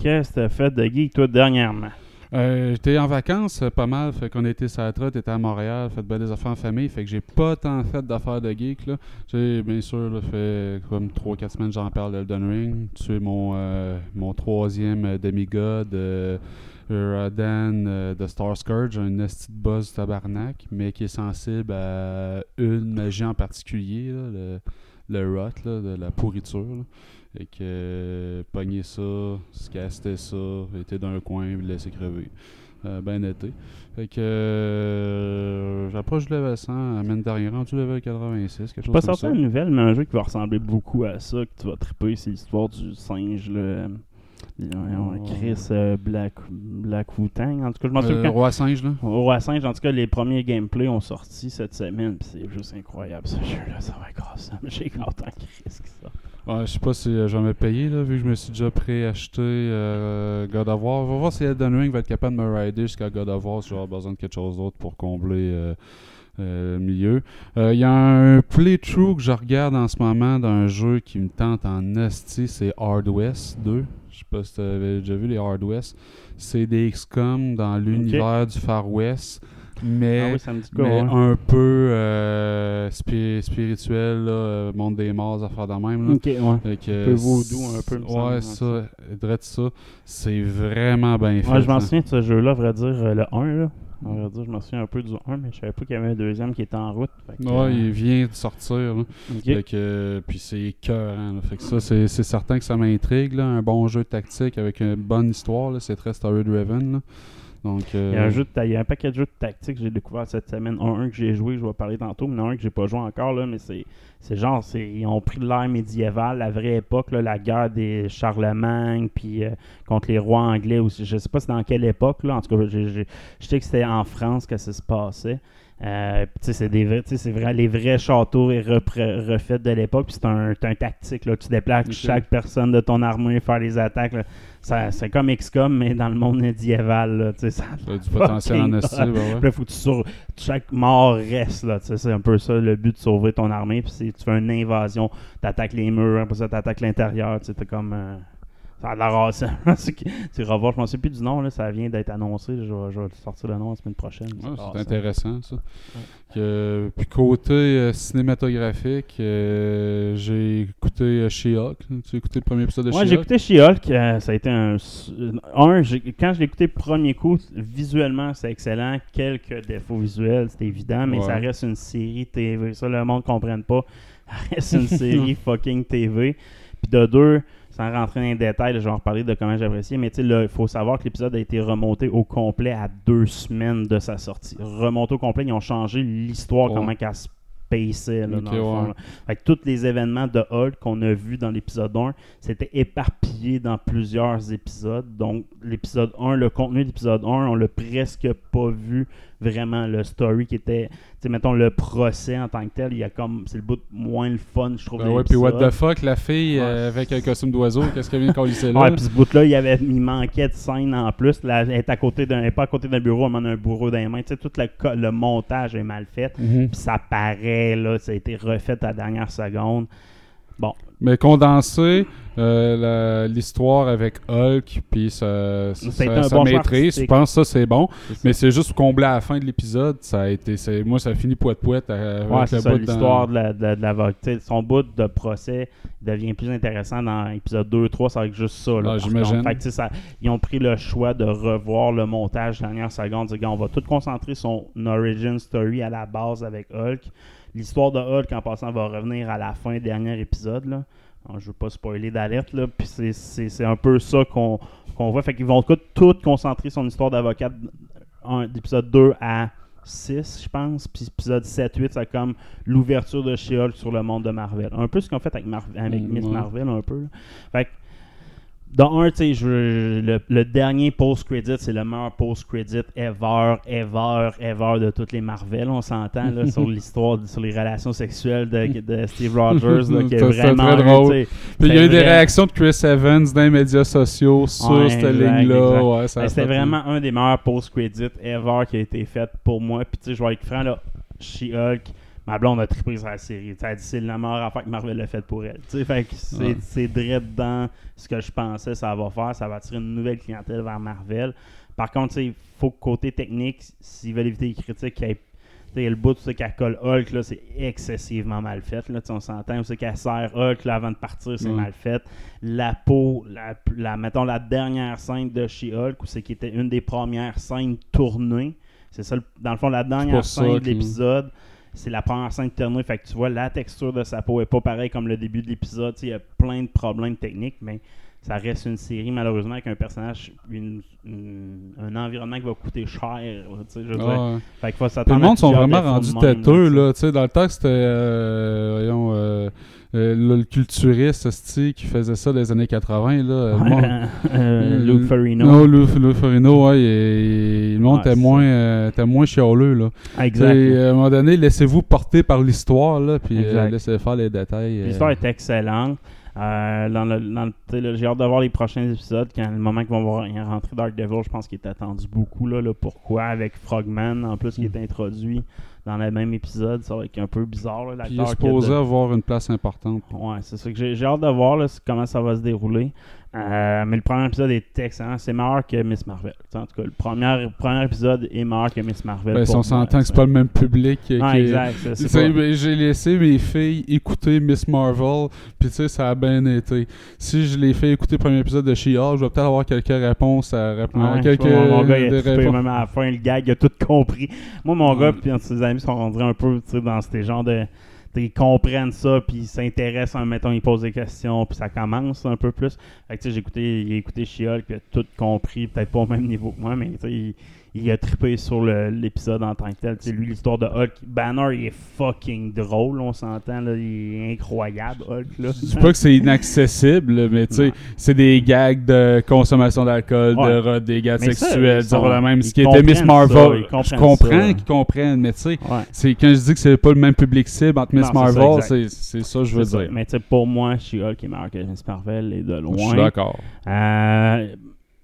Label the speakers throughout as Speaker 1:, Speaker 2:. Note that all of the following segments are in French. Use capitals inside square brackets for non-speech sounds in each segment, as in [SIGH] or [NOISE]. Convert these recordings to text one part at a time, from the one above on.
Speaker 1: Qu'est-ce que t'as fait de geek, toi, dernièrement?
Speaker 2: Euh, J'étais en vacances euh, pas mal, fait qu'on était sur la trotte, était à Montréal, fait ben des affaires en famille, fait que j'ai pas tant fait d'affaires de geek là. J'ai bien sûr là, fait comme 3-4 semaines j'en parle d'Elden Ring. Tu es mon, euh, mon troisième demigod Radan de Star Scourge, un esti de tabarnak, mais qui est sensible à une magie en particulier, le, le rot, de la pourriture. Et que euh, pogner ça, se caster ça, était dans un coin, le laisser crever. Euh, ben été. Fait que euh, j'approche du level 100, à mine dernière, rendu level 86, quelque
Speaker 1: J'ai pas
Speaker 2: chose comme
Speaker 1: sorti
Speaker 2: ça.
Speaker 1: une nouvelle, mais un jeu qui va ressembler beaucoup à ça, que tu vas triper, c'est l'histoire du singe, le.
Speaker 2: Oh.
Speaker 1: Chris euh, Black, Black. En tout cas, je m'en souviens quand-
Speaker 2: Roi singe, là.
Speaker 1: Roi Singe, en tout cas, les premiers gameplays ont sorti cette semaine, c'est juste incroyable ce jeu-là, ça va être grâce [LAUGHS] J'ai hâte en Chris que ça.
Speaker 2: Ouais, je sais pas si je vais me payer, là, vu que je me suis déjà préacheté euh, God of War. On va voir si Elden Ring va être capable de me rider jusqu'à God of War si j'aurai besoin de quelque chose d'autre pour combler euh, euh, le milieu. Euh, Il y a un playthrough que je regarde en ce moment d'un jeu qui me tente en esti, c'est Hard West 2. Je sais pas si tu avais déjà vu les Hard West. C'est des XCOM dans l'univers du Far West. Mais,
Speaker 1: Ah oui, ça me dit quoi,
Speaker 2: mais
Speaker 1: ouais.
Speaker 2: un peu euh, spi- spirituel, là, euh, monde des morts, affaires de même. là.
Speaker 1: Ok, ouais.
Speaker 2: Fait que,
Speaker 1: Un peu vaudou, un peu,
Speaker 2: Ouais, ça, ça. C'est vraiment bien fait.
Speaker 1: Ouais, je m'en
Speaker 2: là.
Speaker 1: souviens de ce jeu-là, vrai dire, euh, le 1, là. Dire, je m'en souviens un peu du 1, mais je savais pas qu'il y avait un deuxième qui était en route. fait que,
Speaker 2: Ouais,
Speaker 1: euh,
Speaker 2: il vient de sortir. Là.
Speaker 1: ok.
Speaker 2: Fait que, puis c'est écœurant. là. Fait que ça, c'est certain que ça m'intrigue. Un bon jeu tactique avec une bonne histoire. C'est très story-driven. Euh,
Speaker 1: Il y, a un jeu de y a un paquet de jeux de tactique que j'ai découvert cette semaine. Un, que j'ai joué, je vais parler tantôt, mais un que j'ai pas joué encore, là, mais c'est, c'est genre, c'est, ils ont pris l'ère médiévale, la vraie époque, là, la guerre des Charlemagne, puis euh, contre les rois anglais aussi. Je sais pas c'est dans quelle époque, là. En tout cas, je sais que c'était en France que ça se passait. Euh, tu c'est des tu c'est vrai, les vrais châteaux et refaits de l'époque. Puis c'est un, tactique, là. Tu déplaces chaque personne de ton armée, faire les attaques. c'est comme XCOM, mais dans le monde médiéval, là. Tu sais, ça
Speaker 2: ça a du potentiel en ben ouais.
Speaker 1: Puis là, faut que tu sauves. Chaque mort reste, là. Tu c'est un peu ça le but de sauver ton armée. Puis tu fais une invasion, t'attaques les murs, après ça, t'attaques l'intérieur. Tu comme. euh, Ça a l'air assez. [LAUGHS] c'est revoir, je m'en souviens plus du nom, là. Ça vient d'être annoncé. Je vais, je vais sortir le nom la semaine prochaine.
Speaker 2: Ouais,
Speaker 1: C'est
Speaker 2: intéressant ça. Que- puis côté euh, cinématographique, euh, j'ai écouté euh, She-Hulk. Tu as écouté le premier épisode de
Speaker 1: Ouais, j'ai
Speaker 2: She-Hulk?
Speaker 1: écouté She-Hulk. euh, ça a été un. un quand je l'ai écouté premier coup, visuellement, c'est excellent. Quelques défauts visuels, c'est évident, mais ça reste une série TV. Ça, le monde ne comprenne pas. Ça reste une [LAUGHS] série fucking TV. Puis de deux, sans rentrer dans les détails, je vais en reparler de comment j'apprécie, mais là, il faut savoir que l'épisode a été remonté au complet à deux semaines de sa sortie. Remonté au complet, ils ont changé l'histoire,
Speaker 2: Ouais.
Speaker 1: comment qu'elle se paissait, là, dans le fond,
Speaker 2: ouais.
Speaker 1: là. Fait que tous les événements de Hulk qu'on a vus dans l'épisode 1, c'était éparpillé dans plusieurs épisodes. Donc, l'épisode 1, le contenu de l'épisode 1, on l'a presque pas vu vraiment. Le story qui était, tu sais, mettons, le procès en tant que tel, il y a comme, c'est le bout moins le fun, je trouve.
Speaker 2: Ben ouais, puis what the fuck, la fille
Speaker 1: Ouais.
Speaker 2: euh, avec un costume d'oiseau, qu'est-ce qu'elle vient de coller là?
Speaker 1: Ouais, puis ce bout-là, il, y avait, il manquait de scène en plus. Là, elle est à côté d'un, pas à côté d'un bureau, elle a un bureau dans les mains. Tu sais, tout le, le montage est mal fait.
Speaker 2: Mhm.
Speaker 1: Puis ça paraît, là, ça a été refait à la dernière seconde. Bon,
Speaker 2: Mais condensé, euh, l'histoire avec Hulk, puis sa, sa-
Speaker 1: Ça
Speaker 2: sa
Speaker 1: bon
Speaker 2: maîtrise, je pense que ça c'est bon.
Speaker 1: Ça.
Speaker 2: Mais c'est juste comblé à la fin de l'épisode, ça a été, moi ça finit poète poète avec
Speaker 1: Ouais, c'est ça,
Speaker 2: dans-
Speaker 1: l'histoire de la- de la- de Son bout de procès devient plus intéressant dans l'épisode 2-3, c'est avec juste ça. Là,
Speaker 2: Ah, j'imagine.
Speaker 1: ça- ils ont pris le choix de revoir le montage dernière seconde. On va tout concentrer son origin story à la base avec Hulk. L'histoire de Hulk, en passant, va revenir à la fin dernier épisode. Là. Alors, je veux pas spoiler d'alerte, là. Puis c'est- c'est c'est un peu ça qu'on qu'on voit. Fait qu'ils vont tout, tout concentrer son histoire d'avocat d'épisode 2 à 6, je pense. Puis épisode 7-8, c'est comme l'ouverture de She-Hulk sur le monde de Marvel. Un peu ce qu'on fait avec, Mar- avec Miss
Speaker 2: ouais.
Speaker 1: Marvel, un peu. là. Fait que, dans un, tu sais, le, le dernier post-credit, c'est le meilleur post-credit ever, ever, ever de toutes les Marvel. On s'entend là, sur [LAUGHS] l'histoire, sur les relations sexuelles de, de Steve Rogers, là, qui est
Speaker 2: Ça,
Speaker 1: vraiment.
Speaker 2: très drôle. Puis il y a eu des réactions de Chris Evans dans les médias sociaux sur
Speaker 1: Ouais,
Speaker 2: cette ligne-là. Ouais,
Speaker 1: C'était vraiment un des meilleurs post-credits ever qui a été fait pour moi. Puis tu sais, je vais être franc, là, She-Hulk, ma blonde a trippé sur la série. Elle dit c'est la meilleure affaire que Marvel a faite pour elle. Tu sais, fait que c'est
Speaker 2: Ouais.
Speaker 1: c'est direct dans ce que je pensais ça va faire. Ça va attirer une nouvelle clientèle vers Marvel. Par contre, il faut que côté technique, s'ils veulent éviter les critiques, qu'il y ait tu sais, le bout, tu sais, qu'elle colle Hulk, là, c'est excessivement mal fait. Là, on s'entend. C'est qu'elle serre Hulk là, avant de partir, c'est mal fait. La peau, la, la- mettons la dernière scène de She-Hulk, où c'est qui était une des premières scènes tournées. C'est ça, dans le fond, la dernière scène de
Speaker 2: que-
Speaker 1: l'épisode, c'est la première scène tournée. Fait que tu vois, la texture de sa peau est pas pareille comme le début de l'épisode. Il y a plein de problèmes techniques, mais ça reste une série, malheureusement, avec un personnage, une- une- un environnement qui va coûter cher. je veux.
Speaker 2: Ah.
Speaker 1: Fait qu'il faut s'attendre
Speaker 2: le monde sont vraiment rendus têteux, là. Dans le temps c'était, euh, voyons, euh, euh, le, le culturiste, qui faisait ça dans les années 80, là. euh,
Speaker 1: Euh, Luke Ferrigno.
Speaker 2: Non, Lou, Lou Ferrigno, ouais, le monde
Speaker 1: Ouais,
Speaker 2: était moins, était moins chialeux, là.
Speaker 1: Exact.
Speaker 2: à un moment donné, laissez-vous porter par l'histoire, là, puis laissez faire les détails.
Speaker 1: L'histoire est excellente. Euh, dans le, dans j'ai hâte de voir les prochains épisodes. Quand le moment qu'ils vont voir rentrer Dark Devil, je pense qu'il est attendu beaucoup. Là, là, pourquoi? Avec Frogman, en plus, qui
Speaker 2: Mm.
Speaker 1: est introduit dans le même épisode. Ça va être un peu bizarre. Là,
Speaker 2: Puis il est supposé
Speaker 1: de-
Speaker 2: avoir une place importante.
Speaker 1: Ouais, c'est ça que j'ai hâte de voir là, comment ça va se dérouler. Euh, mais le premier épisode est excellent. C'est meilleur que Miss Marvel. En tout cas, le premier, premier épisode est meilleur que Miss Marvel.
Speaker 2: Ben, si on s'entend que c'est pas le même public. qui-
Speaker 1: exact. pas-
Speaker 2: J'ai laissé mes filles écouter Miss Marvel, puis tu sais, ça a bien été. Si je les fais écouter le premier épisode de She-Hulk, je vais peut-être avoir quelques réponses à répondre.
Speaker 1: Ouais,
Speaker 2: quelques
Speaker 1: mon, gars, il a
Speaker 2: réponses.
Speaker 1: même à la fin, le gag, il a tout compris. Moi, mon gars, puis ses amis sont rendus un peu dans ces genres de. Ils comprennent ça, puis ils s'intéressent, en mettons, ils posent des questions, puis ça commence un peu plus. Fait que, tu sais, j'ai écouté, a écouté She-Hulk, tout compris, peut-être pas au même niveau que moi, mais tu sais, il, a trippé sur l'épisode en tant que tel. Tu sais, lui, l'histoire de Hulk, Banner, il est fucking drôle, on s'entend, là, il est incroyable, Hulk, là.
Speaker 2: Je dis pas que c'est inaccessible, mais tu sais, c'est des gags de consommation d'alcool,
Speaker 1: Ouais.
Speaker 2: de rod, des gags
Speaker 1: Mais ça,
Speaker 2: sexuels, la même. Ce qui était Miss
Speaker 1: ça,
Speaker 2: Marvel, je comprends
Speaker 1: ça.
Speaker 2: qu'ils comprennent, mais tu sais,
Speaker 1: Ouais.
Speaker 2: c'est quand je dis que c'est pas le même public cible entre Miss
Speaker 1: Non, ça,
Speaker 2: Marvel, c'est ça que je veux
Speaker 1: ça.
Speaker 2: dire.
Speaker 1: Mais tu sais, pour moi, She-Hulk est meilleur que Miss Marvel, et de loin.
Speaker 2: Je suis d'accord.
Speaker 1: Euh,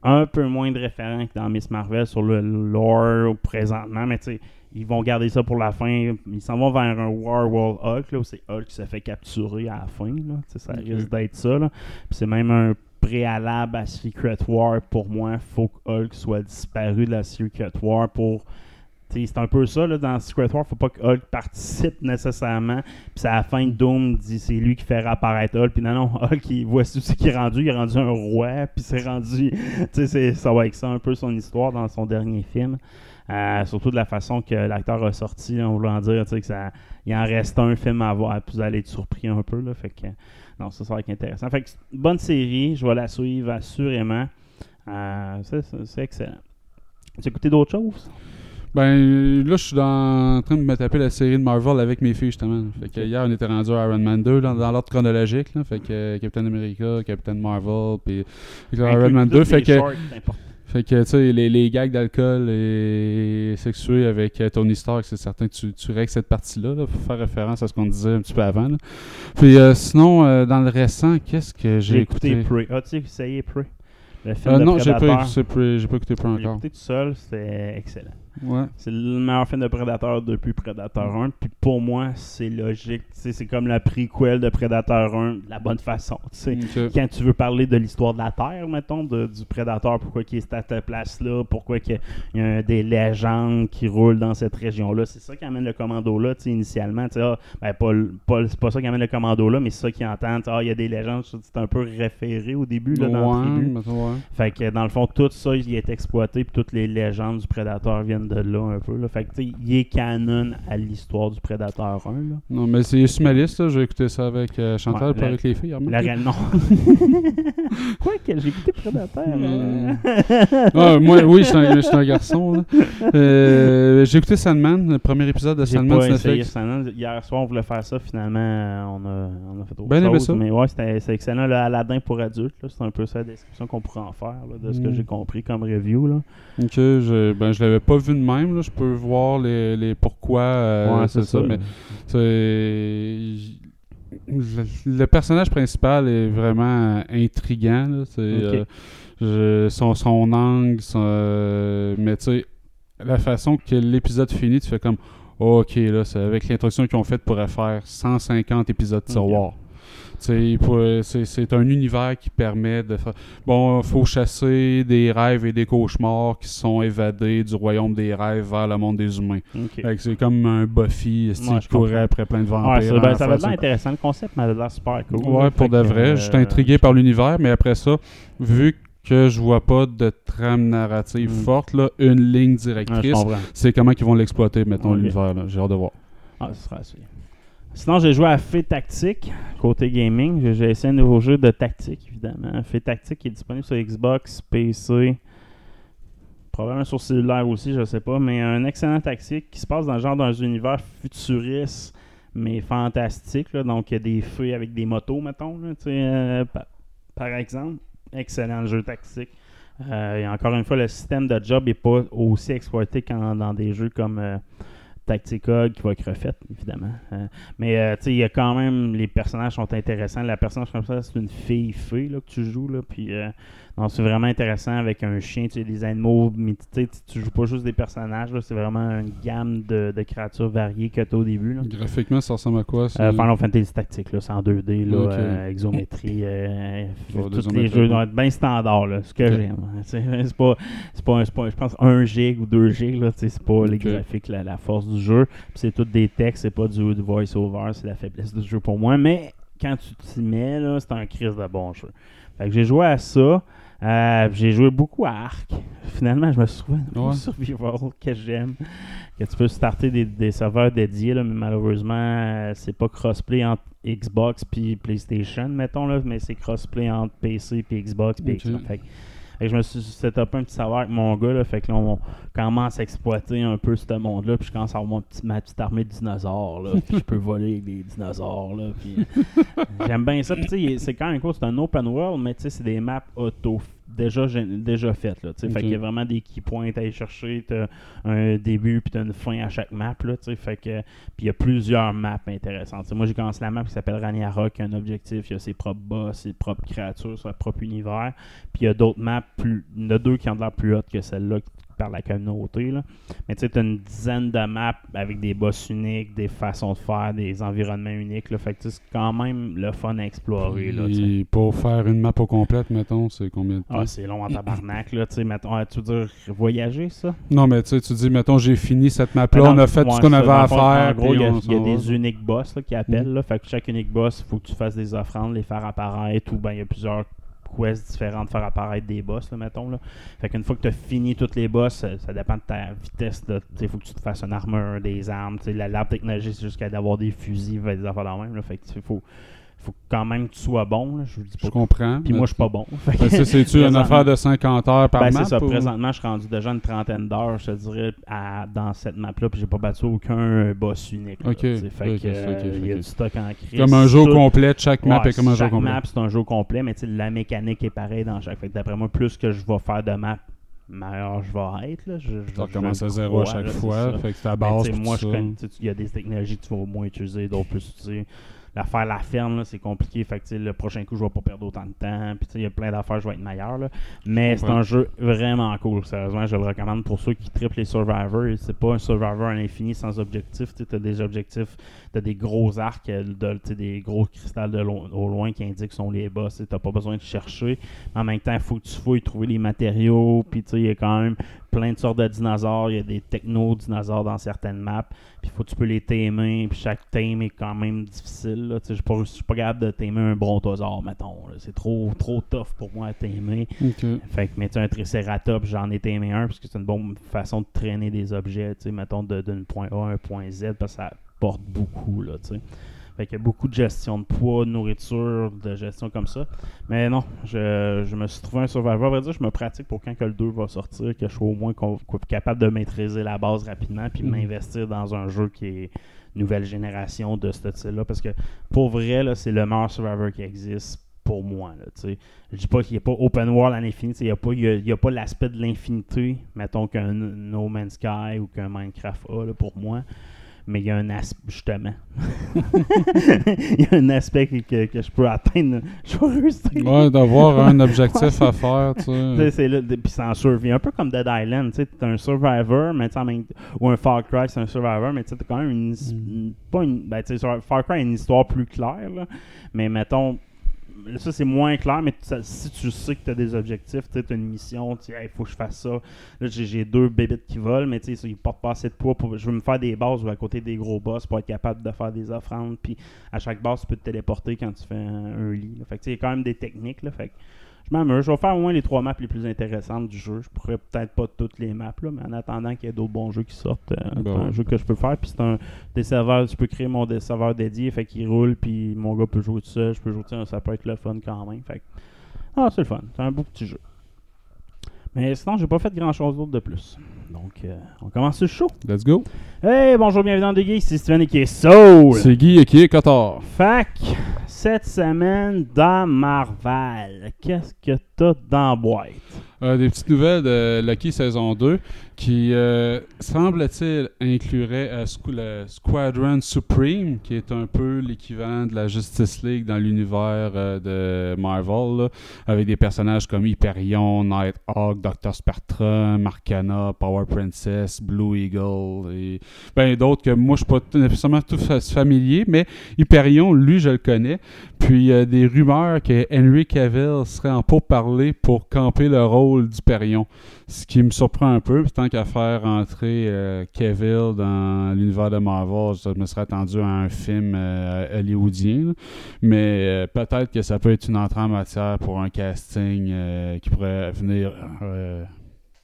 Speaker 1: un peu moins de référents que dans Miss Marvel sur le lore présentement, mais tu sais, ils vont garder ça pour la fin. Ils s'en vont vers un War World Hulk, là, où c'est Hulk qui se fait capturer à la fin. Là. Ça risque d'être ça. là. Puis c'est même un préalable à Secret War pour moi. faut que Hulk soit disparu de la Secret War pour. C'est un peu ça là, dans Secret War, faut pas que Hulk participe nécessairement. Puis à la fin, Doom dit c'est lui qui fait réapparaître Hulk. Puis non, non, Hulk, il, voici ce qu'il est rendu. Il est rendu un roi. Puis c'est rendu. [LAUGHS] Tu sais, ça va avec ça un peu son histoire dans son dernier film. Euh, surtout de la façon que l'acteur a sorti, en voulant dire que ça, il en reste un film à voir. Puis vous allez être surpris un peu. Là, fait que, non, ça, ça va être intéressant. Fait que bonne série. Je vais la suivre assurément. Euh, c'est excellent. Tu as écouté d'autres choses?
Speaker 2: Ben là, je suis dans- en train de me taper la série de Marvel avec mes filles justement. Fait que hier, on était rendu à Iron Man 2 là, dans l'ordre chronologique. Là. Fait que euh, Captain America, Captain Marvel, puis là, Iron Man
Speaker 1: toutes
Speaker 2: 2. Fait que,
Speaker 1: shorts,
Speaker 2: fait que tu sais, les, les gags d'alcool et sexués avec euh, Tony Stark, c'est certain que tu, tu règles cette partie-là. Là, pour faire référence à ce qu'on disait un petit peu avant. là. Puis euh, sinon, euh, dans le récent, qu'est-ce que j'ai
Speaker 1: J'ai écouté?
Speaker 2: écouté?
Speaker 1: Prey. As-tu essayé Prey? Le film
Speaker 2: Euh,
Speaker 1: de
Speaker 2: non, j'ai pas, écouté Prey- j'ai écouté encore.
Speaker 1: écouté tout seul, c'était excellent.
Speaker 2: Ouais.
Speaker 1: C'est le meilleur film de Predator depuis Predator 1. Puis pour moi, c'est logique. C'est comme la prequel de Predator 1 de la bonne façon. Quand tu veux parler de l'histoire de la Terre, mettons, de- du Predator, pourquoi il est à cette place-là, pourquoi qu'il y a des légendes qui roulent dans cette région-là, c'est ça qui amène le commando-là, initialement. ah, ben, pas, le- pas le- c'est pas ça qui amène le commando-là, mais c'est ça qui entend. Ah, il y a des légendes, c'est un peu référé au début, là, dans la
Speaker 2: Ouais, ouais.
Speaker 1: Fait que dans le fond, tout ça, il est exploité, puis toutes les légendes du Predator viennent de là un peu. Là. Fait que tu sais, il est canon à l'histoire du Predator 1. Là.
Speaker 2: Non, mais c'est sur ma liste, là. J'ai écouté ça avec euh, Chantal,
Speaker 1: Ouais,
Speaker 2: pas
Speaker 1: la-
Speaker 2: avec les filles. remarque.
Speaker 1: La réelle, non. [LAUGHS] Quoi que j'ai écouté Predator. euh,
Speaker 2: Ah, moi, oui, je suis un, je suis un garçon. là. Euh, j'ai écouté Sandman, le premier épisode de
Speaker 1: J'ai
Speaker 2: Sandman
Speaker 1: pas
Speaker 2: sur
Speaker 1: essayé
Speaker 2: Netflix.
Speaker 1: Sandman. Hier soir, on voulait faire ça. Finalement, euh, on a, on a fait autre
Speaker 2: Ben aimé
Speaker 1: chose.
Speaker 2: ça.
Speaker 1: Mais ouais, c'était c'est excellent. Le Aladdin pour adultes, là, c'est un peu ça la description qu'on pourrait en faire, là, de ce que
Speaker 2: Mm.
Speaker 1: j'ai compris comme review. Là.
Speaker 2: Ok, je, ben, je l'avais pas vu de même. Là. Je peux voir les, les pourquoi. euh,
Speaker 1: ouais,
Speaker 2: c'est ça, mais. Le, personnage principal est vraiment intriguant. là. C'est,
Speaker 1: Ok.
Speaker 2: euh, je- son, son angle, son, euh, mais tu sais, la façon que l'épisode finit, tu fais comme Ok, là, c'est avec l'introduction qu'ils ont faite, pourrait faire 150 épisodes de
Speaker 1: Ok.
Speaker 2: C'est c'est un univers qui permet de faire. Bon, faut chasser des rêves et des cauchemars qui sont évadés du royaume des rêves vers le monde des humains.
Speaker 1: Ok.
Speaker 2: Fait que c'est comme un Buffy,
Speaker 1: Ouais, je
Speaker 2: qui courait après plein de vampires.
Speaker 1: Ouais, ça, ben,
Speaker 2: la
Speaker 1: ça
Speaker 2: face.
Speaker 1: l'air intéressant. Le concept m'avait l'air super cool.
Speaker 2: Ouais, pour de
Speaker 1: que,
Speaker 2: vrai.
Speaker 1: euh,
Speaker 2: J'étais intrigué par l'univers, mais après ça, vu que je vois pas de trame narrative
Speaker 1: Mm.
Speaker 2: forte, là, une ligne
Speaker 1: ouais, je
Speaker 2: directrice,
Speaker 1: comprends.
Speaker 2: c'est comment ils vont l'exploiter, mettons,
Speaker 1: Ok.
Speaker 2: l'univers. J'ai hâte de voir.
Speaker 1: Ah, ce sera suivre. Sinon, j'ai joué à Fait Tactique, côté gaming. J'ai- essayé un nouveau jeu de tactique, évidemment. Fait Tactique est disponible sur Xbox, PC, probablement sur cellulaire aussi, je sais pas. Mais un excellent tactique qui se passe dans le genre d'un univers futuriste, mais fantastique. Donc, il y a des feux avec des motos, mettons, euh, pa- par exemple. Excellent jeu tactique. Euh, et encore une fois, le système de job n'est pas aussi exploité qu'en dans des jeux comme euh, Tactica qui va être refait, évidemment. Euh, mais euh, tu sais, il y a quand même les personnages sont intéressants. La personnage comme ça, c'est une fille fée là, que tu joues là, puis euh, non, c'est vraiment intéressant avec un chien, tu sais, des animaux, mais tu joues pas juste des personnages, là, c'est vraiment une gamme de, de créatures variées que tu as au début. Là.
Speaker 2: Graphiquement, ça ressemble à quoi ça?
Speaker 1: Euh, Final Fantasy Tactique, là, c'est en 2D, là, euh, exométrie, euh,
Speaker 2: Oh,
Speaker 1: tous les jeux doivent être bien standard, là, ce que j'aime. hein, C'est pas, c'est pas, pas, je pense, 1 gig ou 2 gig, c'est pas les graphiques, la, la force du jeu. Puis c'est tout des textes, c'est pas du, du voice-over, c'est la faiblesse du jeu pour moi. Mais quand tu t'y mets, là, c'est un crise de bon jeu. Fait que j'ai joué à ça. Euh, j'ai joué beaucoup à Arc. Finalement, je me suis trouvé un
Speaker 2: Ouais.
Speaker 1: survival que j'aime. Que tu peux starter des, des serveurs dédiés, là, mais malheureusement, euh, c'est pas crossplay entre Xbox puis PlayStation, mettons, là, mais c'est crossplay entre PC puis Xbox puis. Xbox. Fait que je me suis setupé un petit savoir avec mon gars, là, fait que là, on commence à exploiter un peu ce monde-là, puis je commence à avoir mon petit- ma petite armée de dinosaures, là, [LAUGHS] puis je peux voler avec des dinosaures, là, puis [LAUGHS] j'aime bien ça, puis tu sais, c'est quand même cool, c'est un open world, mais tu sais, c'est des maps auto déjà déjà faites, là, fait qu'il y a vraiment des key points à aller chercher, t'as un début, puis t'as une fin à chaque map, là, fait que, puis il y a plusieurs maps intéressantes, moi j'ai commencé la map qui s'appelle Ragnarok, qui a un objectif, il y a ses propres boss, ses propres créatures, son propre univers, puis il y a d'autres maps, plus, il y en a deux qui ont de l'air plus hautes que celle-là par la communauté. Là. Mais tu sais, tu as une dizaine de maps avec des boss uniques, des façons de faire, des environnements uniques. Là. Fait que c'est quand même le fun à explorer. Là,
Speaker 2: pour faire une map au complète, mettons, c'est combien de temps?
Speaker 1: ah, c'est long en tabarnak. Là, tu sais, mettons, ah, tu veux dire voyager, ça?
Speaker 2: non, mais tu sais, tu dis, mettons, j'ai fini cette map-là, on a fait tout ce qu'on avait à faire.
Speaker 1: En gros, il y a, y des uniques boss là, qui appellent.
Speaker 2: Mhm.
Speaker 1: Là, fait que chaque unique boss, il faut que tu fasses des offrandes, les faire apparaître, ou ben il y a plusieurs quests différentes, faire apparaître des boss, là, mettons. Là. Fait qu'une fois que tu as fini toutes les boss, ça, ça dépend de ta vitesse. Il faut que tu te fasses une armure, des armes. La l'arbre technologique, c'est jusqu'à d'avoir des fusils, des affaires dans même. Fait que faut, faut quand même que tu sois bon. Là. Je vous dis
Speaker 2: Je
Speaker 1: pas.
Speaker 2: comprends.
Speaker 1: Puis moi, je suis pas bon. [LAUGHS]
Speaker 2: Ben, ça, C'est-tu [LAUGHS] une affaire de 50 heures par
Speaker 1: ben,
Speaker 2: map?
Speaker 1: c'est ça.
Speaker 2: ou-
Speaker 1: Présentement, je suis rendu déjà une trentaine d'heures, je te dirais, à- dans cette map-là. Puis j'ai pas battu aucun boss unique. là. Fait que, il y a du stock en crise.
Speaker 2: Comme un jeu
Speaker 1: Tout-
Speaker 2: complet, chaque map
Speaker 1: Ouais,
Speaker 2: est comme un jeu
Speaker 1: chaque
Speaker 2: complet.
Speaker 1: map, c'est un jeu complet, mais la mécanique est pareille dans chaque. Fait d'après moi, plus que je vais faire de maps, meilleur je vais être. Là. Je, je, je
Speaker 2: à zéro à chaque
Speaker 1: là,
Speaker 2: fois, fait que
Speaker 1: Mais
Speaker 2: base.
Speaker 1: moi, je il y a des technologies que tu vas moins utiliser, d'autres plus utiliser. L'affaire La Ferme, c'est compliqué. Fait que, le prochain coup, je vais pas perdre autant de temps. Puis, il y a plein d'affaires, je vais être meilleur. là. Mais c'est un jeu vraiment cool. Sérieusement, je le recommande pour ceux qui triplent les Survivors. C'est pas un Survivor à l'infini sans objectif. Tu as des objectifs, tu as des gros arcs, euh, de, des gros cristals de lo- au loin qui indiquent sont les boss. Tu n'as pas besoin de chercher. Mais en même temps, il faut que tu fouilles, trouver les matériaux. Puis, il y a quand même plein de sortes de dinosaures. Il y a des techno-dinosaures dans certaines maps. Puis, faut que tu peux les tamer. Puis, chaque tame est quand même difficile. là. Tu sais, Je suis pas, je suis pas capable de tamer un brontosaure, mettons. C'est trop, trop tough pour moi à tamer.
Speaker 2: Ok.
Speaker 1: Fait que, mais un Triceratops, j'en ai aimé un, parce que c'est une bonne façon de traîner des objets, tu sais, mettons, de- d'un point A à un point Z, parce que ça porte beaucoup, là, tu sais. Fait qu'il y a beaucoup de gestion de poids, de nourriture, de gestion comme ça. Mais non, je, je me suis trouvé un survivor. À vrai dire, je me pratique pour quand que le 2 va sortir, que je sois au moins capable de maîtriser la base rapidement, puis
Speaker 2: Mhm.
Speaker 1: m'investir dans un jeu qui est nouvelle génération de ce style-là. Parce que pour vrai, là, c'est le meilleur survivor qui existe pour moi. Là, tu sais. je dis pas qu'il n'y a pas open world à l'infini. Il n'y a pas, y a- il y a pas l'aspect de l'infinité, mettons qu'un No Man's Sky ou qu'un Minecraft a là, pour moi. Mais il y a un aspect, justement. [LAUGHS] il y a un aspect que, que- que je peux atteindre. [LAUGHS] Je.
Speaker 2: Ouais, d'avoir [LAUGHS] un objectif
Speaker 1: Ouais.
Speaker 2: à faire, tu
Speaker 1: sais, c'est là, puis c'est en survie. Un peu comme Dead Island, tu sais, t'es un survivor, mais tu ou un Far Cry, c'est un survivor, mais tu sais, t'as quand même une, une- pas une, ben, tu sais, Far Cry a une histoire plus claire, là, mais mettons, ça c'est moins clair, mais si tu sais que tu as des objectifs, tu as une mission, tu il faut que je fasse ça. Là, j'ai deux bébites qui volent, mais tu sais, ils portent pas assez de poids. Pour, je veux me faire des bases ou à côté des gros boss pour être capable de faire des offrandes. Puis à chaque base, tu peux te téléporter quand tu fais un, lit. Fait que tu sais, il y a quand même des techniques. Là, fait que je m'amuse. Je vais faire au moins les trois maps les plus intéressantes du jeu. Je pourrais peut-être pas toutes les maps, là, mais en attendant qu'il y ait d'autres bons jeux qui sortent, euh,
Speaker 2: Ben
Speaker 1: c'est un jeu que je peux faire. Puis c'est un des serveurs, je peux créer mon des serveur dédié, fait qu'il roule, puis mon gars peut jouer tout seul. Je peux jouer, tu sais, ça peut être le fun quand même. Fait que, ah, c'est le fun. C'est un beau petit jeu. Mais sinon, j'ai pas fait grand chose d'autre de plus. Donc, euh, on commence le show.
Speaker 2: Let's go.
Speaker 1: Hey, bonjour, bienvenue dans The c'est Steven et qui est Soul.
Speaker 2: C'est Guy et qui est Cotard.
Speaker 1: Fac, cette semaine dans Marvel, qu'est-ce que t'as dans boîte?
Speaker 2: Euh, des petites nouvelles de Lucky saison 2 qui, euh, semble-t-il, inclurait euh, le Squadron Supreme, qui est un peu l'équivalent de la Justice League dans l'univers euh, de Marvel, avec des personnages comme Hyperion, Nighthawk, Dr. Spectrum, Arcana, Power Princess, Blue Eagle et ben d'autres que moi je suis pas nécessairement tout fa- familier, mais Hyperion, lui, je le connais. Puis des rumeurs que Henry Cavill serait en pourparler pour camper le rôle d'Hyperion. Ce qui me surprend un peu, tant qu'à faire entrer euh, dans l'univers de Marvel, je me serais attendu à un film euh, hollywoodien. Mais euh, peut-être que ça peut être une entrée en matière pour un casting euh, qui pourrait venir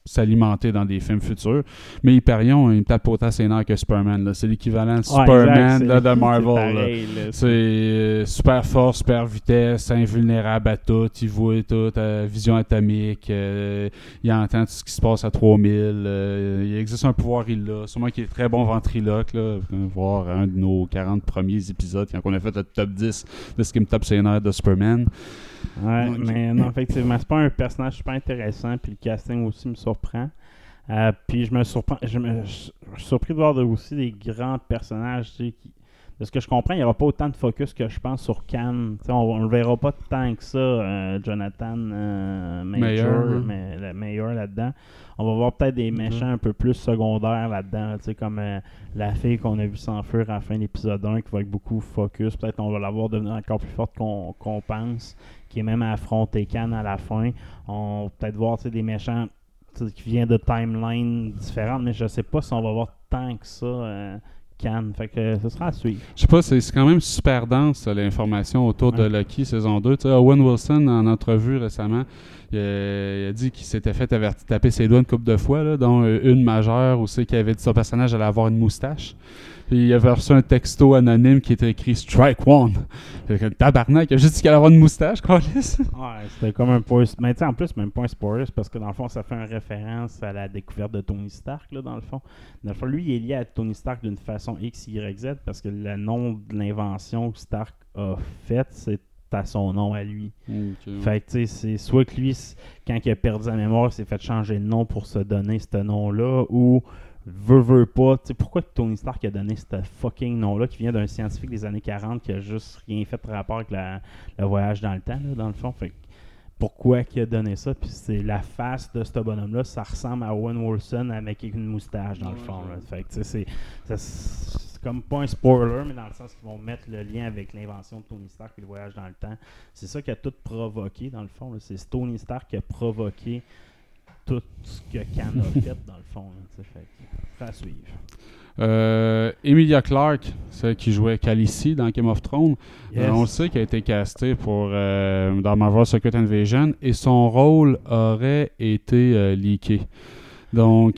Speaker 2: s'alimenter dans des films futurs. Mais Hyperion, me tape autant ses nerfs que Superman. là. C'est l'équivalent de
Speaker 1: Ouais,
Speaker 2: Superman
Speaker 1: exact, [LAUGHS]
Speaker 2: là,
Speaker 1: c'est-
Speaker 2: de Marvel.
Speaker 1: c'est
Speaker 2: là.
Speaker 1: pareil, là.
Speaker 2: C'est euh, super force, super vitesse, invulnérable à tout, il voit tout, euh, vision atomique, euh, il entend tout ce qui se passe à 3000, euh, il existe un pouvoir, il l'a. Sûrement qu'il est très bon ventriloque, là. Voir un de nos 40 premiers épisodes quand on a fait le top 10 de ce qui me tape nerfs de Superman.
Speaker 1: Ouais,
Speaker 2: Donc-
Speaker 1: mais non, effectivement, c'est pas un personnage super intéressant, puis le casting aussi me surprend. Euh, puis je me surprends, je me je suis surpris de voir de- aussi des grands personnages, tu sais, qui, de ce que je comprends, il n'y aura pas autant de focus que je pense sur sais, on, on le verra pas tant que ça, euh, Jonathan euh, Major,
Speaker 2: Mayor, hein.
Speaker 1: mais le Mayor là-dedans. On va voir peut-être des méchants un peu plus secondaires là-dedans, tu sais, comme euh, la fille qu'on a vu s'enfuir à la fin de l'épisode 1, qui va être beaucoup focus. Peut-être on va la voir devenir encore plus forte qu'on qu'on pense, qui est même à affronter Khan à la fin. On va peut-être voir des méchants qui viennent de timelines différentes, mais je sais pas si on va voir tant que ça euh, Khan. Fait que ce sera à suivre.
Speaker 2: Je sais pas, c'est quand même super dense l'information autour de. Lucky saison 2. Tu sais, Owen Wilson, en entrevue récemment, il a, il a dit qu'il s'était fait taper ses doigts une couple de fois, là, dont euh, une majeure où c'est qu'il avait dit son personnage allait avoir une moustache. Puis il avait reçu un texto anonyme qui était écrit Strike One. Fait que, Tabarnak, il a juste dit qu'il allait avoir une moustache, [LAUGHS] Carlis.
Speaker 1: Ouais, c'était comme un point. Mais tu sais, en plus, même pas un spoiler, parce que dans le fond, ça fait une référence à la découverte de Tony Stark, là, dans le fond. Dans le fond, lui, il est lié à Tony Stark d'une façon X, Y, Z, parce que le nom de l'invention que Stark a faite, c'est à son nom à lui. Fait que, tu sais, c'est soit que lui, quand il a perdu sa mémoire, il s'est fait changer de nom pour se donner ce nom-là, ou veut, veut pas. Tu sais, pourquoi Tony Stark a donné ce fucking nom-là qui vient d'un scientifique des années 40 qui a juste rien fait de rapport avec la- le voyage dans le temps, là, dans le fond? Fait pourquoi qu'il a donné ça? Puis c'est la face de ce bonhomme-là, ça ressemble à Owen Wilson avec une moustache, dans le fond. Fait c'est- comme pas un spoiler, mais dans le sens qu'ils vont mettre le lien avec l'invention de Tony Stark et le voyage dans le temps. C'est ça qui a tout provoqué, dans le fond. C'est Tony Stark qui a provoqué tout ce que Khan a fait, dans le fond. sais. Fait à suivre.
Speaker 2: Euh, Emilia Clarke, celle qui jouait Khaleesi dans Game of Thrones,
Speaker 1: Yes.
Speaker 2: euh, on le sait qu'elle a été castée pour, euh, dans Marvel Secret Invasion et son rôle aurait été leaké. Donc,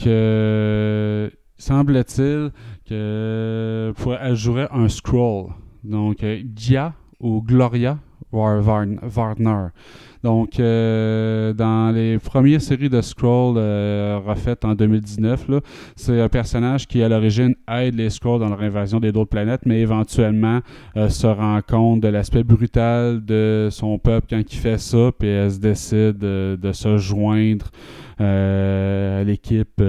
Speaker 2: semble-t-il que pour, elle jouerait un scroll. Donc, Gia ou Gloria War- Varn- Warner. Donc, euh, dans les premières séries de Scroll euh, refaites en 2019, là, c'est un personnage qui, à l'origine, aide les Skrulls dans leur invasion des d'autres planètes, mais éventuellement euh, se rend compte de l'aspect brutal de son peuple quand il fait ça, puis elle se décide euh, de se joindre à l'équipe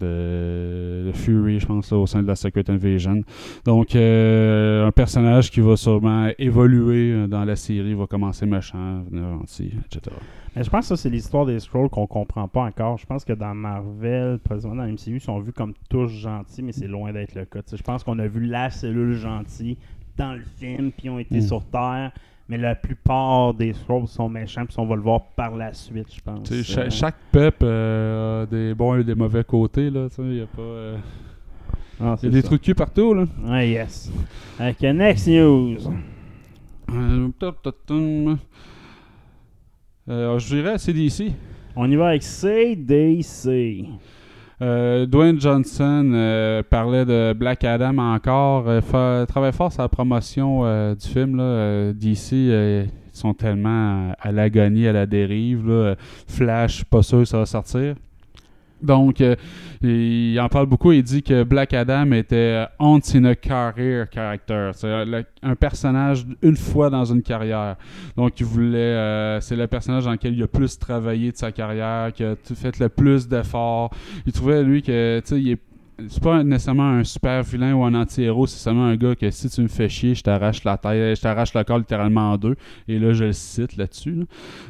Speaker 2: de, Fury, je pense, là, au sein de la Secret Invasion. Donc, euh, un personnage qui va sûrement évoluer euh, dans la série, va commencer méchant, devenir gentil, etc.
Speaker 1: Mais je pense que ça, c'est l'histoire des Scrolls qu'on comprend pas encore. Je pense que dans Marvel, présentement dans MCU, ils sont vus comme tous gentils, mais c'est loin d'être le cas. Je pense qu'on a vu la cellule gentille dans le film, puis ils ont été
Speaker 2: Mm.
Speaker 1: sur Terre. Mais la plupart des Scrolls sont méchants, puis on va le voir par la suite, je pense.
Speaker 2: Tu sais, cha-
Speaker 1: Euh,
Speaker 2: chaque peuple euh, a des bons et des mauvais côtés, là, tu sais, il y a pas... euh,
Speaker 1: ah,
Speaker 2: Il y
Speaker 1: c'est
Speaker 2: a des
Speaker 1: ça.
Speaker 2: trucs de cul partout, là.
Speaker 1: Ouais, yes. Avec euh, Next News.
Speaker 2: Euh, je dirais CDC.
Speaker 1: On y va avec CDC.
Speaker 2: Euh, Dwayne Johnson euh, parlait de Black Adam encore. Euh, travaille fort la promotion euh, du film. DC, ils sont tellement à, l'agonie, à la dérive. Flash, pas sûr que ça va sortir. Donc, euh, il en parle beaucoup. Il dit que Black Adam était. C'est un personnage une fois dans une carrière. Donc, il voulait. euh, c'est le personnage dans lequel il a plus travaillé de sa carrière, qui a fait le plus d'efforts. Il trouvait, lui, que, tu sais, il est. C'est pas nécessairement un super vilain ou un anti-héros, c'est seulement un gars que si tu me fais chier, je t'arrache la tête, je t'arrache le corps littéralement en deux. Et là, je le cite là-dessus. là.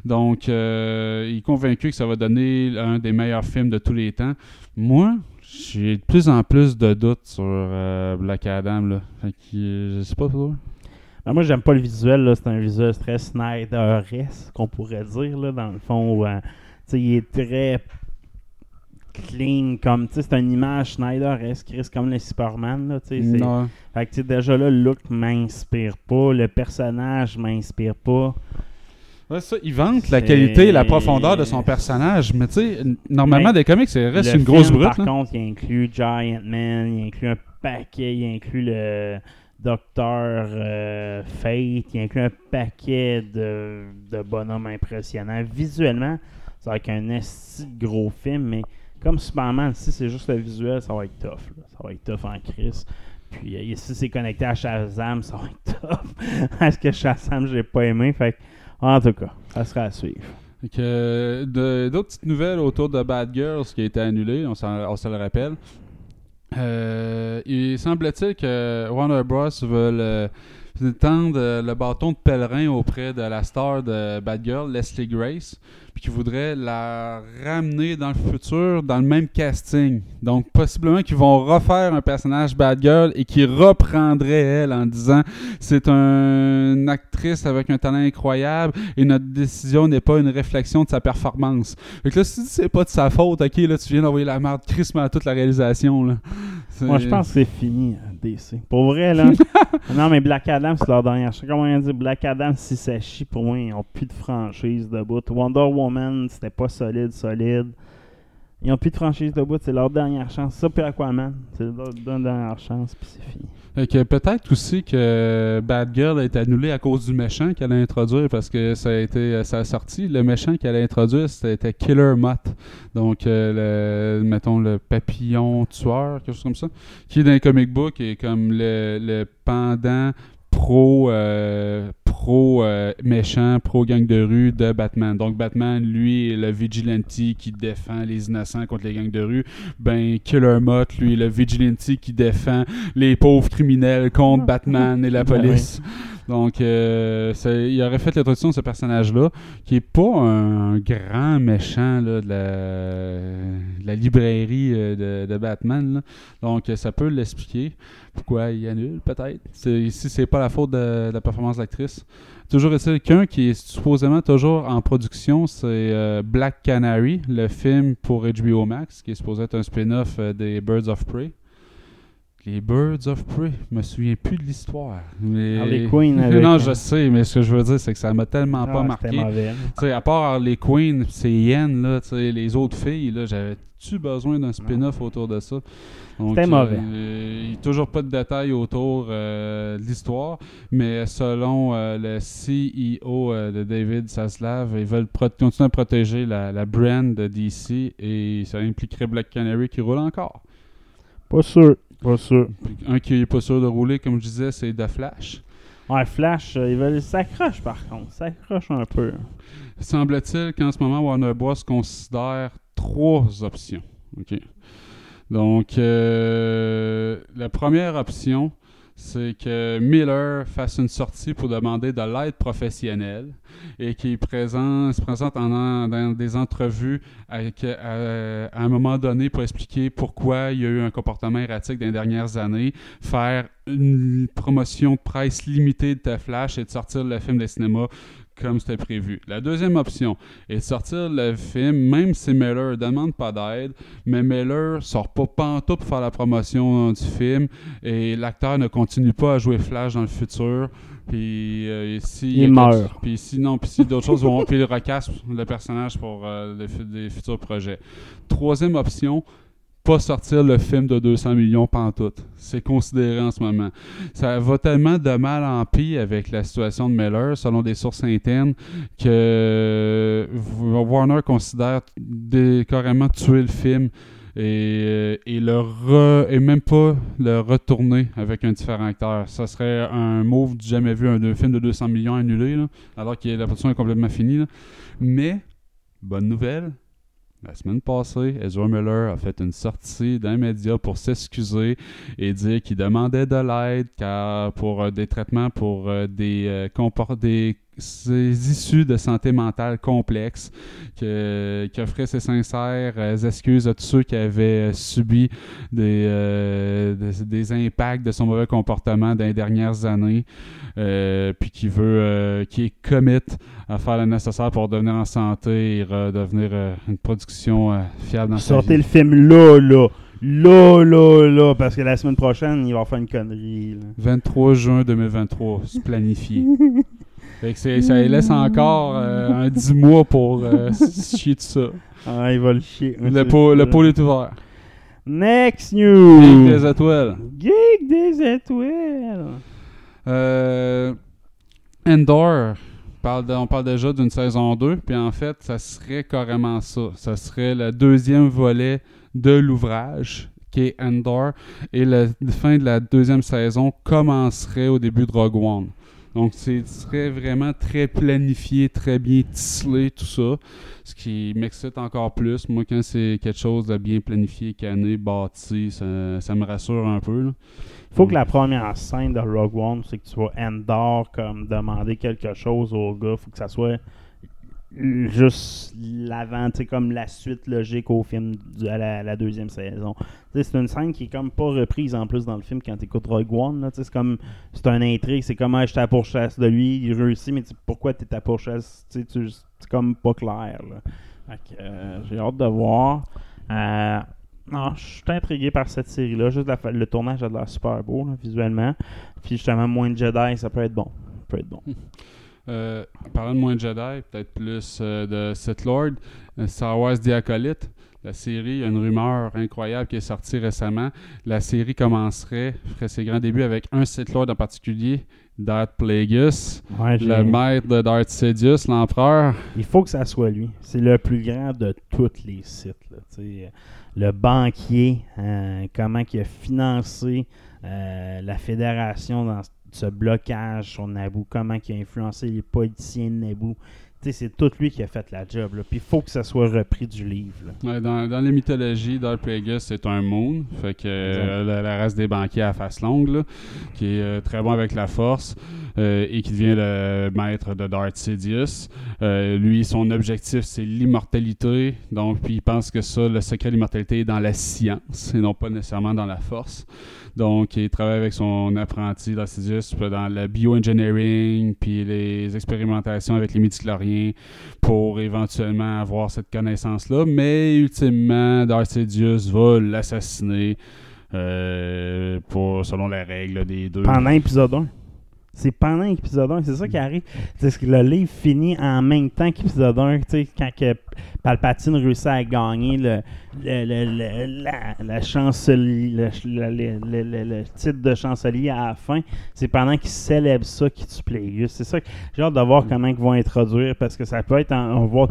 Speaker 2: Donc, euh, il est convaincu que ça va donner un des meilleurs films de tous les temps. Moi, j'ai de plus en plus de doutes sur euh, Black Adam. Là. Fait que, je sais pas toi.
Speaker 1: Ben, moi, j'aime pas le visuel. C'est un visuel très Snyder-esque, qu'on pourrait dire, là, dans le fond. où, euh, il est très clean, comme, tu sais, c'est une image Snyder-esque, Chris, comme le Superman, là, tu sais. c'est-
Speaker 2: Non.
Speaker 1: Fait que, tu sais, déjà là, le look m'inspire pas, le personnage m'inspire pas.
Speaker 2: Ouais, ça, il vante la
Speaker 1: C'est-
Speaker 2: qualité et la profondeur de son personnage. Mais tu sais, normalement,
Speaker 1: Mais
Speaker 2: des comics, ça reste une grosse brute.
Speaker 1: Par
Speaker 2: là.
Speaker 1: contre, il inclut Giant Man, il inclut un paquet, il inclut le Docteur euh, Fate, il inclut un paquet de, de bonhommes impressionnants. Visuellement, va être un esti de gros film, mais comme Superman, si c'est juste le visuel, ça va être tough. Ça va être tough en crise. Puis euh, si c'est connecté à Shazam, ça va être [LAUGHS] tough. Parce que Shazam, j'ai pas aimé. Fait en tout cas, ça sera à suivre.
Speaker 2: D'autres petites nouvelles autour de Bad Girls qui a été annulé, on, se le rappelle. Euh, il semble-t-il que Warner Bros. veulent euh, tendre le bâton de pèlerin auprès de la star de Bad Girl, Leslie Grace, puis qu'ils voudraient la ramener dans le futur dans le même casting. Donc, possiblement qu'ils vont refaire un personnage Bad Girl et qu'ils reprendraient elle en disant c'est un- une actrice avec un talent incroyable et notre décision n'est pas une réflexion de sa performance. Fait que là, si c'est pas de sa faute, ok, là, tu viens d'envoyer la merde crissement à toute la réalisation, là.
Speaker 1: Moi, je pense que c'est fini, euh, DC. Pour vrai, là. [LAUGHS] non, mais Black Adam, c'est leur dernière chance. Comment on dit Black Adam, si ça chie, pour moi, ils n'ont plus de franchise de bout. Wonder Woman, c'était pas solide, solide. Ils n'ont plus de franchise de bout, c'est leur dernière chance. Ça, puis Aquaman, c'est leur, dernière chance, puis c'est fini.
Speaker 2: Peut-être aussi que Bad Girl été annulée à cause du méchant qu'elle a introduit parce que ça a été ça a sorti. Le méchant qu'elle a introduit, c'était Killer Mutt. Donc, euh, le, mettons, le papillon tueur, quelque chose comme ça, qui est dans les comic book et comme le, le pendant pro, euh, pro-méchant, pro-gang de rue de Batman. Donc Batman, lui, est le vigilante qui défend les innocents contre les gangs de rue. Ben, Killer Mutt, lui, est le vigilante qui défend les pauvres criminels contre Batman et la
Speaker 1: Ben
Speaker 2: police. Donc, euh, il aurait fait l'introduction de ce personnage-là, qui est pas un grand méchant de, la, librairie euh, de, Batman. Donc, ça peut l'expliquer. Pourquoi il annule, peut-être. Ici, c'est pas la faute de, la performance de l'actrice. Toujours est-il qu'un qui est supposément toujours en production, c'est euh, Black Canary, le film pour HBO Max, qui est supposé être un spin-off euh, des Birds of Prey. Les Birds of Prey, je me souviens plus de l'histoire. Mais...
Speaker 1: Harley Quinn [LAUGHS] avec-
Speaker 2: non, je sais, mais ce que je veux dire, c'est que ça m'a tellement
Speaker 1: Ah,
Speaker 2: pas marqué.
Speaker 1: mauvais.
Speaker 2: Tu sais, à part Harley Quinn, c'est Yen, là, les autres filles, là, j'avais-tu besoin d'un spin-off autour de ça?
Speaker 1: C'était mauvais.
Speaker 2: euh, Il n'y a toujours pas de détails autour euh, de l'histoire, mais selon euh, le CEO euh, de David Zaslav, ils veulent continuer à protéger la, la brand de DC et ça impliquerait Black Canary qui roule encore.
Speaker 1: Pas sûr. Pas sûr.
Speaker 2: Un qui est pas sûr de rouler, comme je disais, c'est The Flash.
Speaker 1: Ouais, Flash, euh, ils veulent s'accroche par contre. S'accroche un peu.
Speaker 2: Semble-t-il qu'en ce moment, Warner Bros. considère trois options. OK. Donc, euh, la première option, c'est que Miller fasse une sortie pour demander de l'aide professionnelle et qu'il présente, se présente en- dans des entrevues avec, à, un moment donné pour expliquer pourquoi il y a eu un comportement erratique dans les dernières années, faire une promotion presse limitée de The Flash et de sortir le film des cinémas comme c'était prévu. La deuxième option est de sortir le film, même si Miller ne demande pas d'aide, mais Miller sort pas pantoute pour faire la promotion du film et l'acteur ne continue pas à jouer Flash dans le futur. Puis euh, si
Speaker 1: Il meurt.
Speaker 2: Puis sinon, puis si d'autres choses vont, puis il recasse le personnage pour euh, le fu- des futurs projets. Troisième option, pas sortir le film de 200 millions pantoute. C'est considéré en ce moment. Ça va tellement de mal en pis avec la situation de Miller, selon des sources internes, que Warner considère carrément tuer le film et, euh, et le re- et même pas le retourner avec un différent acteur. Ça serait un move du jamais vu, un, film de 200 millions annulé, là, alors que la production est complètement finie. Mais, bonne nouvelle, la semaine passée, Ezra Miller a fait une sortie d'un média pour s'excuser et dire qu'il demandait de l'aide car pour euh, des traitements pour euh, des, euh, des ces issues de santé mentale complexes, que- qui offrait ses sincères euh, excuses à tous ceux qui avaient euh, subi des, euh, des, des impacts de son mauvais comportement dans les dernières années, euh, puis qui veut, euh, qui est commit à faire le nécessaire pour devenir en santé et redevenir euh, une production euh, fiable dans sa
Speaker 1: Sortez
Speaker 2: vie.
Speaker 1: le film là, là. Là, là, là. Parce que la semaine prochaine, il va faire une connerie. là.
Speaker 2: 23 juin 2023, c'est planifié. [LAUGHS] Fait que ça laisse encore euh, un 10 mois pour euh, chier tout ça.
Speaker 1: Ah, il va le chier.
Speaker 2: Le, pôle, le pôle est ouvert.
Speaker 1: Next news.
Speaker 2: des étoiles.
Speaker 1: Geek des étoiles.
Speaker 2: Euh, Endor, parle de- on parle déjà d'une saison 2, puis en fait, ça serait carrément ça. Ça serait le deuxième volet de l'ouvrage, qui est Endor, et la fin de la deuxième saison commencerait au début de Rogue One. Donc, c'est serait vraiment très planifié, très bien tisselé, tout ça. Ce qui m'excite encore plus. Moi, quand c'est quelque chose de bien planifié, canné, bâti, ça, ça me rassure un peu. là.
Speaker 1: Faut que la première scène de Rogue One, c'est que tu vas Endor comme demander quelque chose au gars. Faut que ça soit juste l'avant, comme la suite logique au film de à la, la deuxième saison. C'est une scène qui est comme pas reprise en plus dans le film quand tu écoutes Rogue One. C'est comme c'est un intrigue, c'est comme ah, je suis à pourchasse de lui, il réussit, mais pourquoi tu à pourchasse? C'est comme pas clair. Euh, J'ai hâte de voir. Euh, non, je suis intrigué par cette série-là. Juste la le tournage a l'air super beau, visuellement. Puis justement, moins de Jedi, ça peut être bon. Ça peut être bon. [LAUGHS]
Speaker 2: Euh, parlant de moins de Jedi, peut-être plus euh, de Sith Lord, euh, Star Wars The Acolyte, la série, il y a une rumeur incroyable qui est sortie récemment. La série commencerait, ferait ses grands débuts avec un Sith Lord en particulier, Darth Plagueis,
Speaker 1: Ouais,
Speaker 2: le maître de Darth Sidious, l'empereur.
Speaker 1: Il faut que ça soit lui. C'est le plus grand de tous les sites. là, le banquier, euh, comment il a financé euh, la fédération dans ce blocage sur Naboo, comment il a influencé les politiciens de Naboo. C'est tout lui qui a fait la job. là. Puis il faut que ça soit repris du livre.
Speaker 2: Ouais, dans, dans les mythologies, Darth Plagueis c'est un moon, fait que euh, la, la race des banquiers à face longue, là, qui est euh, très bon avec la force et qui devient le maître de Darth Sidious. Euh, lui, son objectif, c'est l'immortalité, donc puis il pense que ça, le secret de l'immortalité est dans la science et non pas nécessairement dans la force. Donc, il travaille avec son apprenti Darth Sidious dans le bioengineering, puis les expérimentations avec les midi-chloriens pour éventuellement avoir cette connaissance-là. Mais ultimement, Darth Sidious va l'assassiner euh, selon les règles des deux.
Speaker 1: Pendant épisode 1. C'est pendant épisode 1, c'est ça qui arrive. C'est que le livre finit en même temps qu'épisode 1, tu sais, quand que Palpatine réussit à gagner le, le, le- le- la, la chancelier, le, titre de chancelier à la fin. C'est pendant qu'ils célèbrent ça qu'ils tuent Plagueis. C'est ça que j'ai hâte de voir comment ils vont introduire parce que ça peut être, en, on va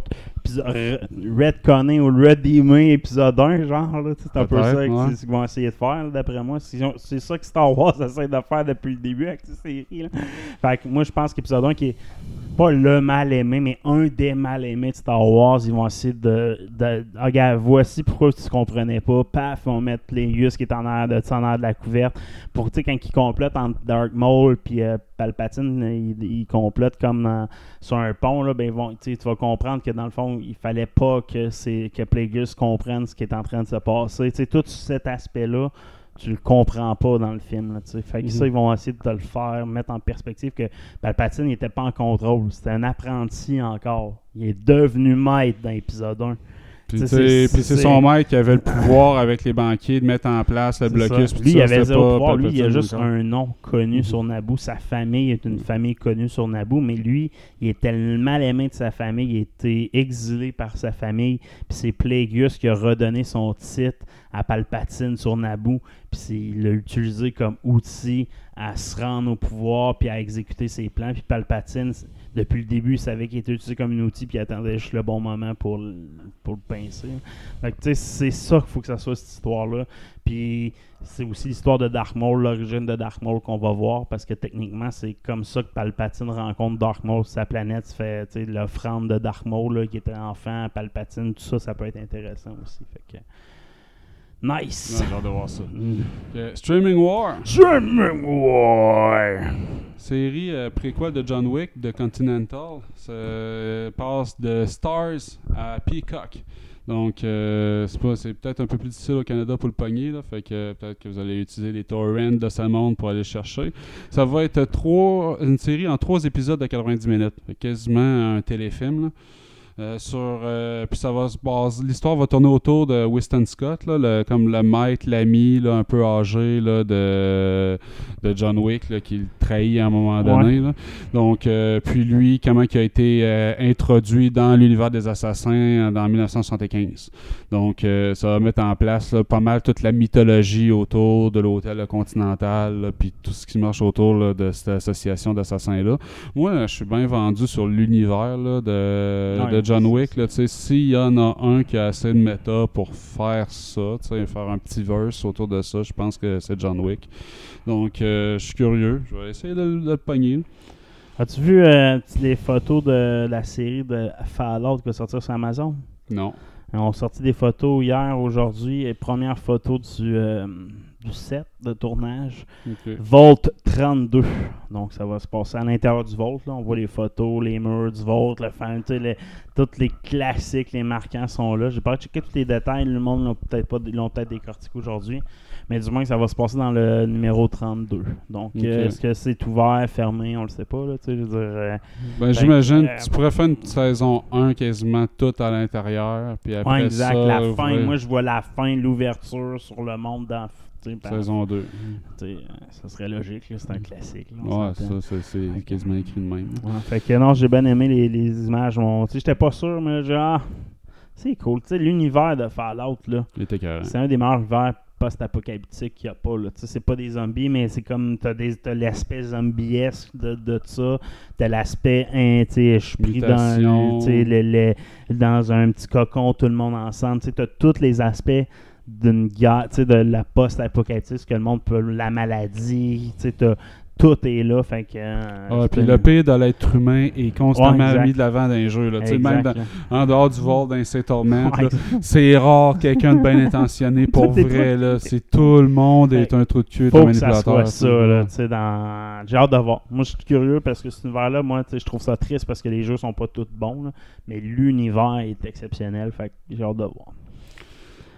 Speaker 1: Red Conning ou Redeemer épisode 1, genre, là, c'est un peu ça
Speaker 2: ouais.
Speaker 1: qu'ils vont essayer de faire, d'après moi. C'est ça que Star Wars [LAUGHS] essaie de faire depuis le début avec séries. Là. Fait que moi, je pense qu'épisode 1, qui est pas le mal aimé, mais un des mal aimés de Star Wars, ils vont essayer de. de regarde, voici pourquoi tu comprenais pas. Paf, ils vont mettre Plagueis qui est en arrière de, en de la couverte. Pour, tu sais, quand ils complotent entre Dark Maul puis euh, Palpatine, ils, ils complotent comme dans- sur un pont, là, ben, ils vont, tu vas comprendre que dans le fond, il fallait pas que, c'est, que Plagueis comprenne ce qui est en train de se passer. Tu sais, tout cet aspect-là, tu le comprends pas dans le film. Là, fait que ça, ils vont essayer de te le faire, mettre en perspective que Palpatine n'était pas en contrôle. C'était un apprenti encore. Il est devenu maître dans l'épisode 1.
Speaker 2: Puis,
Speaker 1: c'est-
Speaker 2: son maître qui avait le pouvoir avec les banquiers de mettre en place le blocus.
Speaker 1: ça.
Speaker 2: puis
Speaker 1: Lui,
Speaker 2: tout
Speaker 1: il
Speaker 2: ça,
Speaker 1: avait zéro
Speaker 2: pas
Speaker 1: pouvoir. Lui, il a juste un nom connu
Speaker 2: Mhm.
Speaker 1: sur Naboo. Sa famille est une famille connue sur Naboo, mais lui, il était mal aimé de sa famille. Il était exilé par sa famille. Puis c'est Plagueis qui a redonné son titre à Palpatine sur Naboo. Puis il l'a utilisé comme outil à se rendre au pouvoir puis à exécuter ses plans. Puis Palpatine, depuis le début, il savait qu'il était utilisé comme un outil puis il attendait juste le bon moment pour le, pour le pincer. Fait que, c'est ça qu'il faut que ça soit cette histoire-là. Puis c'est aussi l'histoire de Dark Maul, l'origine de Dark Maul qu'on va voir, parce que techniquement, c'est comme ça que Palpatine rencontre Dark Maul sa planète. L'offrande de Dark Maul qui était enfant, Palpatine, tout ça, ça peut être intéressant aussi. Nice!
Speaker 2: Ouais, J'ai hâte de voir ça.
Speaker 1: Mm.
Speaker 2: Ok, Streaming War,
Speaker 1: Streaming War!
Speaker 2: série euh, préquel de John Wick de Continental, ça euh, passe de Stars à Peacock. Donc, euh, c'est peut-être un peu plus difficile au Canada pour le pogner, là, fait que peut-être que vous allez utiliser les torrents de ce monde pour aller le chercher. Ça va être trois, une série en trois épisodes de 90 minutes, Fait quasiment un téléfilm. là. Euh, sur euh, puis ça va se baser l'histoire va tourner autour de Winston Scott là, le- comme le maître l'ami un peu âgé là, de de John Wick là, qui le trahit à un moment donné là. donc euh, puis lui comment il a été introduit dans l'univers des assassins dans 1975 donc ça va mettre en place là, pas mal toute la mythologie autour de l'hôtel continental puis tout ce qui marche autour là, de cette association d'assassins là moi je suis bien vendu sur l'univers de,
Speaker 1: Ouais.
Speaker 2: de John Wick. là, tu sais, S'il y en a un qui a assez de méta pour faire ça, tu sais, faire un petit verse autour de ça, je pense que c'est John Wick. Donc, euh, je suis curieux. Je vais essayer de, le- de le pogner.
Speaker 1: As-tu vu euh, les photos de la série de Fallout qui va sortir sur Amazon?
Speaker 2: Non.
Speaker 1: Ils ont sorti des photos hier, aujourd'hui, et première photo du, euh, du set de tournage.
Speaker 2: Ok.
Speaker 1: Volt 32. Donc, ça va se passer à l'intérieur du Volt. Là. On voit les photos, les murs du Volt, le fan, les- tous les classiques, les marquants sont là. J'ai pas checké tous les détails. Le monde l'ont peut-être pas l'ont peut-être décortiqué aujourd'hui. Mais du moins que ça va se passer dans le numéro 32. Donc, euh, est-ce que c'est ouvert, fermé? On le sait pas. Là, je veux dire, euh,
Speaker 2: Ben, j'imagine
Speaker 1: euh,
Speaker 2: tu pourrais faire une saison 1 quasiment toute à l'intérieur. Puis après
Speaker 1: ouais, exact.
Speaker 2: ça,
Speaker 1: la fin, moi, je vois la fin, l'ouverture sur le monde dans. Par-
Speaker 2: Saison 2.
Speaker 1: tu sais, euh, ça serait logique, là, c'est un classique. là,
Speaker 2: Ouais,
Speaker 1: s'entend.
Speaker 2: ça, c'est- quasiment écrit de même.
Speaker 1: Ouais, fait que non, j'ai bien aimé les, les images. Bon, j'étais pas sûr, mais genre, c'est cool. Tu sais, l'univers de Fallout, là, c'est un des meilleurs univers post-apocalyptiques qu'il n'y a pas. Là. Tu sais, c'est pas des zombies, mais c'est comme, t'as, des, t'as l'aspect zombiesque de, de ça. T'as l'aspect, hein, tu sais, je suis pris dans, le- le- dans un petit cocon, tout le monde ensemble. Tu sais, t'as tous les aspects d'une guerre, tu sais, de la post-apocalyptique, que le monde peut, la maladie, tu sais, tout est là. Fait que, euh,
Speaker 2: Ah, puis le pire de l'être humain est constamment
Speaker 1: Ouais,
Speaker 2: mis de l'avant dans les jeux. Là. Même
Speaker 1: Exact,
Speaker 2: dans-
Speaker 1: là.
Speaker 2: en dehors du vol dans ces torments,
Speaker 1: Ouais,
Speaker 2: c'est rare quelqu'un de bien [LAUGHS] intentionné. Pour vrai, là, c'est tout le monde est un trou de cul,
Speaker 1: faut
Speaker 2: un
Speaker 1: que ça
Speaker 2: manipulateur.
Speaker 1: soit ça, là, tu sais, dans... J'ai hâte de voir. Moi, je suis curieux parce que cet univers-là, moi, tu sais, je trouve ça triste parce que les jeux sont pas tous bons, là, mais l'univers est exceptionnel, fait que j'ai hâte de voir.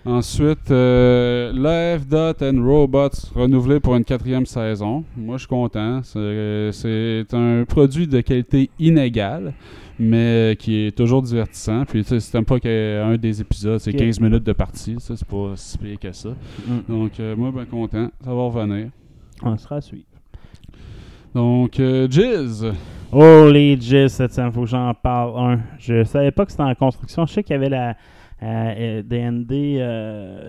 Speaker 2: Ensuite, euh, Love, Dot and Robots renouvelé pour une quatrième saison. Moi, je suis content. C'est un produit de qualité inégale, mais qui est toujours divertissant. Puis, tu sais, si t'aimes pas qu'un des épisodes, c'est
Speaker 1: Ok.
Speaker 2: 15 minutes de partie. Ça, c'est pas si pire que ça.
Speaker 1: Mm.
Speaker 2: Donc, euh, moi, ben content. Ça va revenir.
Speaker 1: On sera à suivre.
Speaker 2: Donc, euh, Jizz.
Speaker 1: Oh, les Jizz, cette semaine, faut que j'en parle un. Je savais pas que c'était en construction. Je sais qu'il y avait la euh, D&D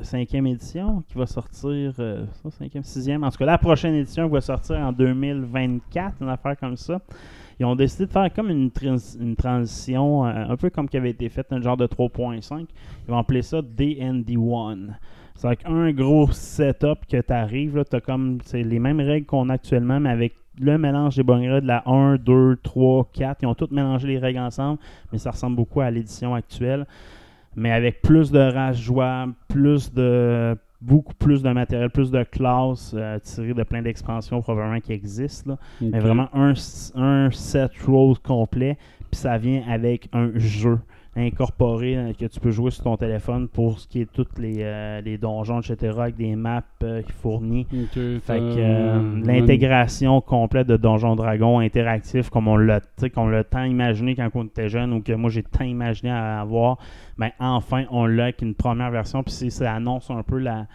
Speaker 1: 5e édition qui va sortir, euh, ça, 5e, 6e. En tout cas, la prochaine édition va sortir en 2024, une affaire comme ça. Ils ont décidé de faire comme une, trans- une transition, euh, un peu comme qui avait été faite, un genre de 3.5. Ils vont appeler ça D&D1. C'est un gros setup que tu arrives, tu as comme les mêmes règles qu'on a actuellement, mais avec le mélange des bonnes règles de la 1, 2, 3, 4. Ils ont tous mélangé les règles ensemble, mais ça ressemble beaucoup à l'édition actuelle. Mais avec plus de races jouables, plus de beaucoup plus de matériel, plus de classes euh, tirées de plein d'expansions probablement qui existent. là. Mais vraiment un, un set rose complet, puis ça vient avec un jeu incorporé euh, que tu peux jouer sur ton téléphone pour ce qui est tous les, euh, les donjons, etc., avec des maps euh, fournies.
Speaker 2: Ok,
Speaker 1: Fait que euh, l'intégration complète de Donjon Dragon interactif, comme on l'a tant imaginé quand on était jeune, ou que moi j'ai tant imaginé à avoir, ben enfin on l'a avec une première version, puis ça annonce un peu la,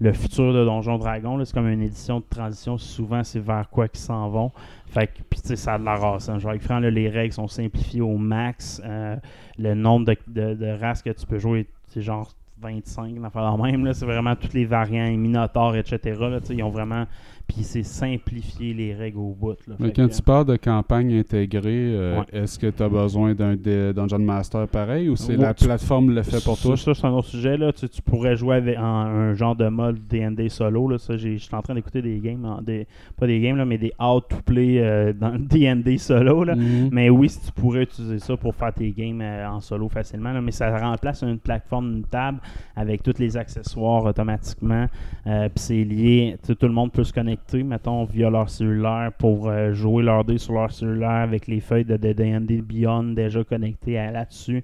Speaker 1: le futur de Donjon Dragon. C'est comme une édition de transition, souvent c'est vers quoi qu'ils s'en vont. Fait que, puis ça a de la race. Hein. Genre, là, les règles sont simplifiées au max. Euh, le nombre de, races que tu peux jouer, c'est genre 25, une affaire de même. C'est vraiment tous les variants, les minotaures, etc. Là, ils ont vraiment. Puis c'est simplifié les règles au bout. Là.
Speaker 2: Mais quand
Speaker 1: que-
Speaker 2: tu parles de campagne intégrée, euh,
Speaker 1: Ouais.
Speaker 2: est-ce que tu as besoin d'un Dungeon Master pareil ou c'est
Speaker 1: Ouais,
Speaker 2: la
Speaker 1: tu-
Speaker 2: plateforme le fait pour toi?
Speaker 1: Ça, c'est un autre sujet. Là. Tu, tu pourrais jouer avec en- un genre de mode D&D solo. Là. Ça, j'ai- je suis en train d'écouter des games, en- des, pas des games, là, mais des how-to-play euh, dans D&D solo. Là.
Speaker 2: Mhm.
Speaker 1: Mais oui, si tu pourrais utiliser ça pour faire tes games euh, en solo facilement. là. mais ça remplace une plateforme, une table avec tous les accessoires automatiquement. Euh, Puis c'est lié, tout le monde peut se connecter, mettons, via leur cellulaire pour euh, jouer leur dé sur leur cellulaire avec les feuilles de D&D Beyond déjà connectées à- là-dessus.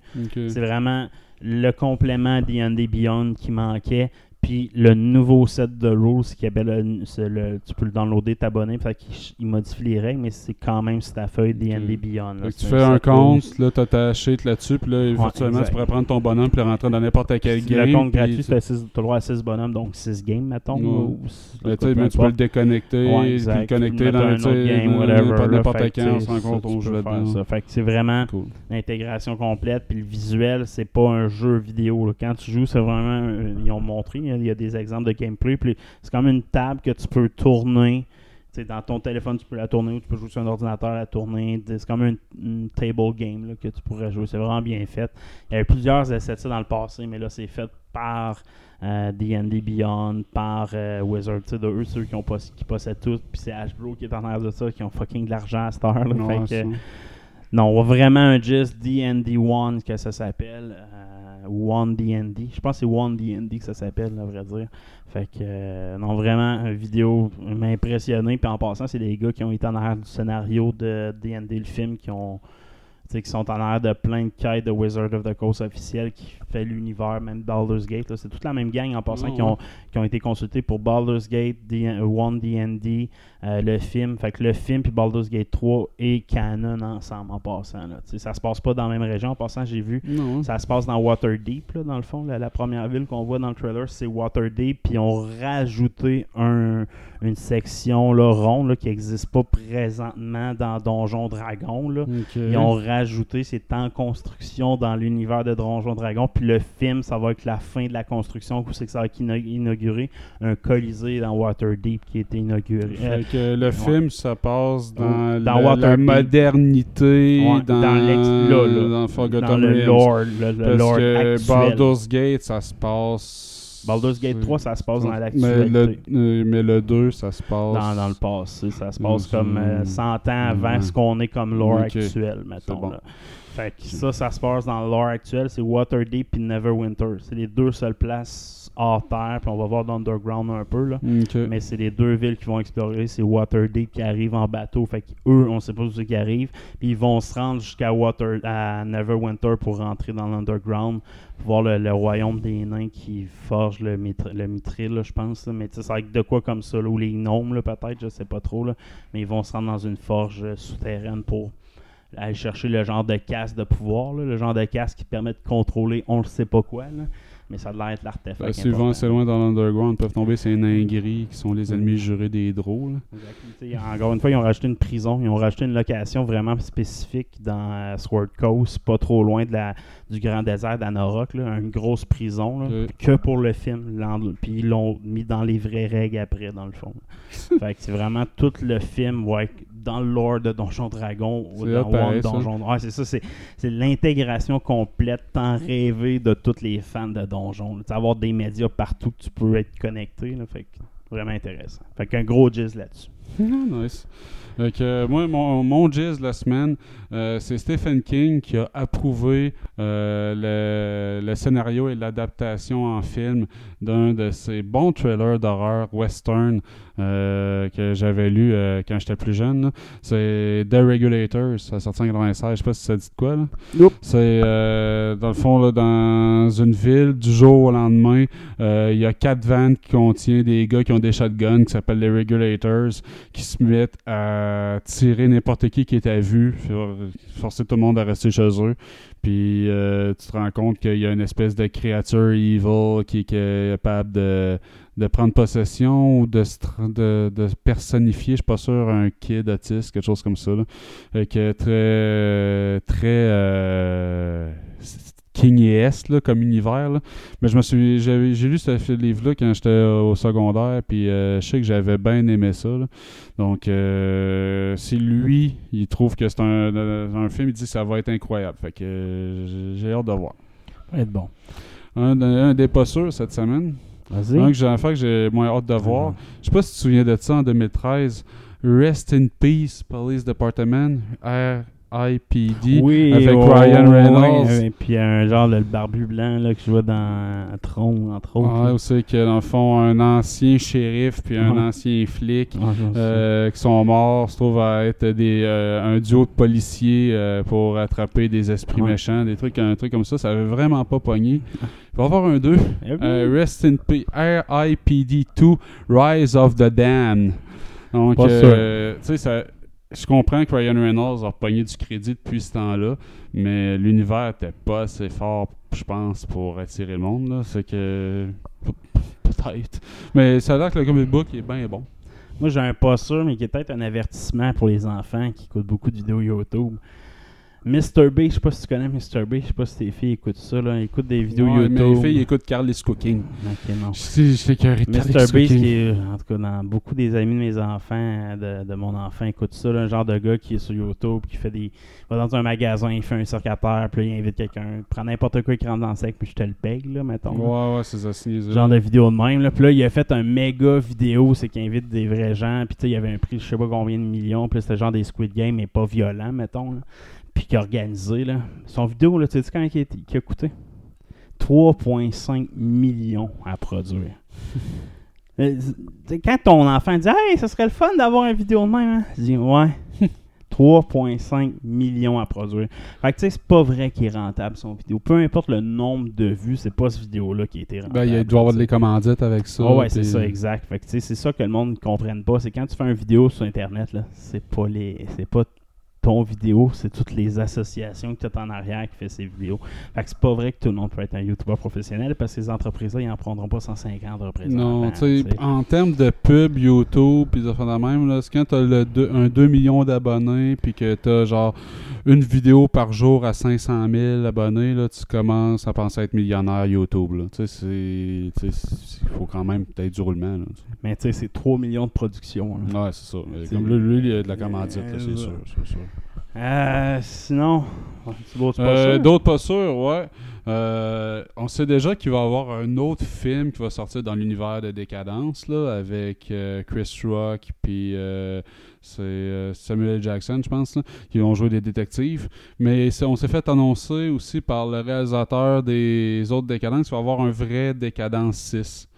Speaker 1: C'est vraiment le complément D&D Beyond qui manquait. Puis le nouveau set de rules qui appelle le- tu peux le downloader, t'abonner, fait qu'il il modifie les règles, mais c'est quand même sur ta feuille D&D Beyond. là.
Speaker 2: Tu fais un compte, là, tu as ta sheet là-dessus, puis là, virtuellement,
Speaker 1: exact.
Speaker 2: tu pourrais prendre ton bonhomme puis le rentrer dans n'importe quel game.
Speaker 1: Le compte gratuit,
Speaker 2: tu-
Speaker 1: as, le droit à 6 bonhommes, donc 6 games, mettons.
Speaker 2: Ouais.
Speaker 1: ou six-
Speaker 2: Ben, tu ben, tu peux le déconnecter,
Speaker 1: Ouais,
Speaker 2: puis le connecter dans
Speaker 1: un autre game, whatever,
Speaker 2: n'importe quand,
Speaker 1: ça,
Speaker 2: compte,
Speaker 1: tu
Speaker 2: on joue là-dedans.
Speaker 1: Fait que c'est vraiment l'intégration complète, puis le visuel, c'est pas un jeu vidéo. Quand tu joues, c'est vraiment. euh, Ils ont montré, il y a des exemples de gameplay, puis c'est comme une table que tu peux tourner. Dans ton téléphone, tu peux la tourner ou tu peux jouer sur un ordinateur la tourner. C'est comme une, une table game là, que tu pourrais jouer. C'est vraiment bien fait. Il y avait plusieurs essais de ça dans le passé, mais là, c'est fait par euh, D&D Beyond, par euh, Wizard. De eux, ceux qui, ont poss- qui possèdent tout. Puis c'est Hasbro qui est en arrière de ça, qui ont fucking de l'argent à cette heure. là.
Speaker 2: Ouais,
Speaker 1: Fait que,
Speaker 2: ça.
Speaker 1: non, vraiment un gist D&D One que ça s'appelle. euh, One D&D. Je pense que c'est One D&D que ça s'appelle, à vrai dire. Fait que, euh, non, vraiment, une vidéo m'a impressionné. Puis en passant, c'est des gars qui ont été en arrière du scénario de D&D, le film, qui ont qui sont en arrière de plein de quêtes de Wizard of the Coast officiel qui fait l'univers, même Baldur's Gate. C'est toute la même gang en passant qui, ont, qui ont été consultés pour Baldur's Gate, D- euh, One D&D, euh, le film. Fait que le film puis Baldur's Gate 3 et canon ensemble en passant. Là. Ça se passe pas dans la même région. En passant, j'ai vu
Speaker 2: Non.
Speaker 1: ça se passe dans Waterdeep, là, dans le fond. La, la première ville qu'on voit dans le trailer, c'est Waterdeep. Puis ils ont rajouté un, une section là, ronde là, qui n'existe pas présentement dans Donjon Dragon. Là. Ils ont rajouté, c'est en construction dans l'univers de Donjon Dragon. Puis le film, ça va être la fin de la construction, où c'est que ça va être ina- inauguré un colisée dans Waterdeep qui a été inauguré.
Speaker 2: Fait que le film, ça passe dans,
Speaker 1: Dans
Speaker 2: la, modernité,
Speaker 1: Ouais,
Speaker 2: dans,
Speaker 1: dans l'ex- là, là.
Speaker 2: dans Forgotten
Speaker 1: dans le lore, le, le
Speaker 2: Parce
Speaker 1: lore
Speaker 2: que
Speaker 1: actuel.
Speaker 2: Baldur's Gate, ça se passe
Speaker 1: Baldur's Gate
Speaker 2: c'est-
Speaker 1: 3, ça se passe dans l'actualité.
Speaker 2: euh, mais le 2, ça se passe.
Speaker 1: Dans, dans le passé, ça se passe
Speaker 2: Mm,
Speaker 1: comme euh,
Speaker 2: mm,
Speaker 1: 100 ans avant
Speaker 2: mm.
Speaker 1: ce qu'on est comme lore
Speaker 2: Ok.
Speaker 1: actuel, mettons.
Speaker 2: bon.
Speaker 1: là. Fait que ça, ça se passe dans le lore actuel, c'est Waterdeep et Neverwinter. C'est les deux seules places hors terre, puis on va voir d'Underground un peu, là.
Speaker 2: Ok.
Speaker 1: Mais c'est les deux villes qui vont explorer. C'est Waterdeep qui arrive en bateau. Fait qu'eux, on sait pas où c'est qu'ils arrivent. Puis ils vont se rendre jusqu'à Water, à Neverwinter pour rentrer dans l'Underground. Voir le, le royaume des nains qui forge le, mitr- le mithril, là, je pense. là. Mais tu sais, ça va être de quoi comme ça. là, ou les gnomes, peut-être, je sais pas trop. Là. Mais ils vont se rendre dans une forge euh, souterraine pour aller chercher le genre de casque de pouvoir. là, le genre de casque qui permet de contrôler on ne sait pas quoi. là. Mais ça a l'air être l'artefact.
Speaker 2: Ben,
Speaker 1: important.
Speaker 2: assez loin dans l'underground, ils peuvent tomber ces nains gris qui sont les ennemis jurés des drôles.
Speaker 1: Encore une fois, ils ont rajouté une prison, ils ont rajouté une location vraiment spécifique dans euh, Sword Coast, pas trop loin de la, du grand désert d'Anorok, une grosse prison, là, que pour le film. Puis ils l'ont mis dans les vraies règles après, dans le fond. [LAUGHS] fait que c'est vraiment tout le film dans le lore de Donjon Dragon ou dans
Speaker 2: pareil.
Speaker 1: Donjon. Ouais, c'est ça, c'est, c'est l'intégration complète, tant rêvée de tous les fans de Donjon. là. Avoir des médias partout que tu peux être connecté, là, fait que vraiment intéressant. Fait qu'un gros jizz là-dessus.
Speaker 2: Ah, nice. Euh, moi, mon, mon de la semaine, euh, c'est Stephen King qui a approuvé euh, le, le scénario et l'adaptation en film d'un de ses bons trailers d'horreur western que j'avais lu quand j'étais plus jeune. C'est The Regulators, ça a sorti en 96. Je sais pas si ça dit de quoi.
Speaker 1: Nope.
Speaker 2: C'est dans le fond là, dans une ville du jour au lendemain. Il y a quatre vannes qui contiennent des gars qui ont des shotguns qui s'appellent les Regulators qui se mettent à tirer n'importe qui qui est à vue, for- forcer tout le monde à rester chez eux. Puis euh, tu te rends compte qu'il y a une espèce de créature evil qui, est capable de, de prendre possession ou de, de, personnifier, je suis pas sûr, un kid autiste, quelque chose comme ça. Là. Fait que très, très euh, King-esque là, comme univers. là. Mais je me suis, j'ai lu ce livre-là quand j'étais au secondaire, puis euh, je sais que j'avais bien aimé ça. là. Donc, euh, si lui, il trouve que c'est un, un film, il dit que ça va être incroyable. Fait que euh, j'ai- hâte de voir.
Speaker 1: Ça va être bon.
Speaker 2: Un, de- un des pas sûrs cette semaine.
Speaker 1: Vas-y.
Speaker 2: Un que j'ai que j'ai moins hâte de voir. Je sais pas si tu te souviens de ça en 2013. Rest in Peace Police Department,
Speaker 1: Oui,
Speaker 2: avec
Speaker 1: oh,
Speaker 2: Ryan Reynolds.
Speaker 1: et puis un genre le barbu blanc là, qui jouait dans Tron, entre autres.
Speaker 2: Ouais,
Speaker 1: là.
Speaker 2: où c'est que dans le fond, un ancien shérif puis un ancien flic
Speaker 1: Ah,
Speaker 2: euh, qui sont morts se trouve à être des, euh, un duo de policiers euh, pour attraper des esprits méchants, des trucs, un truc comme ça. Ça avait vraiment pas pogné. Il va y avoir un 2.
Speaker 1: Eh
Speaker 2: Rest in Peace, RIPD 2, Rise of the Damned. Donc, tu sais, ça- je comprends que Ryan Reynolds a pogné du crédit depuis ce temps-là, mais l'univers était pas assez fort, je pense, pour attirer le monde. C'est que. pe- Peut-être. Mais ça a l'air que le comic book est bien bon.
Speaker 1: Moi, j'ai un pas sûr, mais qui est peut-être un avertissement pour les enfants qui écoutent beaucoup de vidéos YouTube. Mr. B, je sais pas si tu connais Mr. B, je sais pas si tes filles écoutent ça, là. Ils écoutent des vidéos
Speaker 2: Ouais,
Speaker 1: YouTube.
Speaker 2: Mes filles écoutent Carly's Cooking.
Speaker 1: Ok, non.
Speaker 2: Je sais,
Speaker 1: Mr.
Speaker 2: Cooking.
Speaker 1: qui est, en tout cas, dans beaucoup des amis de mes enfants, de, de mon enfant, écoute ça, là, le genre de gars qui est sur YouTube, qui fait des. va dans un magasin, il fait un terre, puis là, il invite quelqu'un, il prend n'importe quoi qui rentre dans le sec, puis je te le paye, là, mettons. là.
Speaker 2: Ouais, ouais, c'est ça. c'est
Speaker 1: Ce genre de vidéo de même. Là. Puis là, il a fait un méga vidéo, c'est qu'il invite des vrais gens. Puis tu sais, il y avait un prix, je sais pas combien de millions. Puis c'était genre des Squid Game, mais pas violent, mettons. Là. Puis qu'il a organisé. Là. Son vidéo, là, tu sais quand il a, il a coûté? 3,5 millions à produire. [LAUGHS] Euh, quand ton enfant dit Hey, ça serait le fun d'avoir une vidéo de même, hein? Tu dis Ouais. [LAUGHS] 3,5 millions à produire. Fait que tu sais, c'est pas vrai qu'il est rentable son vidéo. Peu importe le nombre de vues, c'est pas cette vidéo-là qui a été rentable.
Speaker 2: Ben, il doit y avoir des commandites avec ça.
Speaker 1: Ah ouais, c'est ça, exact. Fait que, tu sais, c'est ça que le monde ne comprenne pas. C'est quand tu fais une vidéo sur Internet, là, c'est pas les. C'est pas ton vidéo, c'est toutes les associations que tu as en arrière qui fait ces vidéos. Fait que c'est pas vrai que tout le monde peut être un YouTuber professionnel parce que ces entreprises-là, ils en prendront pas 150 représentants.
Speaker 2: Non, tu sais,
Speaker 1: tu
Speaker 2: en termes de pub, YouTube, puis de de même, là, c'est quand t'as le deux- un 2 millions d'abonnés, puis que t'as genre une vidéo par jour à 500 000 abonnés, là, tu commences à penser être millionnaire YouTube. Là. Tu sais, c'est. tu sais, c'est- Il faut quand même peut-être du roulement. Là, tu.
Speaker 1: Mais tu sais, c'est 3 millions de production. là.
Speaker 2: Ouais, c'est ça. Comme lui, lui, il y a de la commandite, là, c'est
Speaker 1: Euh,
Speaker 2: sûr, c'est sûr.
Speaker 1: Euh, sinon,
Speaker 2: Euh. D'autres pas sûrs, ouais. Euh, on sait déjà qu'il va y avoir un autre film qui va sortir dans l'univers de Décadence, là, avec Chris Rock, puis c'est Samuel L. Jackson, je pense, là, qui vont jouer des détectives. Mais on s'est fait annoncer aussi par le réalisateur des autres Décadences qu'il va y avoir un vrai Décadence 6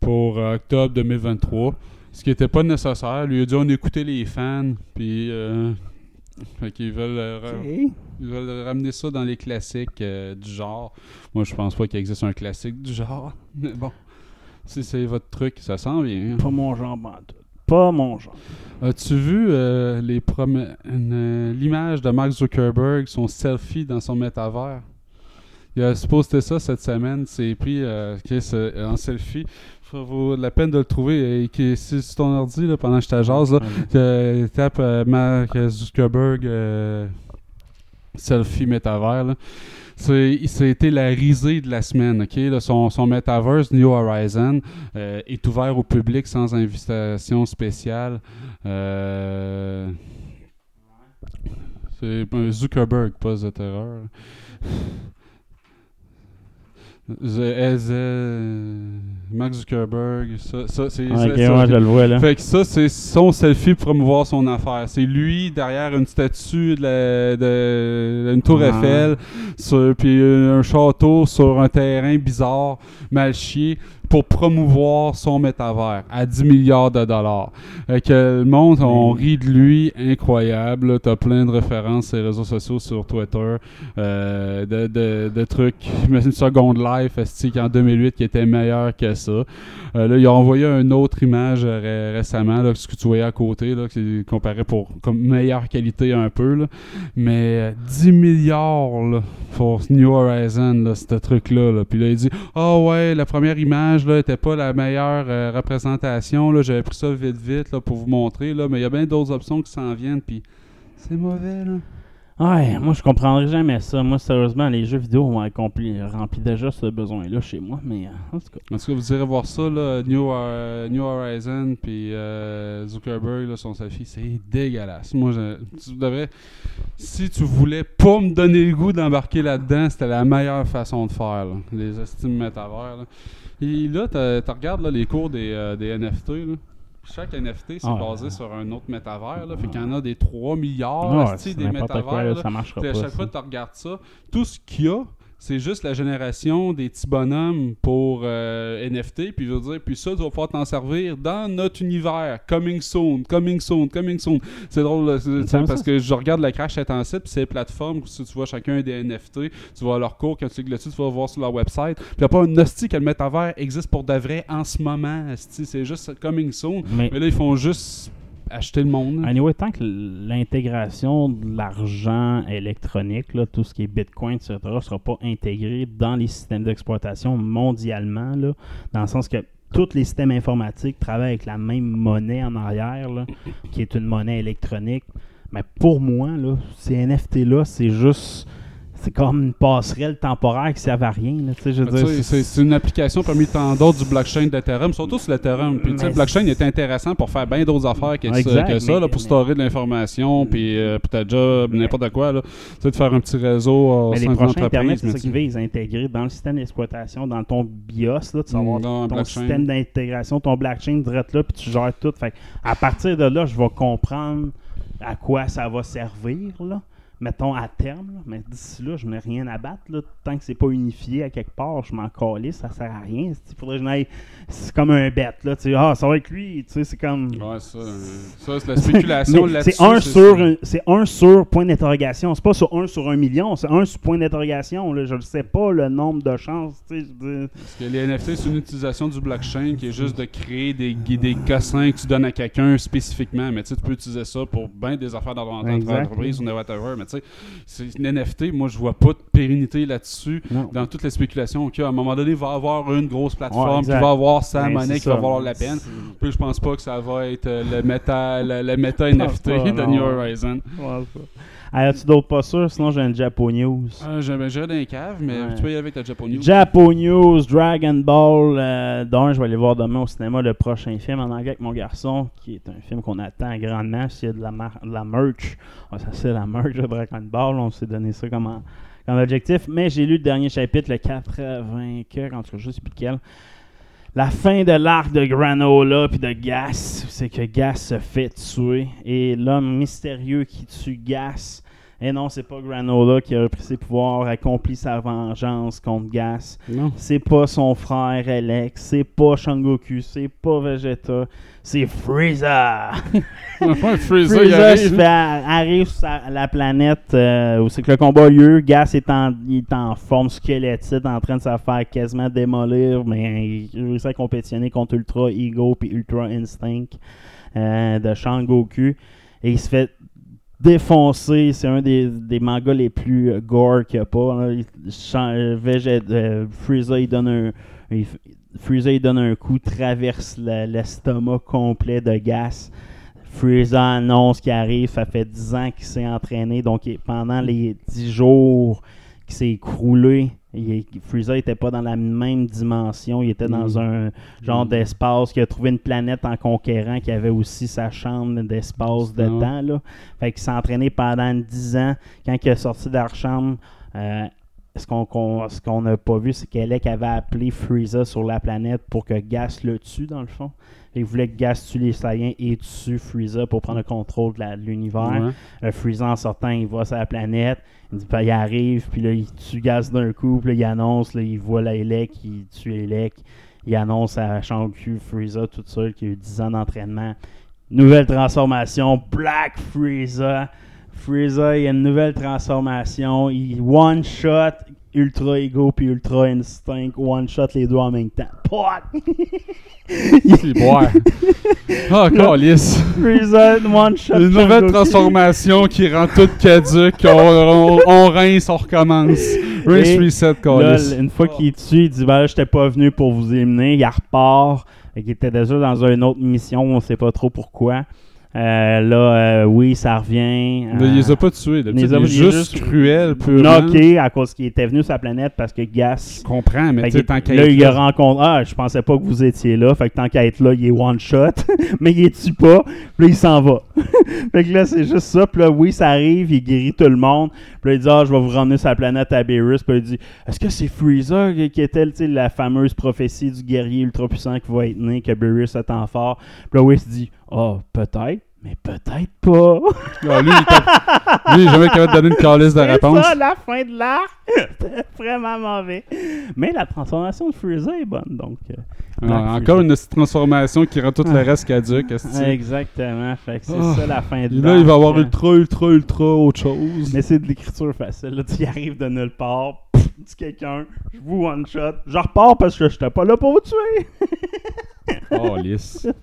Speaker 2: pour octobre 2023. Ce qui n'était pas nécessaire. Lui a dit on écoutait les fans, puis. Fait qu'ils veulent euh, ils veulent ramener ça dans les classiques euh, du genre. Moi, je pense pas qu'il existe un classique du genre. [LAUGHS] Mais bon, si c'est votre truc, ça s'en vient. hein.
Speaker 1: Pas mon genre, pantoute. Pas mon genre.
Speaker 2: As-tu vu euh, les l'image de Mark Zuckerberg, son selfie dans son métavers? Il a posté ça cette semaine. C'est pris euh, en selfie. Ça vaut la peine de le trouver. Et qui, si sur ton ordi, là, pendant que je là, euh, tape euh, Mark Zuckerberg euh, selfie métavers. là. C'était la risée de la semaine. ok? Là, son, son metaverse New Horizon euh, est ouvert au public sans invitation spéciale. Euh, c'est un Zuckerberg, pas The Terror. The, euh, Mark Zuckerberg, ça, ça c'est
Speaker 1: ouais, je le vois là.
Speaker 2: fait que ça, c'est son selfie pour promouvoir son affaire. C'est lui derrière une statue de, la- de- une tour
Speaker 1: Ah.
Speaker 2: Eiffel, sur, puis un château sur un terrain bizarre, mal chié, pour promouvoir son métavers à 10 milliards de dollars. Fait que le monde, on rit de lui, incroyable. là. T'as plein de références sur les réseaux sociaux, sur Twitter, euh, de, de, de trucs. Mais une seconde life, esti, en 2008, qui était meilleur que ça. Euh, là, ils ont envoyé une autre image euh, ré- récemment, là, ce que tu voyais à côté, là, qui comparait pour comme meilleure qualité un peu. Là. Mais euh, 10 milliards là, pour New Horizon, là, ce truc-là. Là. Puis là, il dit Ah ouais, la première image là, était pas la meilleure euh, représentation. Là. J'avais pris ça vite, vite là, pour vous montrer. Là, mais il y a bien d'autres options qui s'en viennent. Puis c'est mauvais. Là.
Speaker 1: Ouais, moi je comprendrais jamais ça. Moi, sérieusement, les jeux vidéo ont accompli, rempli déjà ce besoin-là chez moi. Mais euh, en tout cas,
Speaker 2: En tout cas, vous irez voir ça, là, New, euh, New Horizon, puis euh, Zuckerberg, là, son selfie, c'est dégueulasse. Moi, je, tu devrais, si tu voulais pas me donner le goût d'embarquer là-dedans, c'était la meilleure façon de faire, là, les estimes métavers. Là. Et là, tu regardes là, les cours des, euh, des NFT, là. Chaque NFT, c'est
Speaker 1: Ah.
Speaker 2: basé sur un autre métavers. Là, fait qu'il y en a des 3 milliards
Speaker 1: ouais, c'est
Speaker 2: des métavers.
Speaker 1: quoi, là,
Speaker 2: là.
Speaker 1: ça marchera
Speaker 2: Puis
Speaker 1: pas.
Speaker 2: à chaque
Speaker 1: ça.
Speaker 2: fois que tu regardes ça, tout ce qu'il y a, c'est juste la génération des petits bonhommes pour euh, NFT. Puis je veux dire, puis ça, tu vas pouvoir t'en servir dans notre univers. Coming soon, coming soon, coming soon. C'est drôle, parce
Speaker 1: ça,
Speaker 2: que je regarde le crash intensive, puis c'est les plateformes, si tu vois chacun des NFT, tu vois leur cours, quand tu cliques dessus, tu vas voir sur leur website. Puis il n'y a pas un hostie que le métavers existe pour de vrai en ce moment. C'est juste coming soon.
Speaker 1: Mais
Speaker 2: Mais là, ils font juste acheter le monde.
Speaker 1: Anyway, tant que l'intégration de l'argent électronique, tout ce qui est Bitcoin, etc., ne sera pas intégré dans les systèmes d'exploitation mondialement, dans le sens que tous les systèmes informatiques travaillent avec la même monnaie en arrière, qui est une monnaie électronique. Mais pour moi, là, ces NFT-là, c'est juste. C'est comme une passerelle temporaire qui ne sert à rien.
Speaker 2: C'est une application parmi tant d'autres du blockchain d'Ethereum, surtout sur l'Ethereum. Puis le blockchain est intéressant pour faire bien d'autres affaires que, ça- ça, là, pour
Speaker 1: mais-
Speaker 2: storer de l'information, puis euh, pour ta job, n'importe quoi. Là. Tu sais, de faire un petit réseau euh,
Speaker 1: Mais les prochains Internet, c'est ça
Speaker 2: tu-
Speaker 1: qu'ils visent, intégrer dans le système d'exploitation, dans ton BIOS, là, tu vas avoir ton
Speaker 2: blockchain.
Speaker 1: système d'intégration, ton blockchain direct là, puis tu gères tout. Fait à partir de là, je vais comprendre à quoi ça va servir, là. Mettons à terme, là. mais d'ici là, je n'ai rien à battre. Là. Tant que c'est pas unifié à quelque part, je m'en calisse, ça sert à rien. Il faudrait que je n'aille- C'est comme un bête, là. Tu ah, ça va être lui. Tu sais, c'est comme.
Speaker 2: Ouais, ça, euh, ça c'est la [LAUGHS] spéculation là-dessus.
Speaker 1: c'est un sur un- c'est un sur point d'interrogation. C'est pas sur un sur un million, c'est un sur point d'interrogation. Je ne sais pas le nombre de chances.
Speaker 2: Parce que les NFT, c'est une utilisation du blockchain qui est juste de créer des, des cossins que tu donnes à quelqu'un spécifiquement. Mais tu peux utiliser ça pour bien des affaires dans ton entreprise ou whatever. Mais tu tu sais, c'est une NFT, moi, je vois pas de pérennité là-dessus. Dans toutes les spéculations qu'à un moment donné, il va y avoir une grosse plateforme qui va avoir sa
Speaker 1: Ben,
Speaker 2: monnaie qui va valoir la peine. Puis je pense pas que ça va être euh, le méta, le, le méta [LAUGHS] NFT de. New Horizon.
Speaker 1: Hey, As-tu d'autres pas sûrs? Sinon, j'ai un Japo News.
Speaker 2: J'irais j'irais dans les caves, mais
Speaker 1: Ouais.
Speaker 2: tu peux y aller avec la Japan News.
Speaker 1: Japo News, Dragon Ball. Euh, D'un, je vais aller voir demain au cinéma le prochain film en anglais avec mon garçon, qui est un film qu'on attend grandement. S'il y a de la, de la merch, Ouais, ça c'est la merch de Dragon Ball, on s'est donné ça comme, en- comme objectif. Mais j'ai lu le dernier chapitre, le 80 que, en tout cas, je sais plus lequel. La fin de l'arc de Granola puis de Gas, c'est que Gas se fait tuer. Et l'homme mystérieux qui tue Gas, et non, c'est pas Granola qui a repris ses pouvoirs, accompli sa vengeance contre Gas.
Speaker 2: Non.
Speaker 1: C'est pas son frère Alex, c'est pas Shangoku, c'est pas Vegeta, c'est Frieza. [LAUGHS]
Speaker 2: Ouais, Freezer, il arrive.
Speaker 1: fait- arrive sur la planète euh, où c'est que le combat a lieu. Gas est en, il est en forme squelettique, en train de se faire quasiment démolir, mais il réussit à compétitionner contre Ultra Ego puis Ultra Instinct euh, de Shangoku. Et il se fait défoncer. C'est un des, des mangas les plus euh, gore qu'il n'y a pas. Il- euh, euh, il donne un. il il donne un coup, traverse le- l'estomac complet de Gas. Frieza annonce qu'il arrive, ça fait 10 ans qu'il s'est entraîné, donc pendant les 10 jours qu'il s'est écroulé, il, Frieza n'était pas dans la même dimension, il était dans un genre
Speaker 2: Mm.
Speaker 1: d'espace, qu'il a trouvé une planète en conquérant qui avait aussi sa chambre d'espace
Speaker 2: Ah ouais.
Speaker 1: dedans. Là. Fait qu'il s'est entraîné pendant 10 ans. Quand il est sorti de la chambre, euh, ce qu'on qu'on- ce qu'on n'a pas vu, c'est qu'Elec avait appelé Frieza sur la planète pour que Gas le tue, dans le fond. Il voulait que Gas tue les Saiyans et tue Frieza pour prendre le contrôle de l'univers.
Speaker 2: Ouais.
Speaker 1: Le Frieza, en sortant, il va sur la planète. Il, dit, ben, il arrive, puis là, il tue Gas d'un coup, puis là, il annonce, là, il voit la Elec, il tue Elec. Il annonce à Shang-Chi, Frieza, tout seul, qu'il a eu 10 ans d'entraînement. Nouvelle transformation, Black Frieza. Frieza, il y a une nouvelle transformation. Il one-shot Ultra Ego puis Ultra Instinct. One-shot les deux en même temps. Pot! [LAUGHS]
Speaker 2: C'est boire. [LAUGHS] Ah, calice.
Speaker 1: Frieza, one-shot.
Speaker 2: Une nouvelle transformation qui rend tout caduque. On, on, on rince, on recommence. Rinse,
Speaker 1: Et
Speaker 2: reset, calice.
Speaker 1: une fois qu'il tue, il dit ben là, j'étais pas venu pour vous éliminer. Il repart. Qu'il était déjà dans une autre mission, on sait pas trop pourquoi. Euh, là, euh, oui, ça revient.
Speaker 2: Mais il les a pas tués.
Speaker 1: les
Speaker 2: d'habitude.
Speaker 1: a-
Speaker 2: Il est juste
Speaker 1: juste-
Speaker 2: cruel,
Speaker 1: Non,
Speaker 2: purement.
Speaker 1: ok, à cause qu'il était venu sur la planète parce que Gas.
Speaker 2: Je comprends, mais tu tant qu'à
Speaker 1: là, il a rencontré. Ah, je pensais pas que vous étiez là. Fait que tant qu'à être là, il est one shot. [LAUGHS] mais il est tue pas. Puis là, il s'en va. [LAUGHS] fait que là, c'est juste ça. Puis là, oui, ça arrive. Il guérit tout le monde. Puis là, il dit Ah, je vais vous ramener sur la planète à Beerus. Puis là, il dit Est-ce que c'est Freezer qui était tu sais, la fameuse prophétie du guerrier ultra puissant qui va être né, que Beerus attend fort? Puis là, oui, il se dit Ah, peut-être. Mais peut-être pas.
Speaker 2: Ah, lui, il lui, il est jamais capable de donner une calice de
Speaker 1: C'est
Speaker 2: réponse.
Speaker 1: ça, la fin de l'arc. [LAUGHS] C'était vraiment mauvais. Mais la transformation de Freezer est bonne, donc. euh,
Speaker 2: Ah, encore une transformation qui rend tout le reste caduque.
Speaker 1: Exactement. Fait que c'est ça la fin de
Speaker 2: Et là, il va avoir ultra, ultra, ultra autre chose.
Speaker 1: Mais c'est de l'écriture facile. Là, tu y arrives de nulle part, pff, dis quelqu'un, je vous one shot, je repars parce que j'étais pas là pour vous tuer.
Speaker 2: Oh, lisse. [LAUGHS]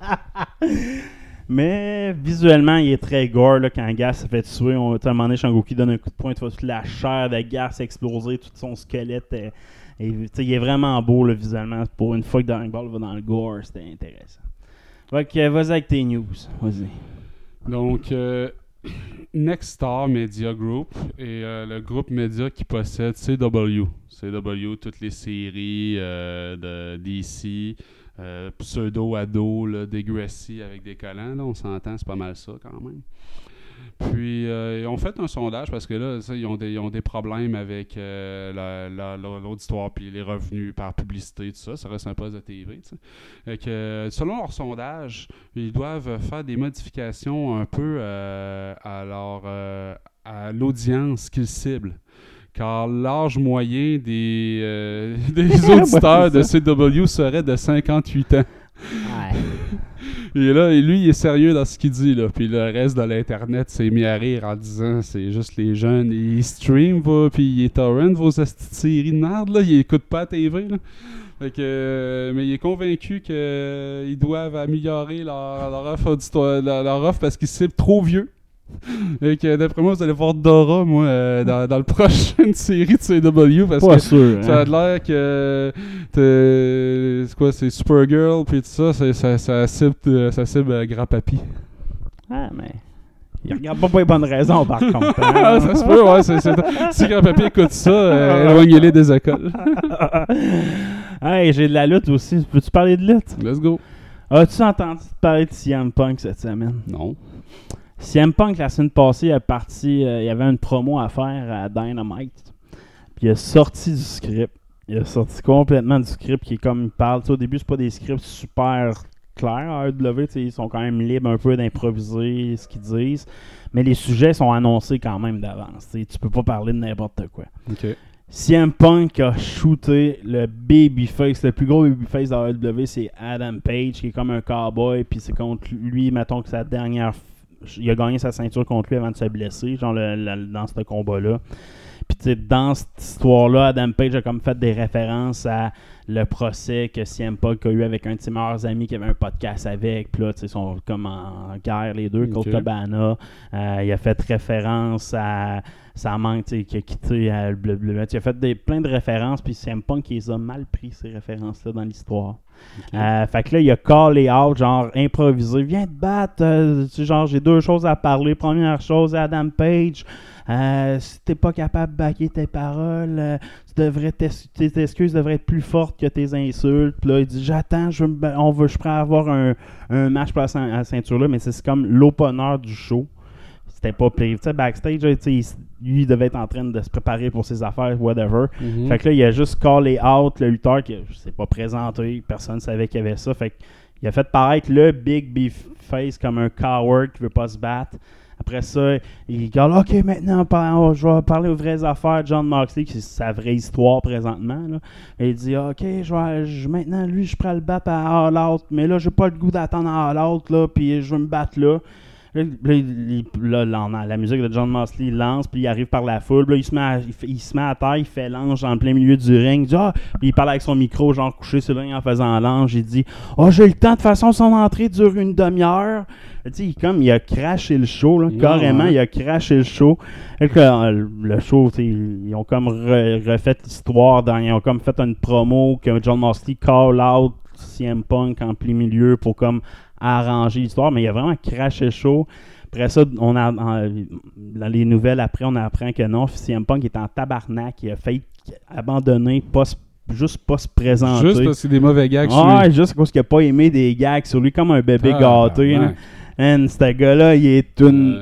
Speaker 2: [LAUGHS]
Speaker 1: Mais visuellement, il est très gore là, quand Gas se fait tuer. On, à un moment donné, Shangoku donne un coup de poing, tu vois toute la chair de Gas exploser, tout son squelette. il est vraiment beau visuellement. Pour une fois que Dragon Ball va dans le gore, c'était intéressant. Que euh, vas-y avec tes news. Vas-y.
Speaker 2: Donc, euh, [CLEARS THROAT] Next Star Media Group est euh, le groupe média qui possède CW. CW, toutes les séries euh, de DC, euh, pseudo-ado, là, Degrassi avec des collants. Là, on s'entend, c'est pas mal ça quand même. Puis, euh, ils ont fait un sondage parce que là, ils, ont des, problèmes avec euh, la- la- l'auditoire puis les revenus par publicité, tout ça. Ça reste un poste de TV. Fait que, selon leur sondage, ils doivent faire des modifications un peu à, à l'audience qu'ils ciblent. Car l'âge moyen des, euh, [LAUGHS] des auditeurs de CW serait de 58 ans. Et là, lui, il est sérieux dans ce qu'il dit. Là. Puis le reste de l'Internet s'est mis à rire en disant c'est juste les jeunes. Ils stream, va, puis ils torrent vos séries de merde. Là. Ils écoutent pas la TV. Là. Fait que, euh, mais il est convaincu qu'ils doivent améliorer leur, leur offre leur, leur offre parce qu'ils ciblent trop vieux. [LAUGHS] Et que d'après moi, vous allez voir Dora, moi, euh, dans, dans le [LAUGHS] prochaine série de CW. Parce
Speaker 1: Pas
Speaker 2: que
Speaker 1: sûr.
Speaker 2: ça a
Speaker 1: hein.
Speaker 2: l'air que. t'es- C'est quoi, c'est Supergirl, puis tout ça, c'est- ça, ça cible, euh, ça cible euh, Grand Papy.
Speaker 1: Ah, mais. Il regarde pas pour les bonnes raisons, par contre. hein. [LAUGHS]
Speaker 2: Ah, ça se peut, ouais. c'est- c'est- si Grand Papy écoute ça, euh, éloignez-les des écoles.
Speaker 1: hey, j'ai de la lutte aussi. Peux-tu parler de lutte?
Speaker 2: Let's go.
Speaker 1: As-tu entendu parler de CM Punk cette semaine?
Speaker 2: Non.
Speaker 1: CM Punk, la semaine passée, il, est parti, euh, il y avait une promo à faire à Dynamite. Puis il a sorti du script. Il a sorti complètement du script qui est comme il parle. Tu sais, au début, c'est pas des scripts super clairs à AEW. Ils sont quand même libres un peu d'improviser ce qu'ils disent. Mais les sujets sont annoncés quand même d'avance. tu peux pas parler de n'importe quoi.
Speaker 2: Ok.
Speaker 1: CM Punk a shooté le babyface, le plus gros babyface de AEW, c'est Adam Page, qui est comme un cowboy, puis c'est contre lui, mettons que sa dernière. Il a gagné sa ceinture contre lui avant de se blesser, genre le- dans ce combat-là. Puis dans cette histoire-là, Adam Page a comme fait des références à le procès que CM Punk a eu avec un de ses meilleurs amis qui avait un podcast avec. Puis là, tu sais, ils sont comme en guerre les deux, Colt
Speaker 2: Ok.
Speaker 1: Cabana. Euh, il a fait référence à ça manque, tu sais, qui a quitté euh, le bleu. Tu as fait des, plein de références, puis CM Punk, les a mal pris, ces références-là, dans l'histoire. Euh, fait que là, il a callé out, genre, improvisé. Viens te battre, euh, tu sais, genre, j'ai deux choses à parler. Première chose, Adam Page. Euh, si t'es pas capable de backer tes paroles, euh, tu devrais t'es- tes excuses devraient être plus fortes que tes insultes. Puis là, il dit J'attends, je, on veut, je à avoir un, un match pour la ceint- la ceinture là, mais c'est comme l'opener du show. C'était pas pire. Tu sais, backstage, là, il- lui, il devait être en train de se préparer pour ses affaires, whatever.
Speaker 2: Mhm.
Speaker 1: Fait que là, il a juste callé out le lutteur qui s'est pas présenté. Personne ne savait qu'il y avait ça. Fait qu'il a fait paraître le big beef face comme un coward qui veut pas se battre. Après ça, il dit Ok, maintenant, je vais parler aux vraies affaires. John Moxley, qui c'est sa vraie histoire présentement. là. Et il dit Ok, je vais, maintenant, lui, je prends le battre à All Out. Mais là, j'ai pas le goût d'attendre à All Out. Là, puis je veux me battre là. Là, la musique de John Moxley il lance, puis il arrive par la foule. il se met à, il, se met à terre, il fait l'ange en plein milieu du ring. Il dit, Ah! Puis il parle avec son micro, genre couché sur le ring en faisant l'ange. Il dit Oh, j'ai le temps, de toute façon, son entrée dure une demi-heure. Tu sais, il- comme il a craché le show, là, carrément,
Speaker 2: ouais.
Speaker 1: il a craché le show. Que, euh, le show, ils ont comme re- refait l'histoire. Ils ont comme fait une promo que John Moxley call out CM Punk en plein milieu pour comme arranger l'histoire, mais il a vraiment craché le show. Après ça, on a, dans les nouvelles après, on apprend que non, CM Punk est en tabarnak, il a failli abandonner, pas juste pas se présenter.
Speaker 2: Juste parce que c'est des mauvais gags sur
Speaker 1: Ouais,
Speaker 2: lui.
Speaker 1: juste parce qu'il a pas aimé des gags sur lui comme un bébé
Speaker 2: Ah,
Speaker 1: gâté. Man, ce gars-là, il est une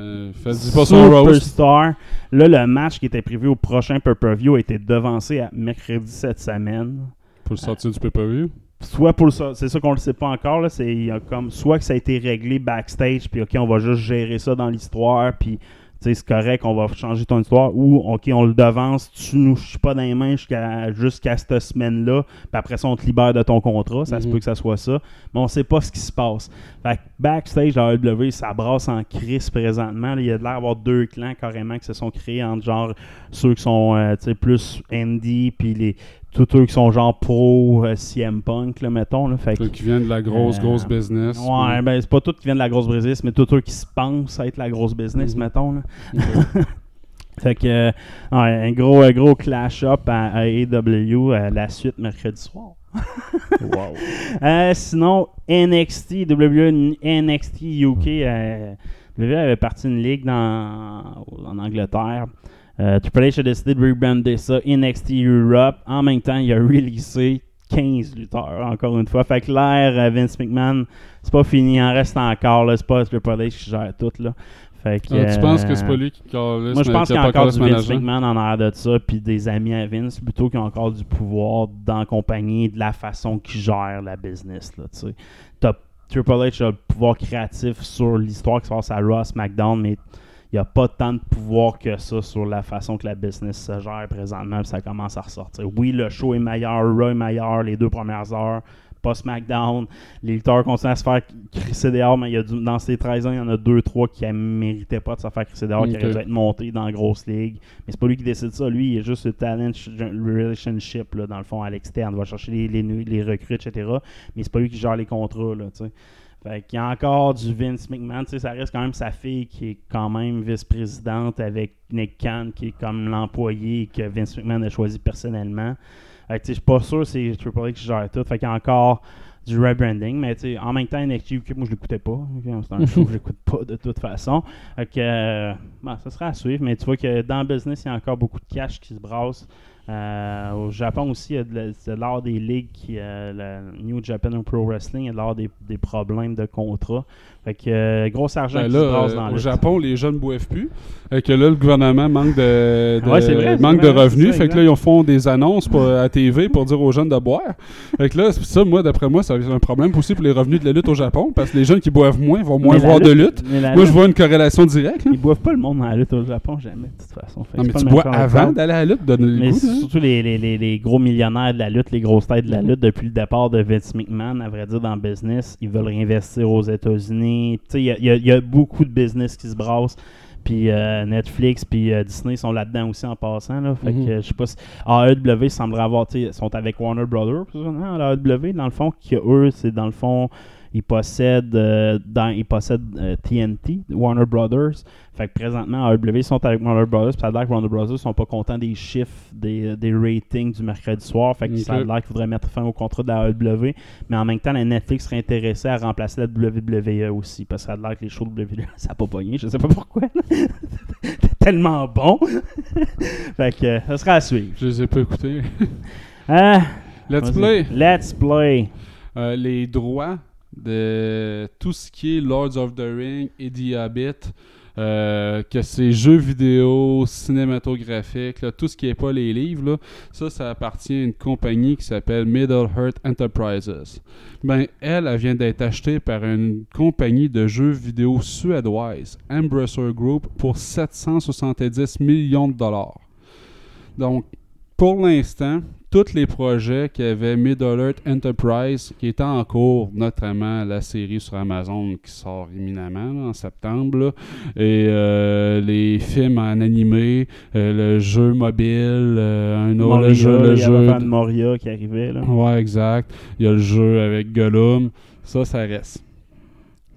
Speaker 2: Euh,
Speaker 1: superstar. Là, le match qui était prévu au prochain pay-per-view a été devancé à mercredi cette semaine.
Speaker 2: Pour le sortir du pay-per-view?
Speaker 1: Soit pour so- c'est ça qu'on le sait pas encore là, c'est comme soit que ça a été réglé backstage puis OK, on va juste gérer ça dans l'histoire puis c'est correct, on va changer ton histoire ou OK, on le devance, tu nous chie pas dans les mains jusqu'à cette semaine-là, puis après ça on te libère de ton contrat, ça se
Speaker 2: Mhm.
Speaker 1: peut que ça soit ça, mais on sait pas ce qui se passe. Fait que backstage à AEW, ça brasse en crise présentement, là. il y a de l'air d'avoir deux clans carrément qui se sont créés entre genre ceux qui sont euh, plus indie puis les tous eux qui sont genre pro euh, CM Punk là, mettons là, fait
Speaker 2: qui viennent de la grosse,
Speaker 1: Euh,
Speaker 2: grosse business.
Speaker 1: Ouais, ben c'est pas tous qui viennent de la grosse business, mais tous eux qui se pensent être la grosse business,
Speaker 2: Mhm.
Speaker 1: mettons. Là. [LAUGHS] fait que, euh, ouais, un gros, un gros clash-up à, à AEW, euh, la suite mercredi soir.
Speaker 2: wow. [LAUGHS]
Speaker 1: Euh, sinon, NXT, W NXT UK, euh, WWE avait parti une ligue dans, en Angleterre. Euh, Triple H a décidé de rebrander ça NXT Europe. En même temps, il a releasé 15 lutteurs, encore une fois. Fait que l'air euh, Vince McMahon, c'est pas fini, il en reste encore. C'est pas Triple H qui gère tout. Là. Fait que,
Speaker 2: Ah, tu penses que c'est
Speaker 1: euh,
Speaker 2: pas lui qui calisse,
Speaker 1: moi, je pense
Speaker 2: qui
Speaker 1: qu'il y a encore du Vince? McMahon en arrière de ça, puis des amis à Vince, plutôt qui ont encore du pouvoir d'accompagner de la façon qu'ils gèrent la business. Là, Triple H a le pouvoir créatif sur l'histoire qui se passe à Raw, SmackDown, mais il n'y a pas tant de pouvoir que ça sur la façon que la business se gère présentement, puis ça commence à ressortir. Oui, le show est meilleur, Raw est meilleur les deux premières heures, pas SmackDown. Les lutteurs continuent à se faire crisser dehors, mais il y a du- dans ces 13 ans, il y en a 2-3 qui ne méritaient pas de se faire crisser dehors, qui auraient dû être montés dans la grosse ligue. Mais c'est pas lui qui décide ça. Lui, il est juste le talent relationship, là, dans le fond, à l'externe. Il va chercher les, les, les recrues, etc. Mais c'est pas lui qui gère les contrats, là, tu sais. Fait y a encore du Vince McMahon. Tu sais, ça reste quand même sa fille qui est quand même vice-présidente avec Nick Khan qui est comme l'employé que Vince McMahon a choisi personnellement. Fait que, tu sais, je suis pas sûr c'est Triple H qui gère tout. Fait qu'il y a encore du rebranding, mais tu sais, en même temps, NXT UK, moi je l'écoutais pas. C'est un show que j'écoute pas de toute façon. Que, euh, bon, ça sera à suivre, mais tu vois que dans le business, il y a encore beaucoup de cash qui se brasse. Euh, au Japon aussi, il y a de la- c'est lors des ligues, qui, euh, la New Japan Pro Wrestling, il y a lors des, des problèmes de contrat. Fait que euh, gros argent
Speaker 2: Ben
Speaker 1: qui
Speaker 2: là,
Speaker 1: se brasse dans
Speaker 2: au
Speaker 1: le
Speaker 2: Japon, les jeunes boivent plus. Et que là, le gouvernement manque de, de-
Speaker 1: Ouais, vrai,
Speaker 2: manque
Speaker 1: vrai,
Speaker 2: de revenus.
Speaker 1: ça,
Speaker 2: fait que là, ils font des annonces pour, à TV pour dire aux jeunes de boire. Fait que là, c'est ça, moi, d'après moi, ça être un problème aussi pour les revenus de la lutte au Japon. Parce que les jeunes qui boivent moins vont moins voir de lutte. Moi, je vois une corrélation directe. là.
Speaker 1: Ils boivent pas le monde dans la lutte au Japon, jamais, de toute façon. Fait
Speaker 2: Non,
Speaker 1: c'est
Speaker 2: mais tu bois avant d'aller à la lutte, donne le
Speaker 1: Mais
Speaker 2: goût.
Speaker 1: c'est
Speaker 2: là.
Speaker 1: surtout les, les, les, les gros millionnaires de la lutte, les grosses têtes de la lutte, depuis le départ de Vince McMahon, à vrai dire, dans le business, ils veulent réinvestir aux États-Unis. Il y y y a beaucoup de business qui se brassent. Puis euh, Netflix, puis euh, Disney sont là-dedans aussi en passant. Là. Fait
Speaker 2: Mhm.
Speaker 1: que je sais pas si. AEW semblerait avoir. Ils sont avec Warner Brothers. Hein, l'AEW, dans le fond, qui eux, c'est dans le fond. Ils possèdent, euh, dans, ils possèdent euh, TNT, Warner Brothers. Fait que présentement, AEW ils sont avec Warner Brothers. Puis ça a l'air que Warner Brothers sont pas contents des chiffres, des, des ratings du mercredi soir. Fait que
Speaker 2: Ok.
Speaker 1: ça a l'air qu'ils voudraient mettre fin au contrat de la AEW. Mais en même temps, la Netflix serait intéressée à remplacer la WWE aussi. Parce que ça a l'air que les shows de WWE, [LAUGHS] ça n'a pas pogné. Je sais pas pourquoi. [LAUGHS] C'était tellement bon. [LAUGHS] fait que euh, ça sera à suivre.
Speaker 2: Je les ai pas écoutés.
Speaker 1: Ah,
Speaker 2: Let's play.
Speaker 1: Let's play.
Speaker 2: Euh, les droits de tout ce qui est Lords of the Ring et The Hobbit, euh, que c'est jeux vidéo, cinématographique, tout ce qui n'est pas les livres, ça, ça appartient à une compagnie qui s'appelle Middle Earth Enterprises. Ben, elle, elle vient d'être achetée par une compagnie de jeux vidéo suédoise, Embracer Group, pour 770 millions de dollars. Donc, pour l'instant, tous les projets qu'avait Middle Earth Enterprise qui étaient en cours, notamment la série sur Amazon qui sort imminemment là, en septembre, là, et euh, les films en animé, euh, le jeu mobile, euh, un autre
Speaker 1: Moria,
Speaker 2: le jeu, le
Speaker 1: il y
Speaker 2: jeu
Speaker 1: Van Moria qui arrivait. Là.
Speaker 2: Ouais, exact. Il y a le jeu avec Gollum. Ça, ça reste.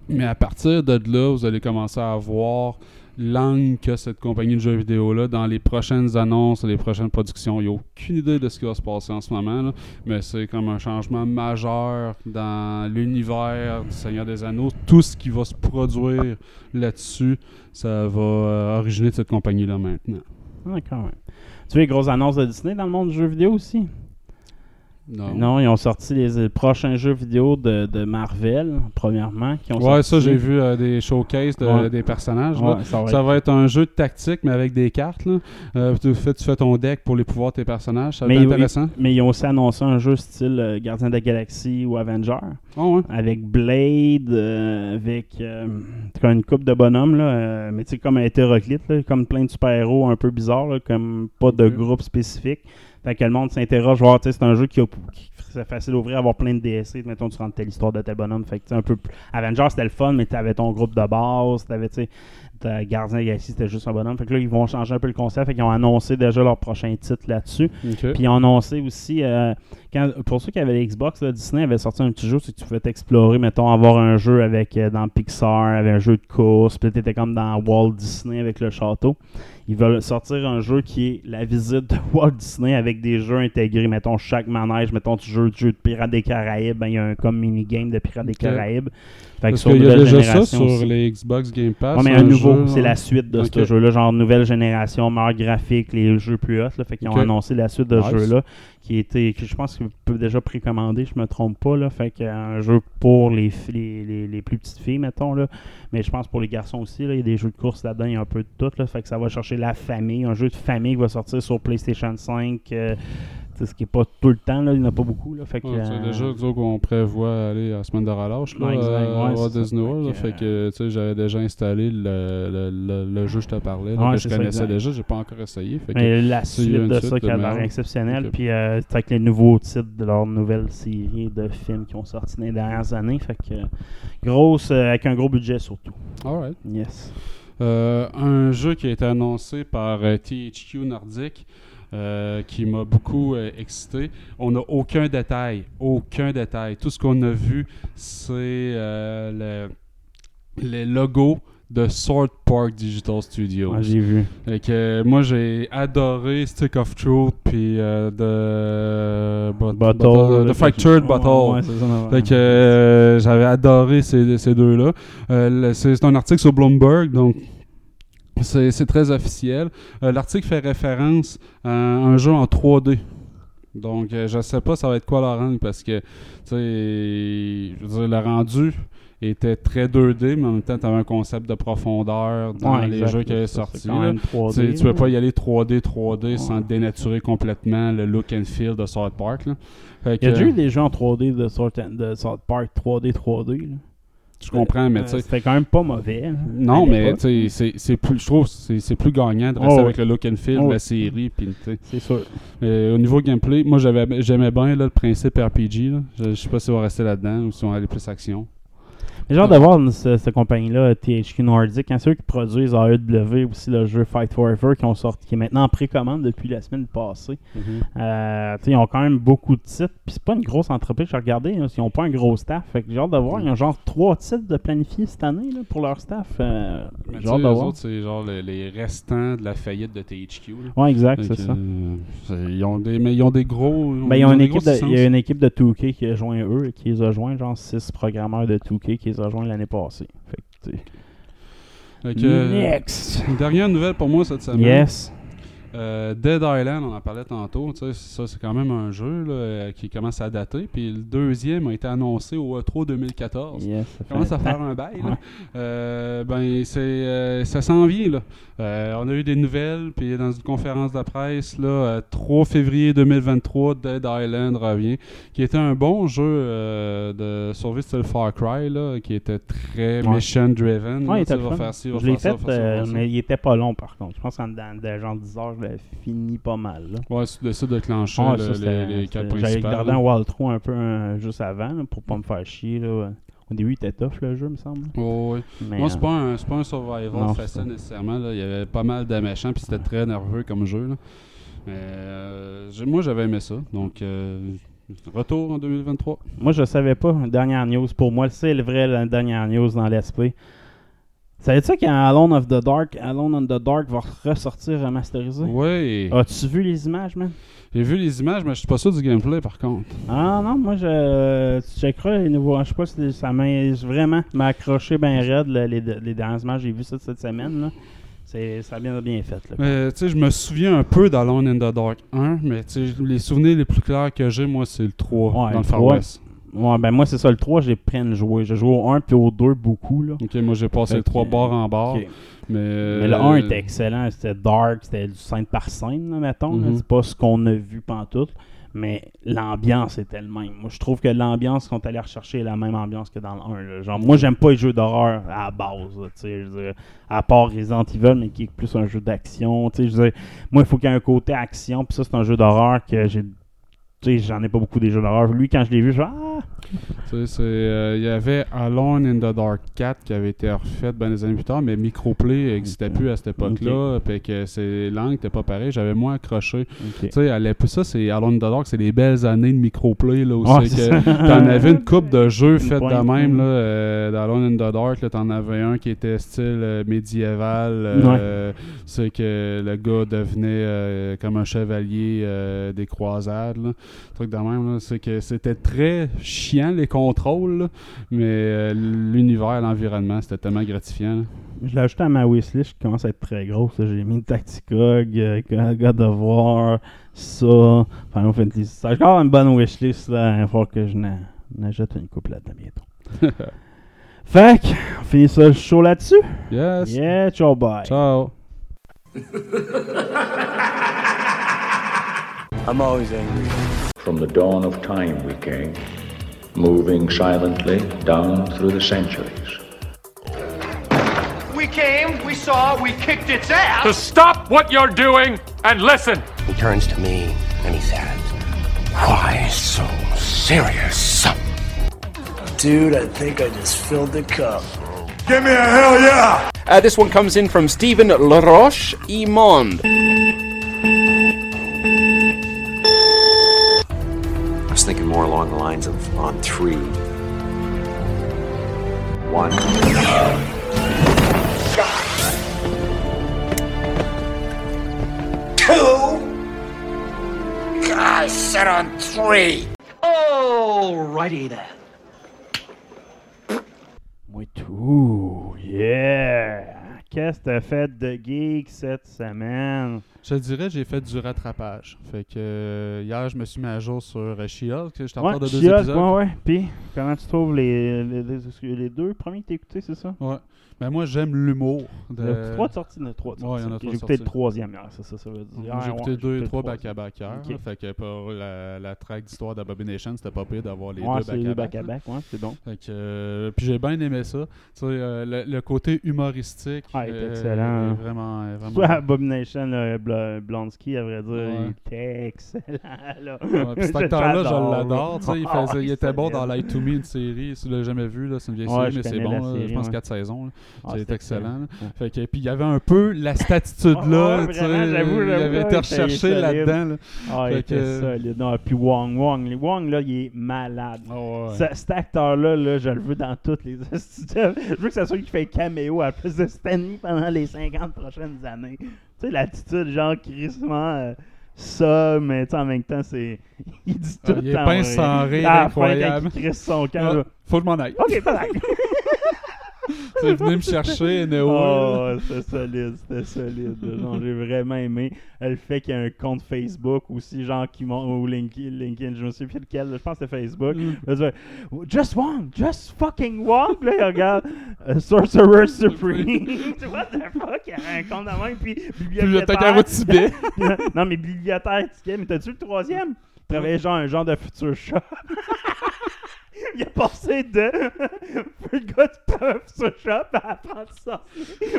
Speaker 2: Mais à partir de là, vous allez commencer à voir l'angle que cette compagnie de jeux vidéo-là dans les prochaines annonces, les prochaines productions. Il n'y a aucune idée de ce qui va se passer en ce moment, là, mais c'est comme un changement majeur dans l'univers du Seigneur des Anneaux. Tout ce qui va se produire là-dessus, ça va euh, originer de cette compagnie-là maintenant.
Speaker 1: Ah, quand même. Tu veux les grosses annonces de Disney dans le monde du jeu vidéo aussi?
Speaker 2: Non.
Speaker 1: Non, ils ont sorti les, prochains jeux vidéo de, de Marvel, premièrement. Qui ont
Speaker 2: Ouais,
Speaker 1: sorti.
Speaker 2: ça, j'ai vu euh, des showcases de-
Speaker 1: Ouais.
Speaker 2: des personnages. là.
Speaker 1: Ça va
Speaker 2: Ça
Speaker 1: être-
Speaker 2: va être un jeu de tactique, mais avec des cartes. Là. Euh, tu, fais, tu fais ton deck pour les pouvoirs de tes personnages. Ça va
Speaker 1: Mais
Speaker 2: être
Speaker 1: ils-
Speaker 2: intéressant.
Speaker 1: Mais ils ont aussi annoncé un jeu style euh, Gardien de la Galaxie ou Avenger.
Speaker 2: Ah ouais.
Speaker 1: Avec Blade, avec une coupe de bonhommes, là, mais tu sais, comme un hétéroclite, là, comme plein de super-héros un peu bizarres, comme pas de groupe spécifique. Fait que le monde s'interroge, voir, tu sais, c'est un jeu qui, a- qui c'est facile d'ouvrir, avoir plein de DLC, mettons, tu rentres telle histoire de tel bonhomme. Fait que, un peu plus- Avenger, c'était le fun, mais tu avais ton groupe de base, tu avais, tu sais, ta Gardien de la Galaxie, c'était juste un bonhomme. Fait que là, ils vont changer un peu le concept, fait qu'ils ont annoncé déjà leur prochain titre là-dessus. Puis ils ont annoncé aussi, euh, quand, pour ceux qui avaient les Xbox, là, Disney avait sorti un petit jeu, c'est que tu pouvais t'explorer, mettons, avoir un jeu avec euh, dans Pixar, avec un jeu de course, puis t'étais comme dans Walt Disney avec le château. Ils veulent sortir un jeu qui est la visite de [LAUGHS] Walt Disney avec des jeux intégrés. Mettons, chaque manège, mettons, tu joues le jeu de Pirates des Caraïbes, ben, il y a un comme mini-game de Pirates des. Caraïbes. Que
Speaker 2: Parce qu'il y a déjà ça sur
Speaker 1: aussi.
Speaker 2: les Xbox Game Pass.
Speaker 1: Ouais, mais un nouveau, c'est la suite de ce jeu-là, genre nouvelle génération, meilleur graphique, les jeux plus hauts. Là, fait qu'ils ont annoncé la suite de
Speaker 2: Nice.
Speaker 1: ce jeu-là, qui était, que je pense qu'ils peuvent déjà précommander, je me trompe pas. Là, fait qu'un jeu pour les, les, les, les plus petites filles, mettons. Là, mais je pense pour les garçons aussi, il y a des jeux de course là-dedans, il y a un peu de tout. Là, fait que ça va chercher la famille, un jeu de famille qui va sortir sur PlayStation 5. euh, tu sais, ce qui n'est pas tout le temps, là, il n'y en a pas beaucoup. Là, fait que,
Speaker 2: Ouais,
Speaker 1: euh,
Speaker 2: déjà nous autres, qu'on prévoit aller à la semaine de relâche là,
Speaker 1: Ouais,
Speaker 2: à
Speaker 1: ça.
Speaker 2: Disney World.
Speaker 1: Fait que,
Speaker 2: que, sais, j'avais déjà installé le, le, le, le jeu que je te parlais, que je
Speaker 1: ça,
Speaker 2: connaissais
Speaker 1: exact.
Speaker 2: déjà. J'ai pas encore essayé. Fait que,
Speaker 1: Mais la
Speaker 2: s'il y a
Speaker 1: suite de
Speaker 2: suite
Speaker 1: ça qui a
Speaker 2: de
Speaker 1: l'air
Speaker 2: merde.
Speaker 1: exceptionnel.
Speaker 2: Ok.
Speaker 1: Puis euh, avec les nouveaux titres de leur nouvelle série de films qui ont sorti dans les dernières années. Fait que euh, grosse, euh, avec un gros budget surtout.
Speaker 2: alright.
Speaker 1: Yes.
Speaker 2: Euh, un jeu qui a été annoncé par euh, THQ Nordic. Euh, qui m'a beaucoup euh, excité. On n'a aucun détail, aucun détail. Tout ce qu'on a vu, c'est euh, le, les logos de Sword Park Digital Studios.
Speaker 1: Ouais, j'ai vu.
Speaker 2: Fait que, moi, j'ai adoré Stick of Truth puis euh, The, But-
Speaker 1: Bottle.
Speaker 2: Bottle-
Speaker 1: là,
Speaker 2: The Fractured
Speaker 1: ouais,
Speaker 2: Bottle.
Speaker 1: Ouais, c'est ça. ouais.
Speaker 2: Fait que euh, j'avais adoré ces, ces deux-là. Euh, c'est un article sur Bloomberg, donc c'est très officiel. Euh, L'article fait référence à un jeu en 3D. Donc euh, je sais pas ça va être quoi la rendre parce que tu sais, je veux dire, le rendu était très 2D, mais en même temps tu avais un concept de profondeur dans
Speaker 1: Ouais,
Speaker 2: les
Speaker 1: exact,
Speaker 2: jeux qui avaient
Speaker 1: 3D,
Speaker 2: Tu tu peux pas y aller 3D, 3D sans dénaturer complètement le look and feel de South Park. Là.
Speaker 1: Il y a déjà eu des jeux en 3D de South, de South Park 3D, 3D. Là?
Speaker 2: Je comprends, mais tu sais,
Speaker 1: C'était quand même pas mauvais. là,
Speaker 2: Non, mais tu sais, c'est- plus, je trouve, c'est c'est plus gagnant de rester
Speaker 1: Oh,
Speaker 2: avec le look and feel
Speaker 1: Oh,
Speaker 2: la série. Puis, tu sais.
Speaker 1: C'est sûr.
Speaker 2: Euh, au niveau gameplay, moi j'avais, j'aimais bien là, le principe RPG. Là. Je, je sais pas si on va rester là-dedans ou si on va aller plus action.
Speaker 1: J'ai hâte de voir ce- cette compagnie-là, THQ Nordic, hein, ceux qui produisent AEW aussi le jeu Fight Forever qui, ont sorti, qui est maintenant en précommande depuis la semaine passée. Euh, tu sais, ils ont quand même beaucoup de titres, puis c'est pas une grosse entreprise, j'ai regardé, hein, ils ont pas un gros staff. Fait que hâte de voir, ils ont genre trois titres de planifier cette année là, pour leur staff. Euh,
Speaker 2: Mais
Speaker 1: hâte de voir.
Speaker 2: c'est genre les, les restants de la faillite de THQ. là.
Speaker 1: Ouais, exact, c'est ça.
Speaker 2: euh, ils ont des, mais ils ont des gros.
Speaker 1: Ben, ils ont une
Speaker 2: des
Speaker 1: équipe
Speaker 2: grosses
Speaker 1: de, il y a une équipe de 2K qui a joint eux, qui les a joints, genre 6 programmeurs de 2K qui les a joints l'année passée. Fait que,
Speaker 2: euh,
Speaker 1: Next!
Speaker 2: Une dernière nouvelle pour moi cette semaine.
Speaker 1: Yes!
Speaker 2: Euh, Dead Island, on en parlait tantôt. Ça, c'est quand même un jeu là, euh, qui commence à dater. Puis le deuxième a été annoncé au E3 2014.
Speaker 1: Yes, ça
Speaker 2: commence à faire un bail. là.
Speaker 1: Ouais.
Speaker 2: Euh, ben, c'est, euh, ça s'en vient. Là. On a eu des nouvelles, puis dans une conférence de presse, là, euh, 3 février 2023, Dead Island revient, qui était un bon jeu de survie style Far Cry, là, qui était très
Speaker 1: Ouais.
Speaker 2: mission-driven.
Speaker 1: Ouais, il était le
Speaker 2: va
Speaker 1: fun.
Speaker 2: faire ci, va
Speaker 1: Je l'ai
Speaker 2: faire ça,
Speaker 1: fait,
Speaker 2: va faire ça, va faire ça.
Speaker 1: mais il était pas long par contre. Je pense qu'en dans de genre 10 heures, je l'ai fini pas mal. Là.
Speaker 2: Ouais, tu décides de clencher le-
Speaker 1: ça,
Speaker 2: les, quatre
Speaker 1: J'avais gardé un walkthrough un peu euh, juste avant là, pour pas me faire chier. Là. Au début, il était tough le jeu, me semble.
Speaker 2: Ouais.
Speaker 1: Mais,
Speaker 2: Moi, c'est
Speaker 1: euh,
Speaker 2: pas, un, pas un survival
Speaker 1: Non,
Speaker 2: facile
Speaker 1: ça.
Speaker 2: nécessairement. Là. Il y avait pas mal de méchants, puis c'était très nerveux comme jeu. Là. Mais euh, moi, j'avais aimé ça. Donc, euh, retour en 2023.
Speaker 1: Moi, je savais pas. Dernière news. Pour moi, c'est le vrai la dernière news dans l'esprit. Savais-tu qu'Alone of the Dark, Alone on the Dark va ressortir remasterisé?
Speaker 2: Oui.
Speaker 1: As-tu vu les images, man?
Speaker 2: J'ai vu les images, mais je suis pas sûr du gameplay par contre.
Speaker 1: Ah non, moi, je, tu checkeras les nouveaux. Je sais pas si ça m'a vraiment m'a accroché bien raide là, les, les dernières images. J'ai vu ça cette semaine. Là. C'est, ça a bien, bien fait. Là.
Speaker 2: Mais tu sais, je me souviens un peu d'Alone in the Dark 1, mais les souvenirs les plus clairs que j'ai, moi, c'est le 3
Speaker 1: Ouais,
Speaker 2: dans
Speaker 1: le
Speaker 2: Far
Speaker 1: 3.
Speaker 2: West.
Speaker 1: Ouais, ben moi, c'est ça. Le 3, j'ai peine joué. J'ai joué au 1 puis au 2 beaucoup. Là.
Speaker 2: Ok, moi j'ai passé le 3
Speaker 1: que,
Speaker 2: bord en bord.
Speaker 1: ok.
Speaker 2: Mais,
Speaker 1: Mais le 1 était excellent, c'était dark, c'était du scène par scène, là, mettons. là.
Speaker 2: Mhm.
Speaker 1: C'est pas ce qu'on a vu pantoute, mais l'ambiance était le même. Moi, je trouve que l'ambiance qu'on est allé rechercher est la même ambiance que dans le 1. là. Genre, moi, j'aime pas les jeux d'horreur à la base, là, je dire, à part Resident Evil, mais qui est plus un jeu d'action. Je moi, il faut qu'il y ait un côté action, puis ça, c'est un jeu d'horreur que j'ai. J'en ai pas beaucoup des jeux d'horreur. Lui, quand je l'ai vu, je ah!
Speaker 2: Tu sais, c'est, euh, il y avait Alone in the Dark 4 qui avait été refait ben des années plus tard, mais Microplay n'existait plus à cette époque-là. Puis que c'est langue n'était pas pareil. J'avais moins accroché. Tu sais, ça, c'est Alone in the Dark, c'est les belles années de Microplay. Là, où c'est que t'en avais une coupe de jeux faits de même.
Speaker 1: ouais.
Speaker 2: Là, euh, dans Alone in the Dark, t'en avais un qui était style euh, médiéval. C'est que le gars devenait comme un chevalier des croisades. Là. Truc de même, là, c'est que c'était très chiant les contrôles, là, mais euh, l'univers, l'environnement, c'était tellement gratifiant. là.
Speaker 1: Je l'ai ajouté à ma wishlist qui commence à être très grosse. J'ai mis Tacticog, God of War, ça, Final Fantasy. C'est encore une bonne wishlist. Là. Il va falloir que je jette une couple là-dedans bientôt. [LAUGHS] fait que, on finit ça le show là-dessus.
Speaker 2: Yes!
Speaker 1: Yeah, ciao, bye.
Speaker 2: Ciao! [LAUGHS]
Speaker 3: I'm always angry.
Speaker 4: From the dawn of time we came, moving silently down through the centuries.
Speaker 5: We came, we saw, we kicked its ass.
Speaker 6: To stop what you're doing and listen.
Speaker 3: He turns to me and he says, Why so serious? Dude, I think I just filled the cup.
Speaker 5: Give me a hell yeah!
Speaker 7: Uh, this one comes in from Stephen Laroche Imond.
Speaker 8: Lines of on three. One.
Speaker 3: Two. I said on three.
Speaker 5: Alrighty then.
Speaker 1: Moi tout. Yeah! Qu'est-ce que t'as fait de geek cette semaine?
Speaker 2: Je te dirais, j'ai fait du rattrapage. Fait que euh, hier, je me suis mis à jour sur euh, She-Hulk. J'étais en
Speaker 1: Ouais,
Speaker 2: de deux épisodes.
Speaker 1: ouais, ouais. Puis, comment tu trouves les, les, les- les deux premiers que t'as écoutés, c'est ça?
Speaker 2: Ouais. Mais moi, j'aime l'humour. De...
Speaker 1: Il y a trois sorties, il y en a trois de
Speaker 2: Euh, Ouais,
Speaker 1: sorties.
Speaker 2: il y en a
Speaker 1: Ok,
Speaker 2: trois
Speaker 1: J'ai écouté le troisième hier, c'est ça, ça veut dire.
Speaker 2: J'ai
Speaker 1: Ouais,
Speaker 2: écouté
Speaker 1: ouais,
Speaker 2: deux et trois back-à-back hier. Fait que pour la, la track d'histoire d'Abomination, c'était pas pire d'avoir les
Speaker 1: Ouais,
Speaker 2: deux back-à-back.
Speaker 1: ouais, c'est bon.
Speaker 2: Fait que, euh, puis j'ai bien aimé ça. Tu sais, euh, le, le côté humoristique.
Speaker 1: Ah, il est
Speaker 2: euh,
Speaker 1: excellent.
Speaker 2: est Vraiment, vraiment.
Speaker 1: Soit [LAUGHS] Abomination, là, Bl- Blonsky, à vrai dire, il était excellent, là.
Speaker 2: Cet [LAUGHS] acteur-là, je l'adore. Il, [LAUGHS]
Speaker 1: Ah,
Speaker 2: faisait- il était bon dans. Light to Me, une série. Si tu l'as jamais vu, c'est une vieille série, mais c'est bon. je pense. 4 saisons.
Speaker 1: Ah,
Speaker 2: c'est excellent. Fait que, puis il y avait un peu la statitude-là. [LAUGHS]
Speaker 1: Ouais, j'avoue,
Speaker 2: il avait été recherché
Speaker 1: c'est solide.
Speaker 2: là-dedans. là.
Speaker 1: Ah, il était
Speaker 2: que-
Speaker 1: solide. Non, puis Wong, Wong, Wong, là, il est malade.
Speaker 2: Ah ouais.
Speaker 1: Ce- cet acteur-là, là, je le veux dans toutes les. [LAUGHS] Je veux que ça soit lui qui fait caméo à la place de Stanley pendant les 50 prochaines années. Tu sais, l'attitude, genre, crissement euh, ça, mais en même temps, c'est. [LAUGHS] Il dit
Speaker 2: Ah,
Speaker 1: tout
Speaker 2: il
Speaker 1: le
Speaker 2: est
Speaker 1: temps.
Speaker 2: pince sans rire,
Speaker 1: fin,
Speaker 2: incroyable.
Speaker 1: quand il crisse son camp,
Speaker 2: Ah,
Speaker 1: là.
Speaker 2: faut que je m'en aille.
Speaker 1: Ok, pas
Speaker 2: Tu venez me chercher, [LAUGHS] Néo.
Speaker 1: Oh, c'était solide, c'était solide. j'ai vraiment aimé le fait qu'il y a un compte Facebook aussi, genre qui monte ou LinkedIn, LinkedIn, je me souviens plus lequel, je pense que c'était Facebook.
Speaker 2: Mm.
Speaker 1: Just Wong, just fucking Wong. Là, il regarde euh, Sorcerer Supreme. [LAUGHS] tu vois, what the fuck, il y a un compte de même, puis
Speaker 2: Bibliothécaire au Tibet. [LAUGHS]
Speaker 1: non, mais bibliothécaire mais t'as-tu le troisième? Il travaillait genre un genre de futur chat. [LAUGHS] Il a passé de le gars de futur shop à apprendre ça.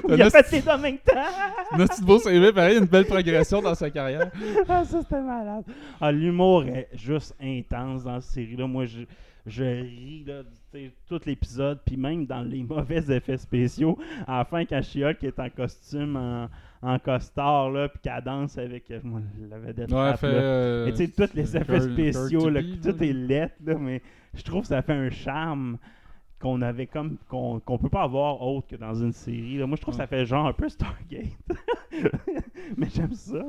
Speaker 1: Il a fait deux en même temps.
Speaker 2: Notre beau CV, pareil, une belle progression dans sa carrière. [LAUGHS]
Speaker 1: Ah, ça, c'était malade. Ah, l'humour est juste intense dans cette série-là. Moi, je, je ris là, tout l'épisode, puis même dans les mauvais effets spéciaux. À la fin, quand She-Hulk est en costume, en, en costard, là, puis qu'elle danse avec euh, moi, la vedette
Speaker 2: Ouais, fait.
Speaker 1: là.
Speaker 2: euh,
Speaker 1: Mais tu sais, tous les effets spéciaux, là, tout est lettre, là, mais [LAUGHS] je trouve que ça fait un charme qu'on avait comme qu'on qu'on peut pas avoir autre que dans une série. là. Moi, je trouve que ça fait genre un peu Stargate. [LAUGHS] mais j'aime ça.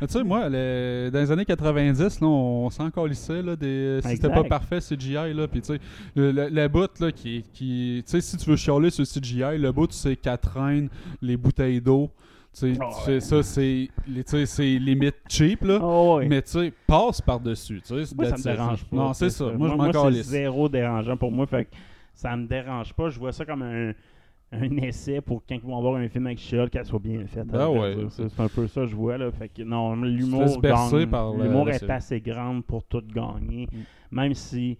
Speaker 2: Tu sais, moi, le- dans les années 90, là, on s'en calissait là, des, si c'était pas parfait CGI. Là, puis, tu sais, le, le, le bout là, qui, qui tu sais, si tu veux chialer sur le CGI, le bout, c'est qu'elle traîne les bouteilles d'eau.
Speaker 1: Oh,
Speaker 2: tu fais ça, c'est limite cheap, là.
Speaker 1: Oh, ouais.
Speaker 2: Mais tu sais, passe par-dessus. tu sais,
Speaker 1: Moi, ça me dérange pas.
Speaker 2: Non, c'est ça.
Speaker 1: sais.
Speaker 2: Moi, je m'en
Speaker 1: c'est zéro dérangeant pour moi. Fait que ça me dérange pas. Je vois ça comme un, un essai pour quand ils vont voir un film avec She-Hulk, qu'elle soit bien faite.
Speaker 2: Ben
Speaker 1: vrai
Speaker 2: ouais.
Speaker 1: C'est un peu ça que je vois. Là. Fait que non, l'humour L'humour est assez grande pour tout gagner.
Speaker 2: Mm.
Speaker 1: Même si,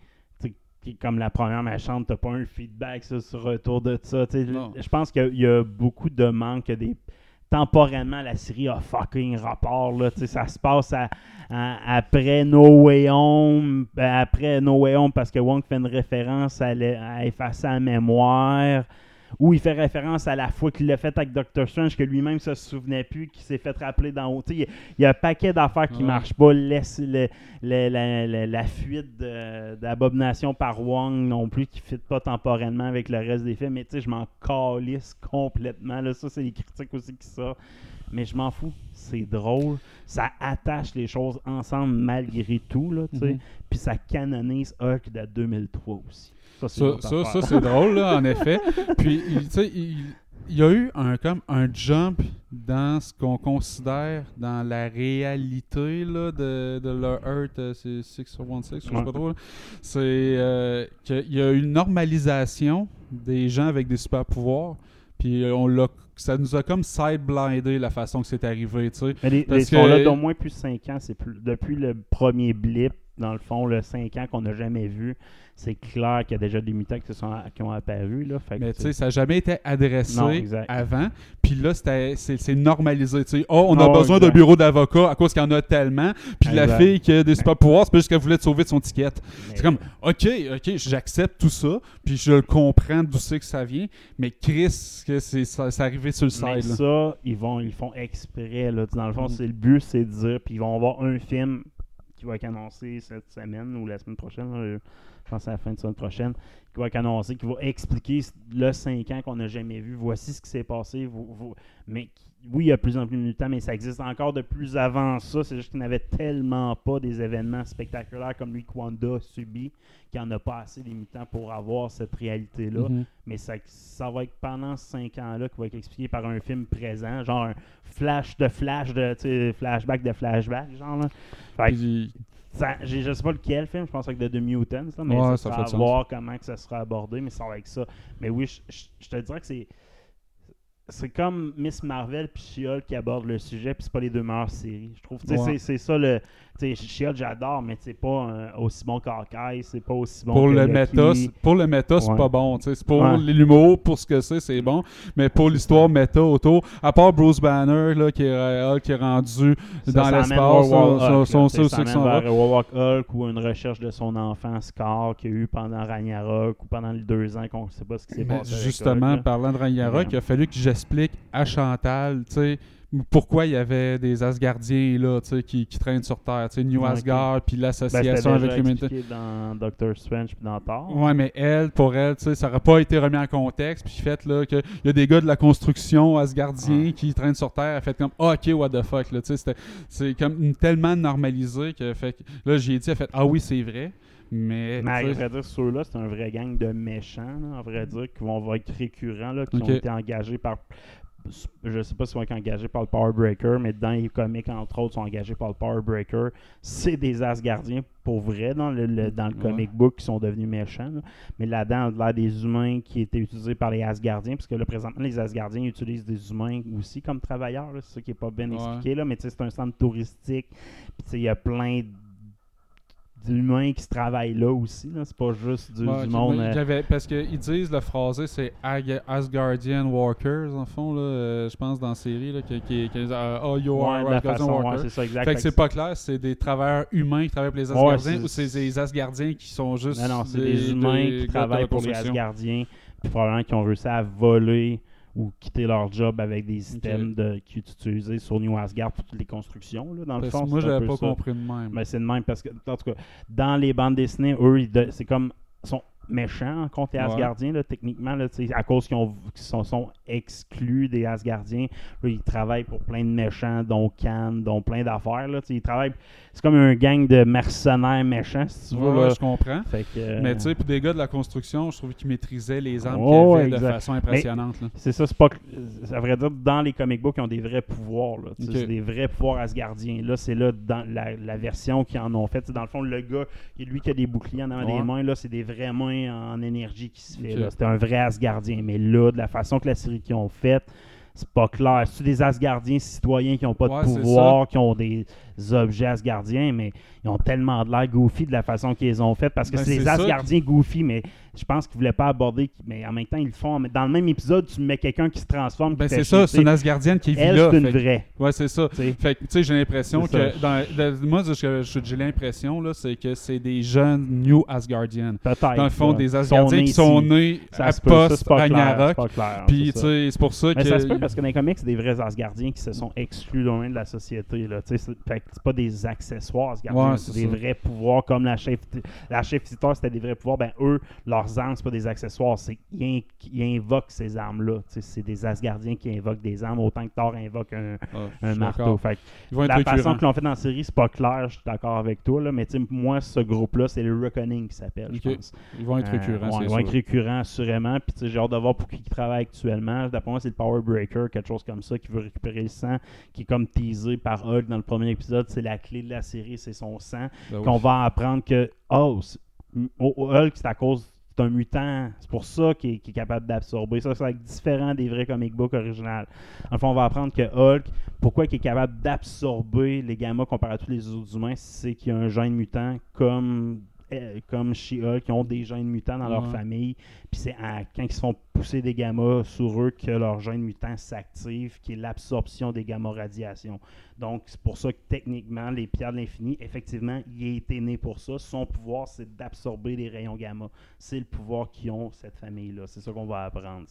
Speaker 1: comme la première méchante, t'as pas un feedback ça, sur retour de ça. Je pense qu'il y a- il y, a beaucoup de manque. Des... Temporairement, la série a fucking rapport. Là, ça se passe à- après No Way Home. ben, après No Way Home, parce que Wong fait une référence à, à effacer la mémoire. Ou il fait référence à la fois qu'il l'a fait avec Doctor Strange, que lui-même se souvenait plus, qu'il s'est fait rappeler dans Il y, a- il y a un paquet d'affaires qui
Speaker 2: Ouais.
Speaker 1: marchent pas. Laisse le- le- la, la- la fuite d'abomination par Wong non plus, qui ne fit pas temporellement avec le reste des films. Mais tu sais, je m'en calisse complètement. Là, ça, c'est les critiques aussi qui sortent. Mais je m'en fous. C'est drôle. Ça attache les choses ensemble malgré tout. Là.
Speaker 2: Mhm.
Speaker 1: Puis ça canonise Hulk de 2003 aussi. Ça, c'est
Speaker 2: Ça, ça, c'est drôle, là, en effet. [LAUGHS] Puis, il- tu sais, il, il y a eu un, comme un jump dans ce qu'on considère dans la réalité là, de, de leur Earth, euh, c'est 616, je sais pas trop. là. C'est euh, qu'il y a une normalisation des gens avec des super pouvoirs. Puis euh, on l'a, ça nous a comme side-blindé la façon que c'est arrivé, tu sais.
Speaker 1: Mais les,
Speaker 2: Parce
Speaker 1: ils sont là
Speaker 2: que-
Speaker 1: d'au moins plus 5 ans. C'est plus, depuis le premier blip, dans le fond, le 5 ans qu'on n'a jamais vu, c'est clair qu'il y a déjà des mutants qui, se sont, qui ont apparu. Là, fait que,
Speaker 2: Mais
Speaker 1: tu
Speaker 2: sais, ça n'a jamais été adressé
Speaker 1: Non, exact.
Speaker 2: avant. Puis là, c'était- c'est c'est normalisé. tu sais. Oh, on a besoin d'un
Speaker 1: exact.
Speaker 2: bureau d'avocat à cause qu'il y en a tellement. Puis la
Speaker 1: Exact.
Speaker 2: fille qui a des super pouvoirs, c'est pas juste qu'elle voulait te sauver de son ticket.
Speaker 1: mais-
Speaker 2: C'est comme, OK, OK, j'accepte tout ça. Puis je le comprends d'où c'est que ça vient. Mais Chris, que c'est ça, c'est arrivé sur le
Speaker 1: Mais
Speaker 2: side. là.
Speaker 1: ça, ils, vont, ils font exprès. Là. Dans le fond,
Speaker 2: Mhm.
Speaker 1: c'est le but, c'est de dire. Puis ils vont avoir un film qui va être annoncé cette semaine ou la semaine prochaine. là. Je pense à la fin de semaine prochaine, qui va annoncer, qui va expliquer le 5 ans qu'on n'a jamais vu. Voici ce qui s'est passé. vous- vous- mais oui, il y a de plus en plus de mutants, mais ça existe encore de plus avant ça. C'est juste qu'il n'avait tellement pas des événements spectaculaires comme lui, Kwanda subi, qu'il n'y en a pas assez des mutants pour avoir cette réalité-là.
Speaker 2: Mhm.
Speaker 1: Mais ça, ça va être pendant ce 5 ans-là qui va être expliqué par un film présent, genre un flash de flash, de, flashback de flashback, genre. Là.
Speaker 2: Puis,
Speaker 1: ça- je sais pas lequel film, je pense que de The Mutants, là, mais
Speaker 2: Ouais,
Speaker 1: ça,
Speaker 2: ça fait de
Speaker 1: voir comment que ça sera abordé, mais ça va avec ça. Mais oui, je, je- je te dirais que c'est c'est comme Miss Marvel puis She-Hulk qui abordent le sujet, puis c'est pas les deux meilleures séries. Je trouve,
Speaker 2: Ouais.
Speaker 1: c'est c'est ça le. She-Hulk, j'adore, mais c'est pas euh, aussi bon qu'Hawkeye, c'est pas aussi bon
Speaker 2: pour
Speaker 1: que
Speaker 2: le méta, pour le méta, c'est
Speaker 1: Ouais.
Speaker 2: pas bon. tu sais. C'est pour
Speaker 1: Ouais.
Speaker 2: l'humour, pour ce que c'est, c'est bon. Mais pour l'histoire méta autour, à part Bruce Banner là, qui, est, euh, qui est rendu
Speaker 1: Ça,
Speaker 2: dans l'espace, son- son- son- ça
Speaker 1: ça
Speaker 2: aussi va.
Speaker 1: vers Warlock Hulk ou une recherche de son enfant Scar qu'il a eu pendant Ragnarok ou pendant les deux ans qu'on sait pas ce qui s'est passé. avec
Speaker 2: justement,
Speaker 1: Hulk,
Speaker 2: parlant de Ragnarok,
Speaker 1: Ouais.
Speaker 2: il a fallu que j'explique à Chantal, tu sais, pourquoi il y avait des Asgardiens là, tu sais, qui, qui traînent sur Terre, tu sais, New. Asgard, puis
Speaker 1: Ben,
Speaker 2: l'association avec l'humanité.
Speaker 1: expliqué dans Doctor Strange puis dans Thor.
Speaker 2: Ouais, mais elle, pour elle, ça aurait pas été remis en contexte. Puis fait là, qu'il y a des gars de la construction asgardiens qui traînent sur Terre. Elle fait comme, ah, ok, what the fuck, là, tu sais, c'était- c'est comme tellement normalisé que, fait là, j'ai dit, elle fait, ah oui, c'est vrai. Mais,
Speaker 1: Mais à vrai dire, ceux-là, c'est un vrai gang de méchants, là, à vrai dire, qui vont va être récurrents, là, qui ont été engagés par. Je sais pas s'ils vont être engagés par le Power Breaker, mais dans les comics, entre autres, sont engagés par le Power Breaker. C'est des Asgardiens pour vrai dans le, le- dans le
Speaker 2: Ouais.
Speaker 1: comic book qui sont devenus méchants. là. Mais là-dedans, on a l'air des humains qui étaient utilisés par les Asgardiens, parce que là, présentement, les Asgardiens utilisent des humains aussi comme travailleurs. C'est ça qui n'est pas bien
Speaker 2: Ouais.
Speaker 1: expliqué, là, mais tu sais, c'est un centre touristique. Puis il y a plein d'humains qui se travaillent là aussi. Là. C'est pas juste du,
Speaker 2: ouais,
Speaker 1: du
Speaker 2: ok,
Speaker 1: monde. euh,
Speaker 2: il y avait- parce qu'ils disent, le phrasé, c'est Asgardian Workers, en fond, là, euh, je pense, dans la série, là, qui, qui, qui euh, Oh, you are Asgardian
Speaker 1: façon, ouais, c'est ça.
Speaker 2: Fait que c'est pas clair, c'est des travailleurs humains qui travaillent pour les Asgardiens ou c'est des Asgardiens qui sont juste.
Speaker 1: Non, non, c'est des, humains
Speaker 2: des
Speaker 1: qui travaillent pour les. Asgardiens, puis probablement qui ont réussi à voler ou quitter leur job avec des systèmes de, qui sont utilisés sur New Asgard pour toutes les constructions. Là, dans le
Speaker 2: Parce
Speaker 1: fond,
Speaker 2: que moi, j'avais pas
Speaker 1: ça.
Speaker 2: compris de même.
Speaker 1: Mais c'est de même parce que, en tout cas, dans les bandes dessinées, eux, c'est comme. sont méchants contre les
Speaker 2: Ouais.
Speaker 1: Asgardiens, là, techniquement, là, à cause qu'ils ont- qu'ils sont, sont exclus des Asgardiens. Là, ils travaillent pour plein de méchants, dont Khan, dont plein d'affaires. Ils travaillent. C'est comme un gang de mercenaires méchants, si tu veux.
Speaker 2: Ouais, je comprends.
Speaker 1: Fait que, euh,
Speaker 2: Mais tu sais, puis des gars de la construction, je trouve qu'ils maîtrisaient les armes qu'ils avaient de façon impressionnante.
Speaker 1: C'est ça, c'est pas. À vrai dire, dans les comic books, ils ont des vrais pouvoirs. C'est des vrais pouvoirs asgardiens. Là, c'est là dans la, la version qu'ils en ont fait. Dans le fond, le gars, lui qui a des boucliers en avant
Speaker 2: Ouais.
Speaker 1: des mains, là, c'est des vraies mains en énergie qui se fait. C'était un vrai asgardien. Mais là, de la façon que la série qu'ils ont faite, c'est pas clair. C'est des asgardiens citoyens qui n'ont pas
Speaker 2: Ouais,
Speaker 1: de pouvoir, qui ont des objets asgardiens, mais ils ont tellement de l'air goofy de la façon qu'ils les ont fait parce que
Speaker 2: Ben,
Speaker 1: c'est des asgardiens goofy, mais je pense qu'ils voulaient pas aborder, mais en même temps, ils le font. Mais Dans le même épisode, tu mets quelqu'un qui se transforme.
Speaker 2: Ben c'est ça, c'est une. Asgardienne qui vit
Speaker 1: Elle,
Speaker 2: là.
Speaker 1: c'est une
Speaker 2: fait
Speaker 1: vraie.
Speaker 2: Ouais, c'est ça.
Speaker 1: tu sais.
Speaker 2: Fait que, tu sais, j'ai l'impression que. Dans, dans- moi, j'ai l'impression, là, c'est que c'est des jeunes New Asgardians.
Speaker 1: Peut-être.
Speaker 2: Dans le fond, des Asgardiens qui sont nés à post-Ragnarok. Puis, tu sais, c'est pour ça
Speaker 1: Mais
Speaker 2: que.
Speaker 1: ça se peut parce que dans les comics, c'est des vrais Asgardiens qui se sont exclus loin de la société. Là. Tu sais, C'est pas des accessoires Asgardiens,
Speaker 2: Ouais,
Speaker 1: c'est des
Speaker 2: ça.
Speaker 1: vrais pouvoirs comme la chef la chef c'était des vrais pouvoirs. Ben eux, leurs armes, c'est pas des accessoires, c'est ils, in- ils invoquent ces armes-là. C'est des Asgardiens qui invoquent des armes autant que Thor invoque un,
Speaker 2: Ah,
Speaker 1: un marteau. Fait que la façon qu'ils l'ont fait dans la série, c'est pas clair, je suis d'accord avec toi, là, mais moi, ce groupe-là, c'est le Reckoning qui s'appelle, je pense.
Speaker 2: Ils vont être
Speaker 1: Euh,
Speaker 2: récurrents,
Speaker 1: ouais, ils vont
Speaker 2: sûr.
Speaker 1: être récurrents, assurément. Puis, j'ai hâte de voir pour qui ils travaillent actuellement. D'après moi, c'est le Power Breaker, quelque chose comme ça, qui veut récupérer le sang, qui est comme teasé par Hulk dans le premier épisode. C'est la clé de la série, c'est son sang.
Speaker 2: Ben.
Speaker 1: Qu'on va apprendre que, c'est- oh, oh, Hulk, c'est à cause. C'est un mutant. C'est pour ça qu'il est, capable d'absorber. Ça, c'est différent des vrais comic books originaux. Enfin, on va apprendre que Hulk, pourquoi il est capable d'absorber les gammas comparé à tous les autres humains, c'est qu'il y a un gène mutant comme euh, comme She-Hulk qui ont des gènes mutants dans leur
Speaker 2: Ouais.
Speaker 1: famille. Puis c'est quand ils se font pousser des gammas sur eux que leur gène mutant s'active, qui est l'absorption des gamma radiations. Donc c'est pour ça que techniquement, les pierres de l'infini, effectivement, il a été né pour ça. Son pouvoir, c'est d'absorber les rayons gamma. C'est le pouvoir qu'ils ont, cette famille-là. C'est ça qu'on va apprendre.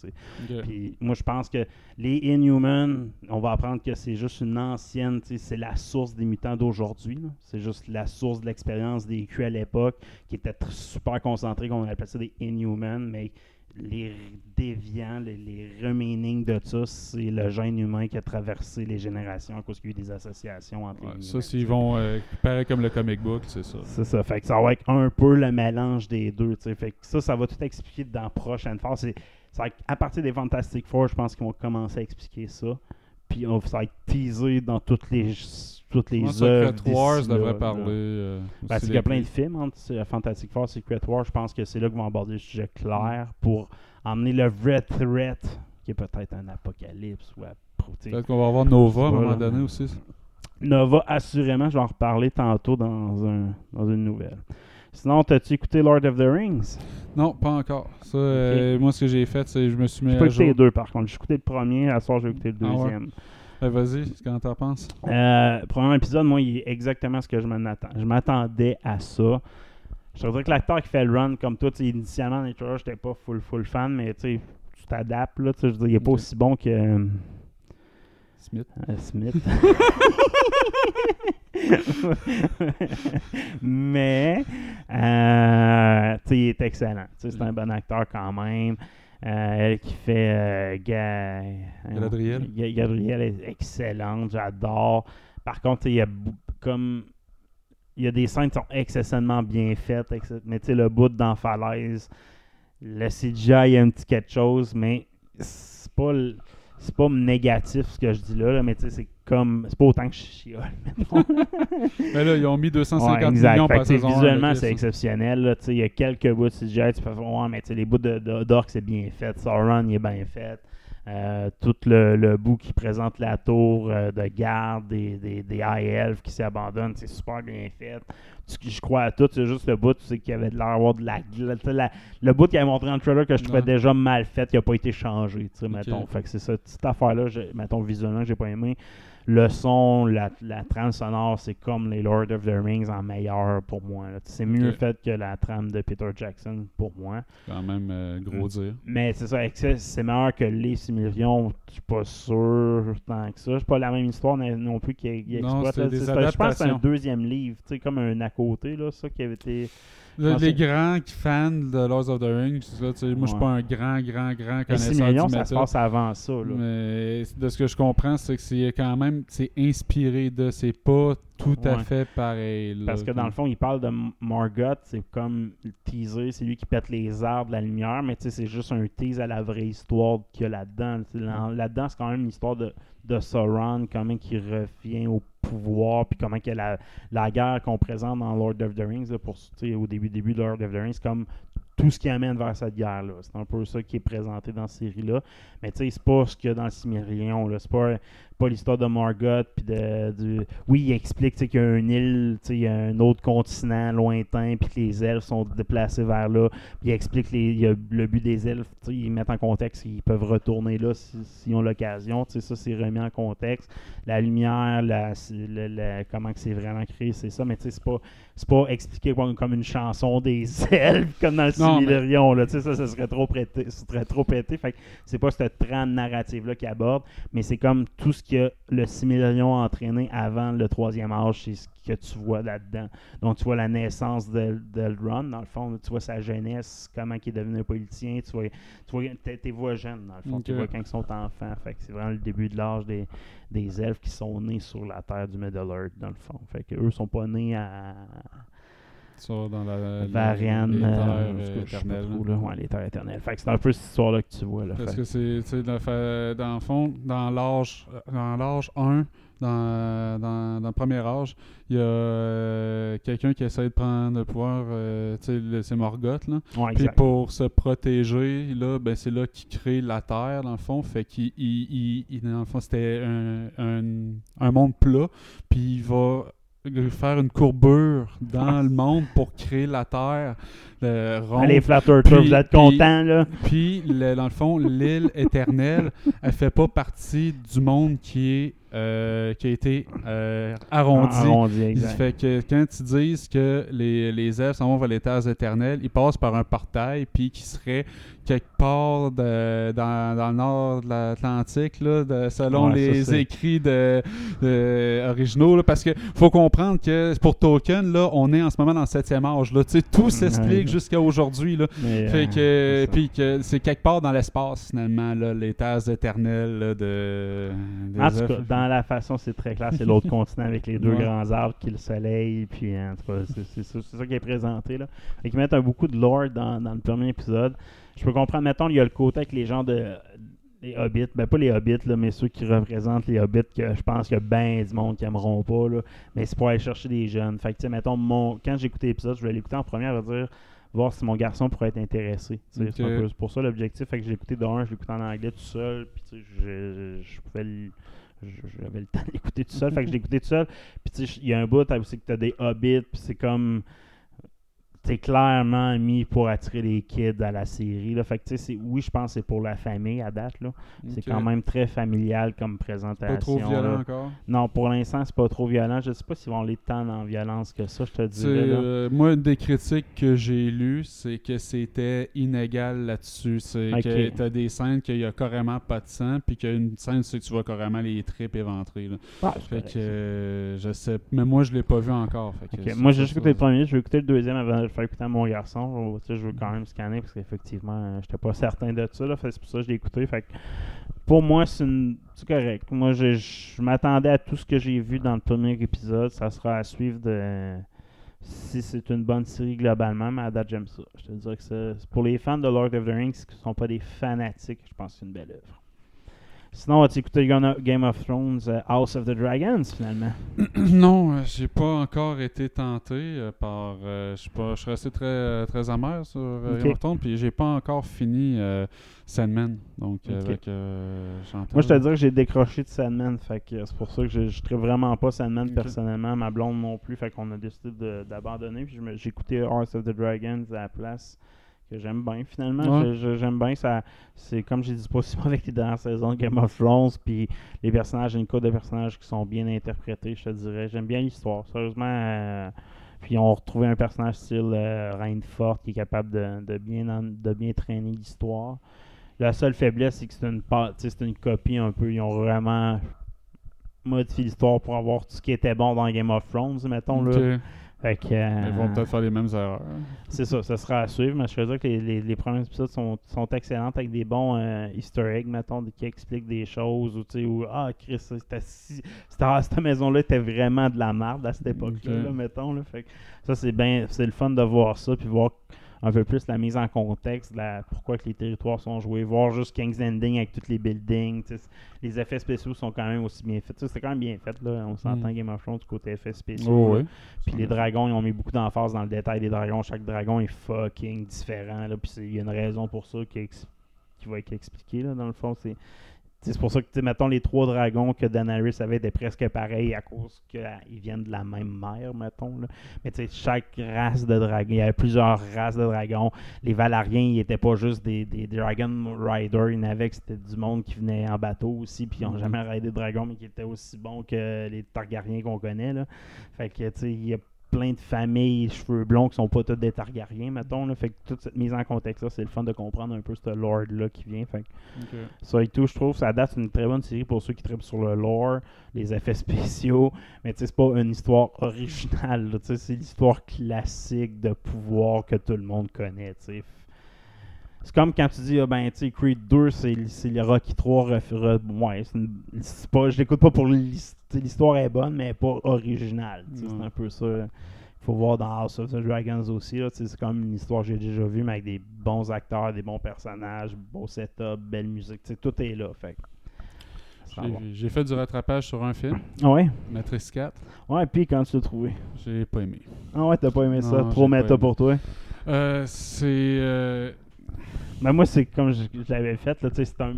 Speaker 1: Puis moi, je pense que les Inhumans, on va apprendre que c'est juste une ancienne, c'est la source des mutants d'aujourd'hui. C'est juste la source de l'expérience des Q à l'époque. qui étaient tr- super concentrés, qu'on appelait ça des Inhumans, mais les déviants, les, les remaining de ça, c'est le gène humain qui a traversé les générations à cause qu'il y a eu des associations entre
Speaker 2: Ouais,
Speaker 1: les
Speaker 2: ça, s'ils vont, euh, pareil comme le comic book, c'est ça.
Speaker 1: C'est ça. Fait que ça va être un peu le mélange des deux. Fait que ça, ça va tout expliquer dans la prochaine phase. C'est, à partir des Fantastic Four, je pense qu'ils vont commencer à expliquer ça. Puis on, va être teasé dans toutes les toutes les œuvres.
Speaker 2: Secret Wars devrait
Speaker 1: là.
Speaker 2: parler. euh,
Speaker 1: Ben, c'est qu'il y a plein de films entre euh, Fantastic Four et Secret Wars. Je pense que c'est là qu'ils vont aborder le sujet clair pour emmener le vrai threat, qui est peut-être un apocalypse ou
Speaker 2: Peut-être qu'on va avoir Nova à un moment donné aussi.
Speaker 1: Nova, assurément, je vais en reparler tantôt dans, un, dans une nouvelle. Sinon, t'as-tu écouté Lord of the Rings?
Speaker 2: Non, pas encore. Ça, euh, moi, ce que j'ai fait, c'est que je me suis mis
Speaker 1: J'ai pas
Speaker 2: à
Speaker 1: écouté
Speaker 2: jour.
Speaker 1: les deux par contre. J'ai écouté le premier, à ce soir j'ai écouté le
Speaker 2: Ah ouais?
Speaker 1: deuxième.
Speaker 2: Ben, Vas-y, qu'en t'en penses?
Speaker 1: Euh, le premier épisode, moi, il est exactement ce que je m'en attends. Je m'attendais à ça. Je trouve que l'acteur qui fait le run comme toi, initialement dans les trailers, j'étais pas full full fan, mais tu t'adaptes là, je veux dire, il est pas aussi bon que euh,
Speaker 2: Smith.
Speaker 1: Smith. mais euh, tu sais, il est excellent. Tu sais, c'est un bon acteur quand même. Euh, elle qui fait euh, Ga-
Speaker 2: Galadriel.
Speaker 1: Ga- Galadriel est excellente, j'adore. Par contre, tu sais, il y a comme il y a des scènes qui sont excessivement bien faites, mais tu sais, le bout dans falaise, le CGI, il y a un petit quelque chose, mais c'est pas le- c'est pas négatif ce que je dis là, là, mais tu sais, c'est comme c'est pas autant que je [LAUGHS] mettons.
Speaker 2: Ben là, ils ont mis 250
Speaker 1: Ouais, exact.
Speaker 2: millions
Speaker 1: Fait
Speaker 2: par saison.
Speaker 1: visuellement, c'est exceptionnel. Il y a quelques bouts de CGI, tu peux faire, ouais, mais tu sais, les bouts de, de, c'est bien fait. Sauron, il est bien fait. Euh, tout le, le bout qui présente la tour euh, de garde des, des, des High Elves qui s'abandonnent, c'est super bien fait. Tu- je crois à tout, c'est juste le bout, tu sais, qu'il avait de l'air d'avoir de la, la- Le bout qu'il avait montré dans le trailer que je trouvais déjà mal fait, qui n'a pas été changé, tu sais, mettons. Fait que c'est cette petite affaire-là, mettons, visuellement, que j'ai pas aimé. Le son, la, la trame sonore, c'est comme les Lord of the Rings en meilleur pour moi. C'est mieux fait que la trame de Peter Jackson pour moi.
Speaker 2: Quand même euh, gros dire.
Speaker 1: Mais c'est ça, c'est meilleur que les Simillions. Je suis pas sûr tant que ça. C'est pas la même histoire non plus qui exploite. Je pense que c'est un deuxième livre, comme un à côté, là, ça qui avait été.
Speaker 2: Le- les grands qui- fans de Lords of the Rings, là, tu sais, moi je suis pas un grand, grand, grand connaisseur
Speaker 1: Simillions,
Speaker 2: du
Speaker 1: ça se
Speaker 2: métal.
Speaker 1: passe avant ça. Là.
Speaker 2: Mais de ce que je comprends, c'est que c'est quand même c'est inspiré de. C'est pas tout à fait pareil. là.
Speaker 1: Parce que dans le fond, il parle de M- Morgoth, c'est comme le teaser, c'est lui qui pète les arbres de la lumière, mais c'est juste un tease à la vraie histoire qu'il y a là-dedans. Là-dedans, c'est quand même une histoire de, de Sauron, comment il revient au pouvoir, puis comment que la, la guerre qu'on présente dans Lord of the Rings, pour, au début, début de Lord of the Rings, comme tout ce qui amène vers cette guerre-là. C'est un peu ça qui est présenté dans cette série-là. Mais tu sais, c'est pas ce qu'il y a dans le Cimérion. C'est pas, pas l'histoire de Morgoth. Puis de, du... Oui, il explique qu'il y a une île, il y a un autre continent lointain, puis que les elfes sont déplacés vers là. Puis il explique les, il y a le but des elfes. Ils mettent en contexte qu'ils peuvent retourner là si- s'ils ont l'occasion. Ça, c'est remis en contexte. La lumière, la, comment que c'est vraiment créé, c'est ça. Mais tu sais, c'est pas, c'est pas expliqué comme, une chanson des [LAUGHS] elfes, comme dans le
Speaker 2: mais-
Speaker 1: sais, ça, ça serait trop serait trop pété. Fait c'est pas cette trame narrative-là qui aborde, mais c'est comme tout ce que le Silmarillion a entraîné avant le troisième âge, c'est ce que tu vois là-dedans. Donc, tu vois la naissance d'El- d'Elrond, dans le fond. Tu vois sa jeunesse, comment il est devenu un politicien. Tu vois, tu vois tes, voix jeunes, dans le fond. Tu vois quand ils sont enfants. Fait que c'est vraiment le début de l'âge des, des elfes qui sont nés sur la terre du Middle-earth, dans le fond. Fait que eux sont pas nés à
Speaker 2: Ça, dans la,
Speaker 1: Varian,
Speaker 2: les
Speaker 1: euh,
Speaker 2: euh, là.
Speaker 1: Ouais, les terres éternelles. Fait que c'est un peu cette histoire-là que tu vois. Là.
Speaker 2: Parce
Speaker 1: Fait-
Speaker 2: que c'est, dans, le fond, dans l'âge, dans l'âge 1, dans, dans, dans le premier âge, il y a euh, quelqu'un qui essaie de prendre le pouvoir, euh, c'est Morgoth, là.
Speaker 1: Ouais,
Speaker 2: Puis pour se protéger, là, ben c'est là qu'il crée la Terre, dans le fond. Fait qu'il, il- il- il- dans le fond, c'était un, un, un monde plat. Puis il va faire une courbure dans le monde pour créer la Terre euh, ronde.
Speaker 1: Allez, Flat Earther,
Speaker 2: Puis-
Speaker 1: vous êtes contents, là?
Speaker 2: Puis, le- dans le fond, l'île éternelle, elle fait pas partie du monde qui est euh, qui a été euh, arrondi.
Speaker 1: Arrondi,
Speaker 2: Il fait que quand ils disent que les, les elfes s'en vont vers les terres éternelles, ils passent par un portail, puis qui serait quelque part de- dans, dans le nord de l'Atlantique, selon
Speaker 1: Ouais,
Speaker 2: les écrits de, de- originaux. là, parce que faut comprendre que pour Token, là, on est en ce moment dans le septième âge. Là, tout s'explique
Speaker 1: Ouais.
Speaker 2: jusqu'à aujourd'hui.
Speaker 1: Mais,
Speaker 2: Fait
Speaker 1: euh,
Speaker 2: que, puis que c'est quelque part dans l'espace, finalement, là, les terres éternelles là, de. des
Speaker 1: En tout cas, dans la façon, c'est très clair. C'est l'autre [LAUGHS] continent avec les deux
Speaker 2: Ouais.
Speaker 1: grands arbres qui le soleil. Puis, en tout cas, c'est- ça, qui est présenté. Là. Fait qu'ils mettent un beaucoup de lore dans, dans le premier épisode. Je peux comprendre, mettons, il y a le côté avec les gens de. Les hobbits, ben pas les hobbits, là, mais ceux qui représentent les hobbits, que je pense qu'il y a bien du monde qui aimeront pas, là, mais c'est pour aller chercher des jeunes. Fait que, tu sais, mettons, mon, quand écouté l'épisode, je vais l'écouter en première, vais dire, voir si mon garçon pourrait être intéressé. C'est pour ça l'objectif. Fait que j'ai écouté d'un, je écouté en anglais tout seul, puis tu sais, je, je, je pouvais j'avais le temps [LAUGHS] de l'écouter tout seul, fait que je écouté tout seul. Puis tu sais, il y a un bout c'est que t'as des hobbits, puis c'est comme c'est clairement mis pour attirer les kids à la série. Là. Fait que, c'est- oui, je pense que c'est pour la famille à date. Là. C'est quand même très familial comme présentation.
Speaker 2: Pas trop violent
Speaker 1: là.
Speaker 2: encore?
Speaker 1: Non, pour l'instant, c'est pas trop violent. Je sais pas s'ils vont aller tant en violence que ça, je te dirais. là.
Speaker 2: euh, moi, une des critiques que j'ai lues, c'est que c'était inégal là-dessus. C'est
Speaker 1: Ok.
Speaker 2: que t'as des scènes qu'il y a carrément pas de sang, puis qu'il y a une scène, c'est que tu vois carrément les tripes éventrées. là.
Speaker 1: Ah,
Speaker 2: Fait que euh, je sais, mais moi je l'ai pas vu encore. Fait que
Speaker 1: Moi, j'ai écouté le premier, je vais écouter le deuxième avant faire écouter à mon garçon. Je- tu sais, je veux quand même scanner parce qu'effectivement, euh, j'étais pas certain de ça. C'est pour ça que je l'ai écouté. Fait que pour moi, c'est une- c'est correct. Moi, je, je m'attendais à tout ce que j'ai vu dans le premier épisode. Ça sera à suivre de si c'est une bonne série globalement, mais à date, j'aime ça. Je te dirais que c'est pour les fans de Lord of the Rings qui ne sont pas des fanatiques, je pense que c'est une belle œuvre. Sinon, as-tu écouté Game- Game of Thrones, euh, House of the Dragons, finalement? [CLEARS THROAT]
Speaker 2: Non, euh, j'ai pas encore été tenté euh, par. euh, je suis pas- je suis resté très, très amer sur euh,
Speaker 1: Ok.
Speaker 2: Game of Thrones, puis j'ai pas encore fini euh, Sandman. Donc, avec euh.
Speaker 1: Moi, je te dis que j'ai décroché de Sandman, fait que c'est pour ça que je ne vraiment pas Sandman personnellement, ma blonde non plus, fait qu'on a décidé d'abandonner. Puis écouté Hearts of the Dragons à la place, que j'aime bien finalement.
Speaker 2: Ouais.
Speaker 1: J'aime bien ça. C'est comme j'ai dit, mauvais que les dernières saisons de Game of Thrones, puis les personnages, une code de personnages qui sont bien interprétés, je te dirais. J'aime bien l'histoire, sérieusement. euh, puis on retrouvé un personnage style euh, Reine Forte qui est capable de, de bien, en- de bien traîner l'histoire. La seule faiblesse, c'est que c'est une, c'est une copie un peu. Ils ont vraiment modifié l'histoire pour avoir tout ce qui était bon dans Game of Thrones, mettons.
Speaker 2: Ok.
Speaker 1: Là. Fait que, euh,
Speaker 2: Ils vont peut-être faire les mêmes erreurs.
Speaker 1: c'est ça, ça sera à suivre, mais je veux dire que les, les, les premiers épisodes sont, sont excellents avec des bons euh, easter eggs, mettons, qui expliquent des choses, ou tu sais, où, ah, Chris, c'était si, ah, cette maison-là était vraiment de la merde à cette époque-là, mettons, là. Fait que ça, c'est bien, c'est le fun de voir ça, puis voir un peu plus la mise en contexte, la, pourquoi que les territoires sont joués, voir juste King's Ending avec tous les buildings, les effets spéciaux sont quand même aussi bien faits. C'était quand même bien fait, là, on s'entend
Speaker 2: Mm.
Speaker 1: Game of Thrones du côté effets spéciaux.
Speaker 2: Oh, ouais.
Speaker 1: Puis les dragons, ils ont mis beaucoup d'emphase dans le détail des dragons. Chaque dragon est fucking différent. Là. Puis c'est- il y a une raison pour ça qui, qui va être expliquée. Là, dans le fond, c'est. C'est pour ça que, mettons, les trois dragons que Daenerys avait étaient presque pareils à cause qu'ils viennent de la même mer, mettons. Là. Mais tu sais, chaque race de dragon, il y avait plusieurs races de dragons. Les Valariens, ils étaient pas juste des, des Dragon Riders, il y en avait que c'était du monde qui venait en bateau aussi, puis ils n'ont
Speaker 2: Mhm.
Speaker 1: jamais raidé de dragons, mais qui étaient aussi bons que les Targaryens qu'on connaît. Là. Fait que, tu sais, il y a plein de familles cheveux blonds qui sont pas tous des Targaryens, mettons. Là. Fait que toute cette mise en contexte-là, c'est le fun de comprendre un peu ce lore-là qui vient. Fait que ça et tout, je trouve, ça date une très bonne série pour ceux qui trippent sur le lore, les effets spéciaux. Mais tu sais, c'est pas une histoire originale. C'est l'histoire classique de pouvoir que tout le monde connaît. tu sais. C'est comme quand tu dis, ah ben, tu sais, Creed 2, c'est c'est le Rocky 3. ref- re- ouais, c'est une- pas, je l'écoute pas pour l'his- tu sais, l'histoire est bonne, mais elle est pas originale. C'est un peu ça. Il faut voir dans House of the Dragons aussi. C'est comme une histoire que j'ai déjà vue, mais avec des bons acteurs, des bons personnages, beau setup, belle musique. Tout est là. Fait.
Speaker 2: J'ai- fait du rattrapage sur un film,
Speaker 1: Ah ouais?
Speaker 2: Matrice 4.
Speaker 1: Ouais, puis quand tu l'as trouvé?
Speaker 2: J'ai pas aimé.
Speaker 1: Ah ouais, t'as pas aimé ça?
Speaker 2: Non,
Speaker 1: Trop
Speaker 2: pas
Speaker 1: méta pour toi?
Speaker 2: Euh, c'est. euh,
Speaker 1: Ben moi, c'est comme je, je l'avais fait, là, c'est un...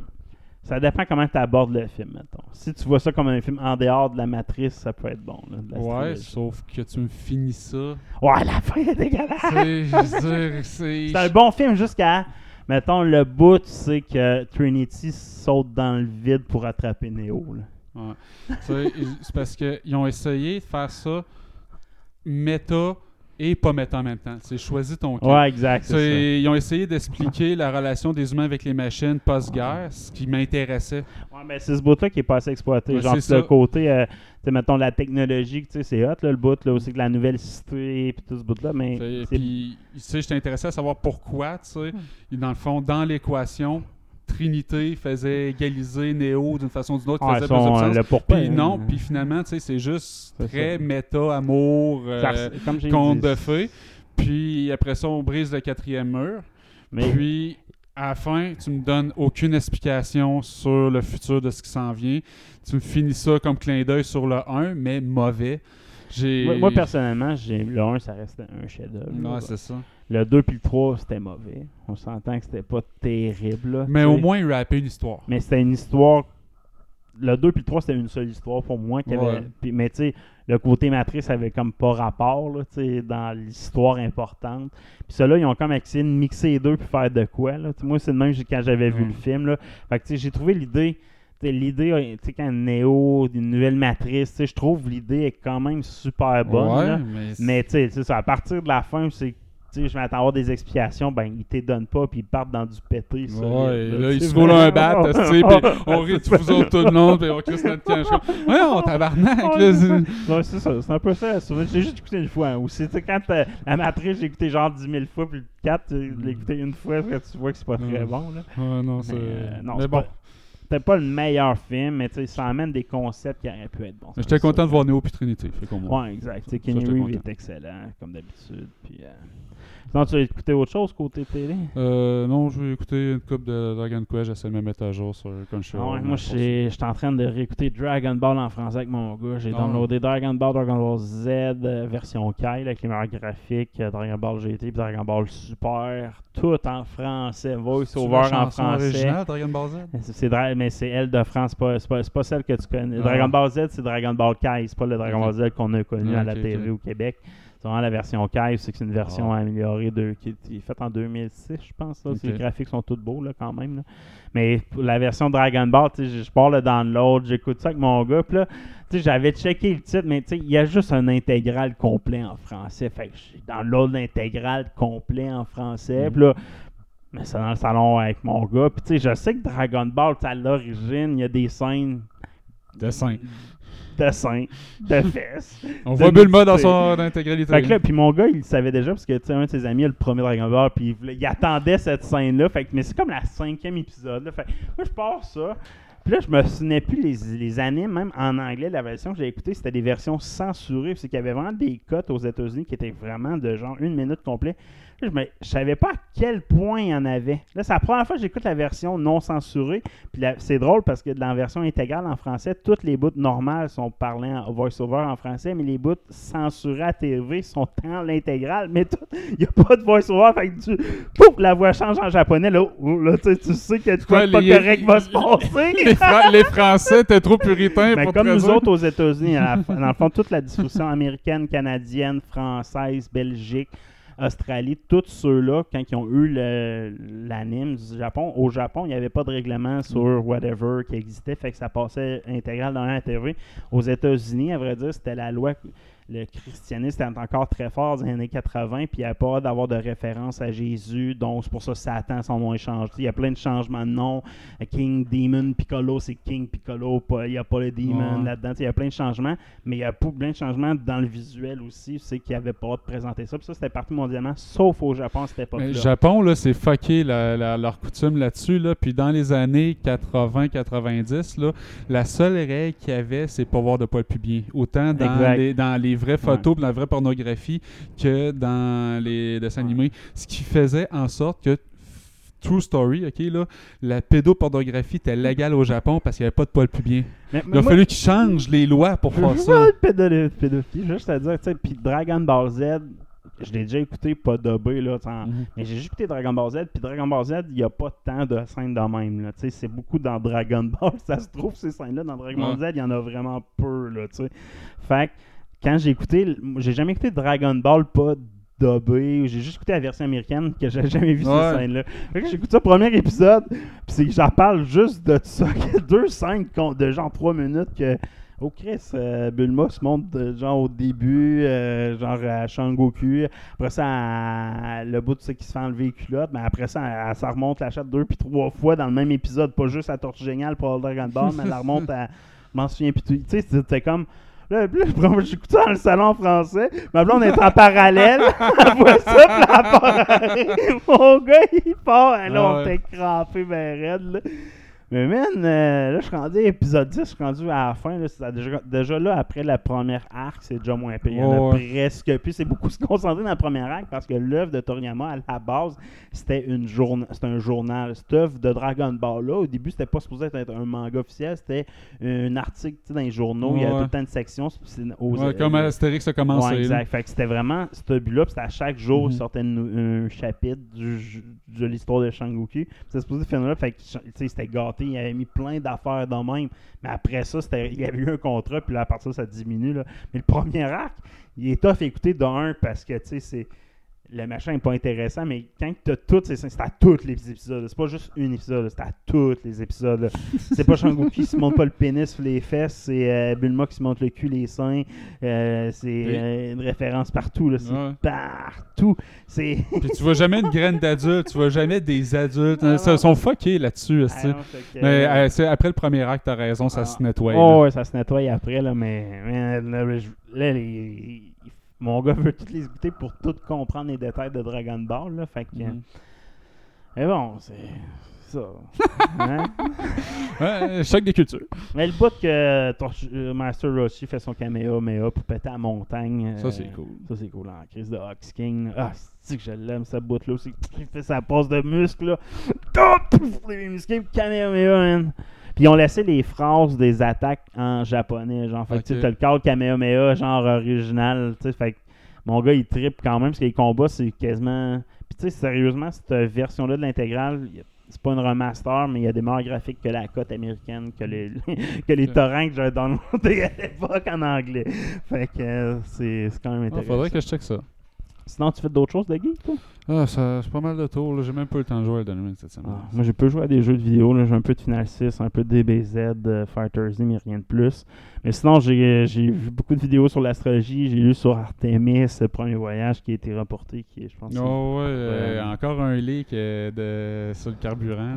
Speaker 1: Ça dépend comment tu abordes le film, mettons. Si tu vois ça comme un film en dehors de la matrice, ça peut être bon. Là, de la
Speaker 2: Ouais,
Speaker 1: trilogie.
Speaker 2: sauf que tu me finis ça.
Speaker 1: Ouais, la fin est dégueulasse!
Speaker 2: C'est-
Speaker 1: un bon film jusqu'à, mettons, le bout, tu sais que Trinity saute dans le vide pour attraper Neo.
Speaker 2: Ouais. [LAUGHS] C'est parce qu'ils ont essayé de faire ça méta et pas méta en même temps. C'est choisi ton camp.
Speaker 1: Ouais, exact.
Speaker 2: Ils ont essayé d'expliquer la relation des humains avec les machines post-guerre, ce qui m'intéressait.
Speaker 1: Ouais, mais c'est ce bout-là qui est pas assez exploité.
Speaker 2: Ouais,
Speaker 1: Genre, le côté, euh, mettons, la technologie, tu sais, c'est hot, là, le bout, là, aussi que la nouvelle cité, puis tout ce bout-là, mais
Speaker 2: Puis, tu sais, j'étais intéressé à savoir pourquoi, tu sais.
Speaker 1: Hmm.
Speaker 2: Dans le fond, dans l'équation, Trinité faisait égaliser Néo d'une façon ou d'une autre,
Speaker 1: Ouais,
Speaker 2: faisait
Speaker 1: son, euh, le
Speaker 2: Puis non,
Speaker 1: hein.
Speaker 2: puis finalement, tu sais, c'est juste très méta, amour, euh, conte de fées. Puis après ça, on brise le quatrième mur.
Speaker 1: Mais
Speaker 2: Puis à la fin, tu me donnes aucune explication sur le futur de ce qui s'en vient. Tu me finis ça comme clin d'œil sur le 1, mais mauvais.
Speaker 1: Moi, moi, personnellement, j'ai le 1, ça reste un chef-d'œuvre.
Speaker 2: Ouais, c'est ça.
Speaker 1: Le 2 puis le 3, c'était mauvais. On s'entend que c'était pas terrible. là,
Speaker 2: Mais au moins, il rappait une histoire.
Speaker 1: Mais c'était une histoire. Le 2 puis le 3, c'était une seule histoire pour moi. qui avait... Mais tu sais, le côté matrice avait comme pas rapport là, tu sais, dans l'histoire importante. Puis ceux-là, ils ont comme essayé de mixer les deux puis faire de quoi. Là. Moi, c'est le même quand j'avais vu le film. Là. Fait que tu sais, j'ai trouvé l'idée. L'idée, euh, tu sais, quand Neo, une nouvelle matrice, tu sais, je trouve l'idée est quand même super bonne.
Speaker 2: ouais,
Speaker 1: là.
Speaker 2: mais...
Speaker 1: Tu sais, ça, à partir de la fin, c'est tu sais, je m'attends à avoir des explications, ben ils te donnent pas puis ils partent dans du pété. solide,
Speaker 2: Ouais, là, ils se roulent un bat, [LAUGHS] tu sais, puis on rit de vous autres tout le monde, puis on crisse notre comme, Ouais, on tabarnak, là. c'est-
Speaker 1: ça, c'est un peu ça. J'ai juste écouté une fois. hein, Aussi, tu sais, quand t'as- la matrice, j'ai écouté genre 10 000 fois, puis le 4, tu l'as écouté une fois, parce que tu vois que c'est pas très
Speaker 2: Mm.
Speaker 1: bon. Là.
Speaker 2: Ouais, non,
Speaker 1: Mais,
Speaker 2: c'est...
Speaker 1: euh, non,
Speaker 2: mais bon,
Speaker 1: pas- C'était pas le meilleur film, mais tu sais, ça amène des concepts qui auraient pu être bons.
Speaker 2: J'étais content de voir Néo puis Trinité, fait qu'on
Speaker 1: Ouais, exact. Tu sais,
Speaker 2: Ça,
Speaker 1: Kenny
Speaker 2: j'étais
Speaker 1: Reeve
Speaker 2: content.
Speaker 1: est excellent, comme d'habitude. Puis, euh... Sinon, tu as écouté autre chose côté télé?
Speaker 2: Euh, non, je vais écouter une coupe de Dragon Quest, j'essaie de me mettre à jour sur Crunchyroll.
Speaker 1: Ah ouais, moi, je suis en train de réécouter Dragon Ball en français avec mon gars. J'ai
Speaker 2: Ah
Speaker 1: downloadé Dragon Ball, Dragon Ball Z, euh, version Kyle avec les meilleurs graphiques, euh, Dragon Ball GT, puis Dragon Ball Super, tout en français, voice
Speaker 2: C'est
Speaker 1: over en français.
Speaker 2: originale, Dragon Ball Z?
Speaker 1: C'est- C'est mais c'est elle de France, c'est pas, c'est pas, c'est pas celle que tu connais.
Speaker 2: Ah.
Speaker 1: Dragon Ball Z, c'est Dragon Ball Kai, c'est pas le Dragon. Ball Z qu'on a connu à la TV
Speaker 2: ok.
Speaker 1: au Québec. La version Kai, c'est que c'est une version
Speaker 2: Ah.
Speaker 1: améliorée de, qui, est- qui est faite en 2006, je pense. Là. Les graphiques sont tous beaux là, quand même. là. Mais pour la version Dragon Ball, je, pars le download, j'écoute ça avec mon gars. Puis là, j'avais checké le titre, mais il y a juste un intégral complet en français. Fait que j'ai download l'intégral complet en français. Puis là, mais c'est dans le salon avec mon gars. Puis tu sais, je sais que Dragon Ball, à l'origine, il y a des scènes
Speaker 2: Dessin.
Speaker 1: De seins, de [LAUGHS] fesses.
Speaker 2: On
Speaker 1: de
Speaker 2: voit Bulma dans son intégralité.
Speaker 1: Fait que là, puis mon gars, il le savait déjà parce que tu sais, un de ses amis a le premier Dragon Ball, puis il, attendait cette scène-là. Fait que, mais c'est comme la cinquième épisode. Là. Fait que moi, je pars ça. Puis là, je me souvenais plus les, les animes, même en anglais, la version que j'ai écoutée, c'était des versions censurées. C'est qu'il y avait vraiment des cotes aux États-Unis qui étaient vraiment de genre une minute complet. Là, je, me, je savais pas à quel point il y en avait. Là, c'est la première fois que j'écoute la version non censurée. Puis c'est drôle parce que dans la version intégrale en français, toutes les bouts normales sont parlées en voice-over en français, mais les bouts censurés à TV sont en l'intégrale. Mais il n'y a pas de voice-over. Fait que tu, pouf, la voix change en japonais. Là, là, tu sais, tu sais que quoi
Speaker 2: Ouais,
Speaker 1: pas
Speaker 2: les-
Speaker 1: correct va se passer. [LAUGHS]
Speaker 2: les, Fra- les Français étaient trop puritains
Speaker 1: Mais
Speaker 2: pour
Speaker 1: comme nous autres aux États-Unis, dans le fond, toute la distribution américaine, canadienne, française, Belgique, Australie, tous ceux-là, quand ils ont eu l'anime du Japon, au Japon, il n'y avait pas de règlement sur whatever qui existait, fait que ça passait intégral dans la TV. Aux États-Unis, à vrai dire, c'était la loi. Le christianisme était encore très fort dans les années 80, puis il n'y avait pas d'avoir de référence à Jésus, donc c'est pour ça que Satan, son nom est changé. Il y a plein de changements de nom. King Demon Piccolo, c'est King Piccolo, pas- il n'y a pas le Demon
Speaker 2: Ouais.
Speaker 1: là-dedans. Il y a plein de changements, mais il y a pas- plein de changements dans le visuel aussi. C'est qu'il n'y avait pas de présenter ça. Puis ça, c'était partout mondialement, sauf au Japon
Speaker 2: Mais
Speaker 1: époque-là.
Speaker 2: le Japon, là, c'est fucké la- la- leur coutume là-dessus. Là. Puis dans les années 80-90, là, la seule règle qu'il y avait, c'est pas voir de poils pubiens. Autant dans
Speaker 1: Exact.
Speaker 2: les, dans les vraies photos, pis dans la vraie pornographie, que dans les dessins animés. Ce qui faisait en sorte que True Story, ok, là, la pédopornographie était légale au Japon parce qu'il n'y avait pas de poils pubiens.
Speaker 1: Mais-
Speaker 2: Il a
Speaker 1: moi-
Speaker 2: fallu qu'ils changent les lois pour faire
Speaker 1: Je
Speaker 2: ça.
Speaker 1: pédophilie, pédophilie, juste à dire, tu sais, puis Dragon Ball Z, je l'ai déjà écouté, pas dobé, là,
Speaker 2: Mhm.
Speaker 1: mais j'ai juste écouté Dragon Ball Z, puis Dragon Ball Z, il n'y a pas tant de scènes de même, là, tu sais, c'est beaucoup dans Dragon Ball, [LAUGHS] ça se trouve, ces scènes-là, dans Dragon Ball Z, il y en a vraiment peu, là, tu sais. Fait que, quand j'ai écouté, j'ai jamais écouté Dragon Ball, pas dubbée. J'ai juste écouté la version américaine que j'avais jamais vu
Speaker 2: Ouais.
Speaker 1: cette scène-là. J'écoute ça, premier épisode, puis j'en parle juste de ça. [LAUGHS] deux scènes de genre trois minutes que. Oh Chris, euh, Bulma se montre de- genre au début, euh, genre à Shangoku. Après ça, elle- le bout de ça qui se fait enlever les culottes. Mais après ça, elle, elle- ça remonte la chatte deux puis trois fois dans le même épisode. Pas juste à Tortue Géniale pour Dragon Ball, mais elle la remonte à. Je [LAUGHS] m'en souviens plus. tout. Tu sais, c'était comme. Là, ça [LAUGHS] dans le salon français. Ma blonde est en parallèle. [LAUGHS] Elle voit ça, puis elle part. [LAUGHS] Mon gars, il part. Là, on était crampé, ben raide, là. Mais man, euh, là, je suis rendu à épisode 10, je suis rendu à la fin. Là, déjà, déjà là, après la première arc, c'est déjà moins pire.
Speaker 2: Ouais,
Speaker 1: presque plus. C'est beaucoup se concentrer dans la première arc parce que l'œuvre de Toriyama, à la base, c'était une journa- c'était un journal. Cette œuvre de Dragon Ball, là, au début, c'était pas supposé être un manga officiel, c'était un article dans les journaux. Il y avait
Speaker 2: Ouais.
Speaker 1: tout le temps une section. aux-
Speaker 2: Ouais, comme Astérix a commencé.
Speaker 1: Exact. Fait que c'était vraiment ce but-là. C'était à chaque jour, il sortait une- un chapitre du- de l'histoire de Shangoku. C'était supposé finir là. Fait que, tu sais, Il avait mis plein d'affaires de même. Mais après ça, il y avait eu un contrat. Puis là, à partir de ça, ça diminue. Là. Mais le premier arc, il est tough à écouter d'un parce que, tu sais, c'est. Le machin n'est pas intéressant, mais quand tu as toutes ces c'est à tous les épisodes. C'est pas juste un épisode, c'est à tous les épisodes. [LAUGHS] C'est pas Shangoku qui se monte pas le pénis sur les fesses, c'est euh, Bulma qui se monte le cul, les seins. Euh, c'est euh, une référence partout. Là. C'est
Speaker 2: Ouais.
Speaker 1: partout. C'est.
Speaker 2: Puis tu vois jamais une graine d'adulte, tu vois jamais des adultes.
Speaker 1: Ah,
Speaker 2: Ils sont fuckés là-dessus.
Speaker 1: Ah non,
Speaker 2: Mais c'est après le premier acte, t'as raison, ça
Speaker 1: Ah.
Speaker 2: se nettoie.
Speaker 1: Oh, ouais, ça se nettoie après, là, mais, mais là, je- là, les- mon gars veut toutes les écouter pour tout comprendre les détails de Dragon Ball, là, fait que...
Speaker 2: Mhm.
Speaker 1: Mais bon, c'est ça. [LAUGHS] Hein?
Speaker 2: Ouais, choc des cultures.
Speaker 1: Mais le bout que Torch- euh, Master Roshi fait son Kamehameha pour péter la montagne...
Speaker 2: Ça,
Speaker 1: euh,
Speaker 2: c'est cool.
Speaker 1: Ça, c'est cool, en crise de Ox King. Ah, c'est que je l'aime, cette bout-là aussi. Il fait sa passe de muscle, là. Top! Les muscles, Kamehameha, man. Puis ils ont laissé les phrases des attaques en japonais, genre. Fait que tu t'as le call Kamehameha, genre original, tu sais. Fait que mon gars, il trippe quand même, parce que les combats, c'est quasiment... Puis tu sais, sérieusement, cette version-là de l'intégrale, c'est pas une remaster, mais il y a des meilleurs graphiques que la cote américaine, que les, [LAUGHS] que les torrents que j'avais downloadés [LAUGHS] à l'époque en anglais. Fait que euh, c'est quand même
Speaker 2: Ah,
Speaker 1: intéressant.
Speaker 2: faudrait que je check ça.
Speaker 1: Sinon, tu fais d'autres choses de geek, toi?
Speaker 2: Ah, c'est pas mal de tours. J'ai même pas eu le temps de jouer à Elden cette semaine.
Speaker 1: Ah, moi, j'ai peu joué à des jeux de vidéo. J'ai un peu de Final 6, un peu de DBZ, euh, Fighter Z, mais rien de plus. Mais sinon, j'ai vu beaucoup de vidéos sur l'astrologie. J'ai lu sur Artemis, le premier voyage qui a été reporté, qui est, je pense,
Speaker 2: Oh, ouais, euh, encore un leak euh, de... sur le carburant.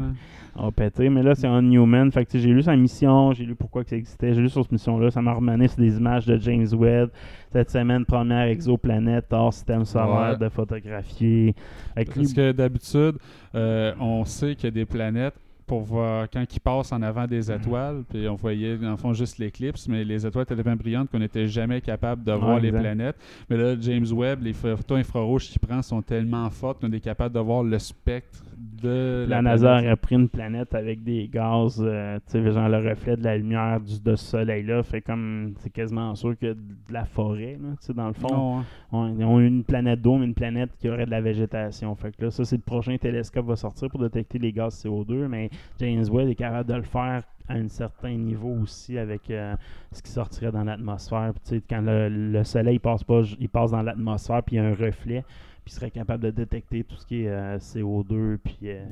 Speaker 2: Là.
Speaker 1: a pété. Mais là, c'est un Newman. Fait que, j'ai lu sa mission, j'ai lu pourquoi que ça existait. J'ai lu sur cette mission-là. Ça m'a remané sur des images de James Webb. Cette semaine, première exoplanète hors système solaire
Speaker 2: Ouais.
Speaker 1: de photographier. Lui,
Speaker 2: Parce que d'habitude, euh, on sait qu'il y a des planètes pour voir quand ils passent en avant
Speaker 1: Mhm.
Speaker 2: des étoiles, puis on voyait en fond juste l'éclipse, mais les étoiles étaient tellement brillantes qu'on n'était jamais capable de voir les
Speaker 1: exact.
Speaker 2: planètes. Mais là, James Webb, les photos infrarouges qu'il prend sont tellement fortes qu'on est capable de voir le spectre de
Speaker 1: La NASA a pris une planète avec des gaz, euh, tu sais, genre le reflet de la lumière du, de ce soleil-là, fait comme, c'est quasiment sûr que de la forêt, là, tu sais, dans le fond. On- ont une planète d'eau, mais une planète qui aurait de la végétation. Fait que là, ça, c'est le prochain télescope qui va sortir pour détecter les gaz CO2, mais James Webb est capable de le faire à un certain niveau aussi avec euh, ce qui sortirait dans l'atmosphère. Quand le, le soleil passe pas, il passe dans l'atmosphère, puis il y a un reflet, puis serait capable de détecter tout ce qui est euh, CO2, puis... euh,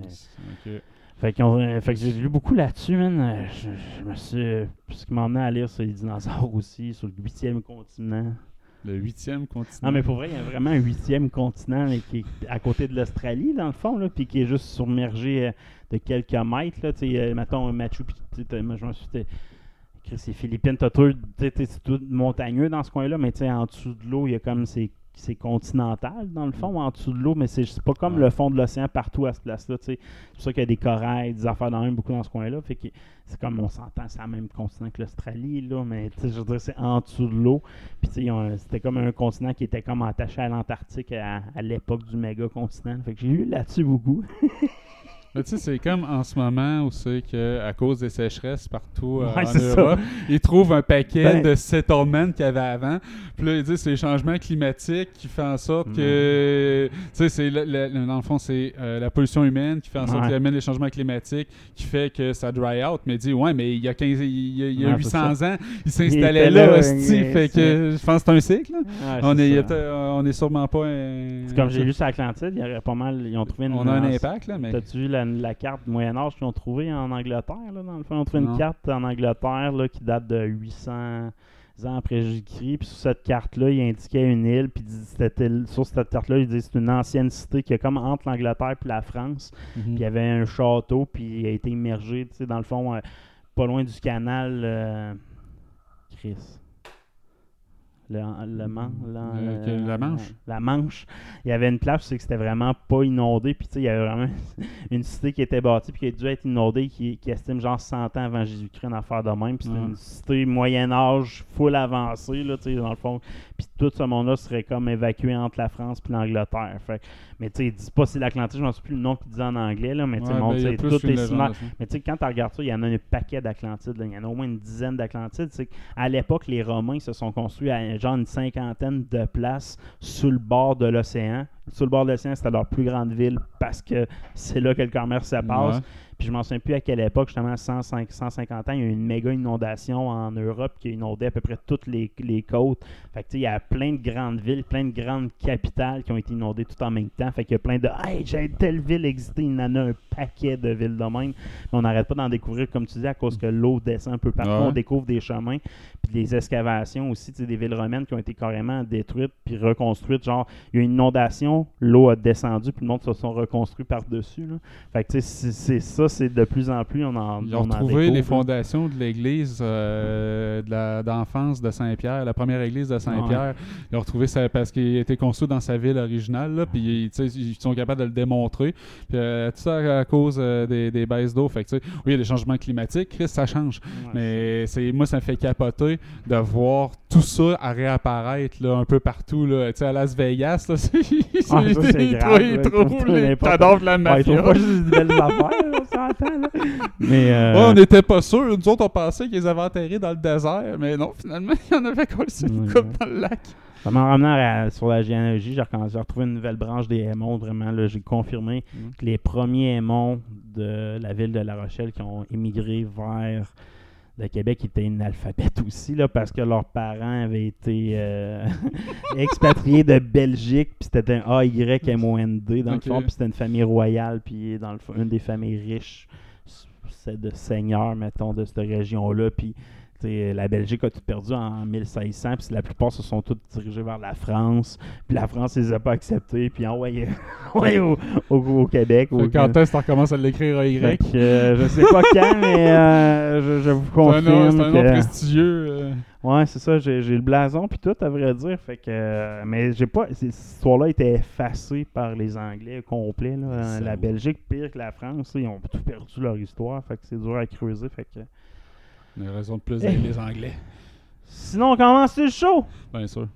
Speaker 1: fait, euh, fait que j'ai lu beaucoup là-dessus, man. Je, je me suis. Ce qui m'a à lire sur les dinosaures aussi, sur le huitième continent.
Speaker 2: Le huitième continent.
Speaker 1: Non, mais pour vrai, il y a vraiment un huitième continent là, qui est à côté de l'Australie, dans le fond, là, puis qui est juste submergé euh, de quelques mètres. Là, tu sais, mettons, Machu Picchu, je me suis dit, Chris, les Philippines, t'as tout, tout montagneux dans ce coin-là, mais tu sais, en dessous de l'eau, il y a comme c'est c'est continental dans le fond en dessous de l'eau mais c'est pas comme
Speaker 2: Ouais.
Speaker 1: le fond de l'océan partout à ce place-là c'est pour ça qu'il y a des corails des affaires dans même beaucoup dans ce coin-là. Fait que c'est comme on s'entend c'est le même continent que l'Australie là mais je veux dire c'est en dessous de l'eau. Puis c'était comme un continent qui était comme attaché à l'Antarctique à, à l'époque du méga continent. Fait que j'ai lu là-dessus beaucoup [LAUGHS]
Speaker 2: Mais tu sais, c'est comme en ce moment où c'est que à cause des sécheresses partout euh,
Speaker 1: Ouais,
Speaker 2: en
Speaker 1: c'est ça.
Speaker 2: Europe, ils trouvent un paquet
Speaker 1: Ben-
Speaker 2: de settlements qu'il y avait avant. Puis là, ils disent c'est les changements climatiques qui fait en sorte que. Tu sais, c'est dans le fond, c'est euh, la pollution humaine qui fait en sorte qu'il amène les changements climatiques qui fait que ça dry out. Mais dit, ouais, mais il y a, 15, il y a, il y a
Speaker 1: Ouais, c'est
Speaker 2: 800 ans, il s'installait
Speaker 1: était
Speaker 2: là,
Speaker 1: là,
Speaker 2: hostie,
Speaker 1: ouais,
Speaker 2: fait que je pense que c'est un cycle. on, est, on est sûrement pas un.
Speaker 1: C'est comme j'ai lu sur Atlantide, il y aurait pas mal. Ils ont trouvé une.
Speaker 2: On a un impact, là, mais.
Speaker 1: T'as-tu vu la, la carte Moyen-Âge qu'ils ont trouvée en Angleterre, là, dans le fond? Ils ont trouvé
Speaker 2: Non.
Speaker 1: une carte en Angleterre là, qui date de 800 ans après Jésus-Christ. Puis sur cette carte-là, il indiquait une île. Puis sur cette carte-là, il dit c'est une ancienne cité qui est comme entre l'Angleterre et la France.
Speaker 2: Mhm.
Speaker 1: Puis il y avait un château, puis il a été immergé, tu sais, dans le fond, euh, pas loin du canal. euh, Chris. Le, le, Man- la,
Speaker 2: Euh, Manche?
Speaker 1: La Manche. Il y avait une place, c'est que c'était vraiment pas inondé. Puis tu sais, il y avait vraiment [LAUGHS] une cité qui était bâtie, puis qui a dû être inondée, qui, qui estime genre 100 ans avant Jésus-Christ, une affaire de même. Puis c'était
Speaker 2: Ouais.
Speaker 1: une cité Moyen-Âge, full avancée, là, tu sais, dans le fond. Puis tout ce monde-là serait comme évacué entre la France puis l'Angleterre. Fait mais tu sais, ils disent pas c'est l'Atlantide, je m'en souviens plus le nom qu'ils disent en anglais, là, mais tu sais,
Speaker 2: Ouais, ben,
Speaker 1: tout est
Speaker 2: légende
Speaker 1: similaire.
Speaker 2: là-dessus.
Speaker 1: Mais tu sais, quand tu regardes ça, il y en a un paquet d'Atlantides. Il y en a au moins une dizaine d'Atlantides. À l'époque, les Romains se sont construits à genre une cinquantaine de places sous le bord de l'océan. Sous le bord de l'océan, c'était leur plus grande ville parce que c'est là que le commerce se passe.
Speaker 2: Ouais.
Speaker 1: Puis je m'en souviens plus à quelle époque, justement, 105, 150 ans, il y a eu une méga inondation en Europe qui a inondé à peu près toutes les, les côtes. Fait que tu sais, il y a plein de grandes villes, plein de grandes capitales qui ont été inondées tout en même temps. Fait qu'il y a plein de Hey, j'ai telle ville existé, il y en a un paquet de villes de même. Mais on n'arrête pas d'en découvrir, comme tu dis, à cause que l'eau descend un peu partout.
Speaker 2: Ouais.
Speaker 1: On découvre des chemins, puis des excavations aussi, tu sais, des villes romaines qui ont été carrément détruites puis reconstruites. Genre, il y a eu une inondation, l'eau a descendu, puis le monde se sont reconstruits par-dessus. Fait que tu sais, c'est c'est ça, c'est de plus en plus, on en
Speaker 2: Ils
Speaker 1: on
Speaker 2: ont
Speaker 1: en
Speaker 2: retrouvé les fondations de l'église euh, d'enfance de Saint-Pierre, la première église de Saint-Pierre. Ils ont retrouvé ça parce qu'il a été construit dans sa ville originale, là, puis ils sont capables de le démontrer. Puis euh, tout ça à cause euh, des, des baisses d'eau. Fait que, oui, il y a des changements climatiques, ça change.
Speaker 1: Ouais,
Speaker 2: Mais c'est moi, ça me fait capoter de voir tout ça à réapparaître là, un peu partout. Là. Tu sais, à Las Vegas, là, [LAUGHS] c'est,
Speaker 1: Ah,
Speaker 2: ils
Speaker 1: grave,
Speaker 2: trouvent- ils les cadavres de la
Speaker 1: Ouais, ils
Speaker 2: mafia.
Speaker 1: trouvent pas juste des belles affaires, là, on s'entend, là. Mais, euh,
Speaker 2: Ouais, on n'était pas sûr. Nous autres, on pensait qu'ils avaient enterrés dans le désert, mais non, finalement, il y en avait collé une
Speaker 1: Ouais.
Speaker 2: coupe dans le lac.
Speaker 1: Ça m'en ramenant à- sur la généalogie, j'ai retrouvé une nouvelle branche des Aimons. Vraiment, là, j'ai confirmé
Speaker 2: Mm.
Speaker 1: que les premiers Aimons de la ville de La Rochelle qui ont émigré vers le Québec étaient analphabètes aussi, là, parce que leurs parents avaient été euh, [LAUGHS] expatriés de Belgique, puis c'était un A-Y-M-O-N-D dans le fond, puis c'était une famille royale, puis dans le fond, une des familles riches, c'est de seigneurs, mettons, de cette région-là, puis la Belgique a tout perdu en 1600, puis la plupart se sont tous dirigés vers la France, puis la France les a pas acceptés, puis envoyés [LAUGHS] au, au, au Québec. au-
Speaker 2: Quand est-ce que à l'écrire à Y?
Speaker 1: euh, je sais pas quand, [LAUGHS] mais euh, je, je vous
Speaker 2: C'est un nom,
Speaker 1: confirme
Speaker 2: c'est un nom
Speaker 1: que...
Speaker 2: prestigieux. euh.
Speaker 1: Ouais, c'est ça, j'ai le blason puis tout, à vrai dire. Fait que, euh, mais j'ai pas. Cette histoire-là était effacée par les Anglais au complet. Là. La. Belgique, pire que la France, ils ont tout perdu leur histoire. Fait que c'est dur à creuser. Fait que...
Speaker 2: On a raison de plus avec les Anglais.
Speaker 1: Sinon, on commence le show!
Speaker 2: Bien sûr.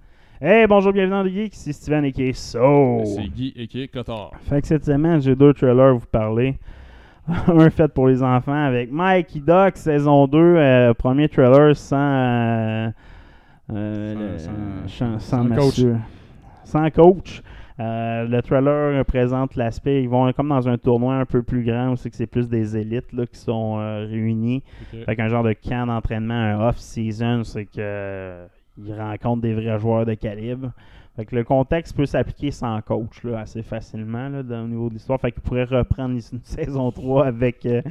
Speaker 1: Hey, bonjour, bienvenue dans le Geek, c'est Steven et qui So.
Speaker 2: C'est Guy et qui est Cotard.
Speaker 1: Fait que cette semaine, j'ai deux trailers à vous parler. [LAUGHS] Un fait pour les enfants avec Mikey Duck, saison 2, euh, premier trailer sans. euh, euh,
Speaker 2: Sans-
Speaker 1: le-
Speaker 2: sans-
Speaker 1: sans,
Speaker 2: sans
Speaker 1: sans
Speaker 2: coach.
Speaker 1: monsieur. Sans coach. Euh, le trailer présente l'aspect, ils vont comme dans un tournoi un peu plus grand, où c'est que c'est plus des élites là, qui sont euh, réunis.
Speaker 2: Ok.
Speaker 1: Fait qu'un genre de camp d'entraînement, un off-season, c'est que euh, ils rencontrent des vrais joueurs de calibre. Fait que le contexte peut s'appliquer sans coach là, assez facilement là, dans- au niveau de l'histoire. Fait qu'il pourrait reprendre une saison 3 avec, euh,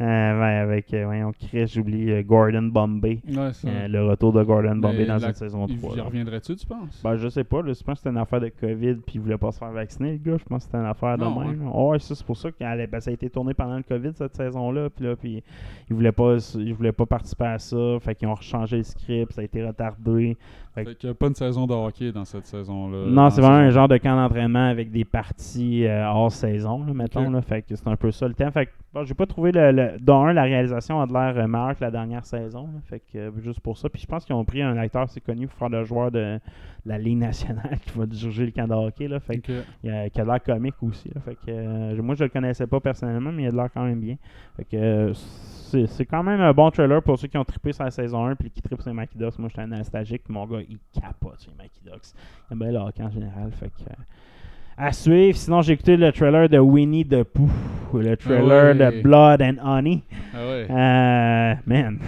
Speaker 1: euh, ouais, avec euh, voyons, Chris, j'oublie, euh, Gordon Bombay.
Speaker 2: Ouais, ça.
Speaker 1: Le retour de Gordon Bombay
Speaker 2: Mais
Speaker 1: dans
Speaker 2: la-
Speaker 1: une saison
Speaker 2: Il
Speaker 1: 3.
Speaker 2: il reviendrait-tu, tu penses?
Speaker 1: Ben, je sais pas, là, je pense que c'était une affaire de COVID puis il voulait pas se faire vacciner, le gars. Je pense que c'était une affaire de
Speaker 2: Non,
Speaker 1: même. Ouais, ça, c'est pour ça que ça a été tourné pendant le COVID cette saison-là. Puis là, puis il voulait pas, il voulait pas participer à ça. Fait qu'ils ont rechangé le script, ça a été retardé. Fait que-
Speaker 2: Fait qu'il n'y a pas une saison de hockey dans cette saison-là.
Speaker 1: non, c'est vraiment un genre de camp d'entraînement avec des parties euh, hors saison, là, mettons. Là, fait que c'est un peu ça le temps. Fait que j'ai pas trouvé le, le dans un la réalisation a de l'air euh, meilleure que la dernière saison. là. fait que euh, juste pour ça. Puis je pense qu'ils ont pris un acteur assez connu pour faire le joueur de la Ligue nationale [LAUGHS] qui va diriger le camp de hockey. Là, fait que qui a de l'air comique aussi. là. Fait que, euh, moi, je le connaissais pas personnellement, mais il a de l'air quand même bien. Fait que, euh, c'est, c'est quand même un bon trailer pour ceux qui ont trippé sur la saison 1 puis qui trippent sur les Ducks. Moi, j'étais un nostalgique. puis Mon gars, il capote sur les Mikey Ducks. Il aime bien le hockey en général. Fait que, euh, à suivre. Sinon, j'ai écouté le trailer de Winnie the Pooh. Le trailer
Speaker 2: ouais.
Speaker 1: de Blood and Honey.
Speaker 2: Ah ouais.
Speaker 1: Euh, man.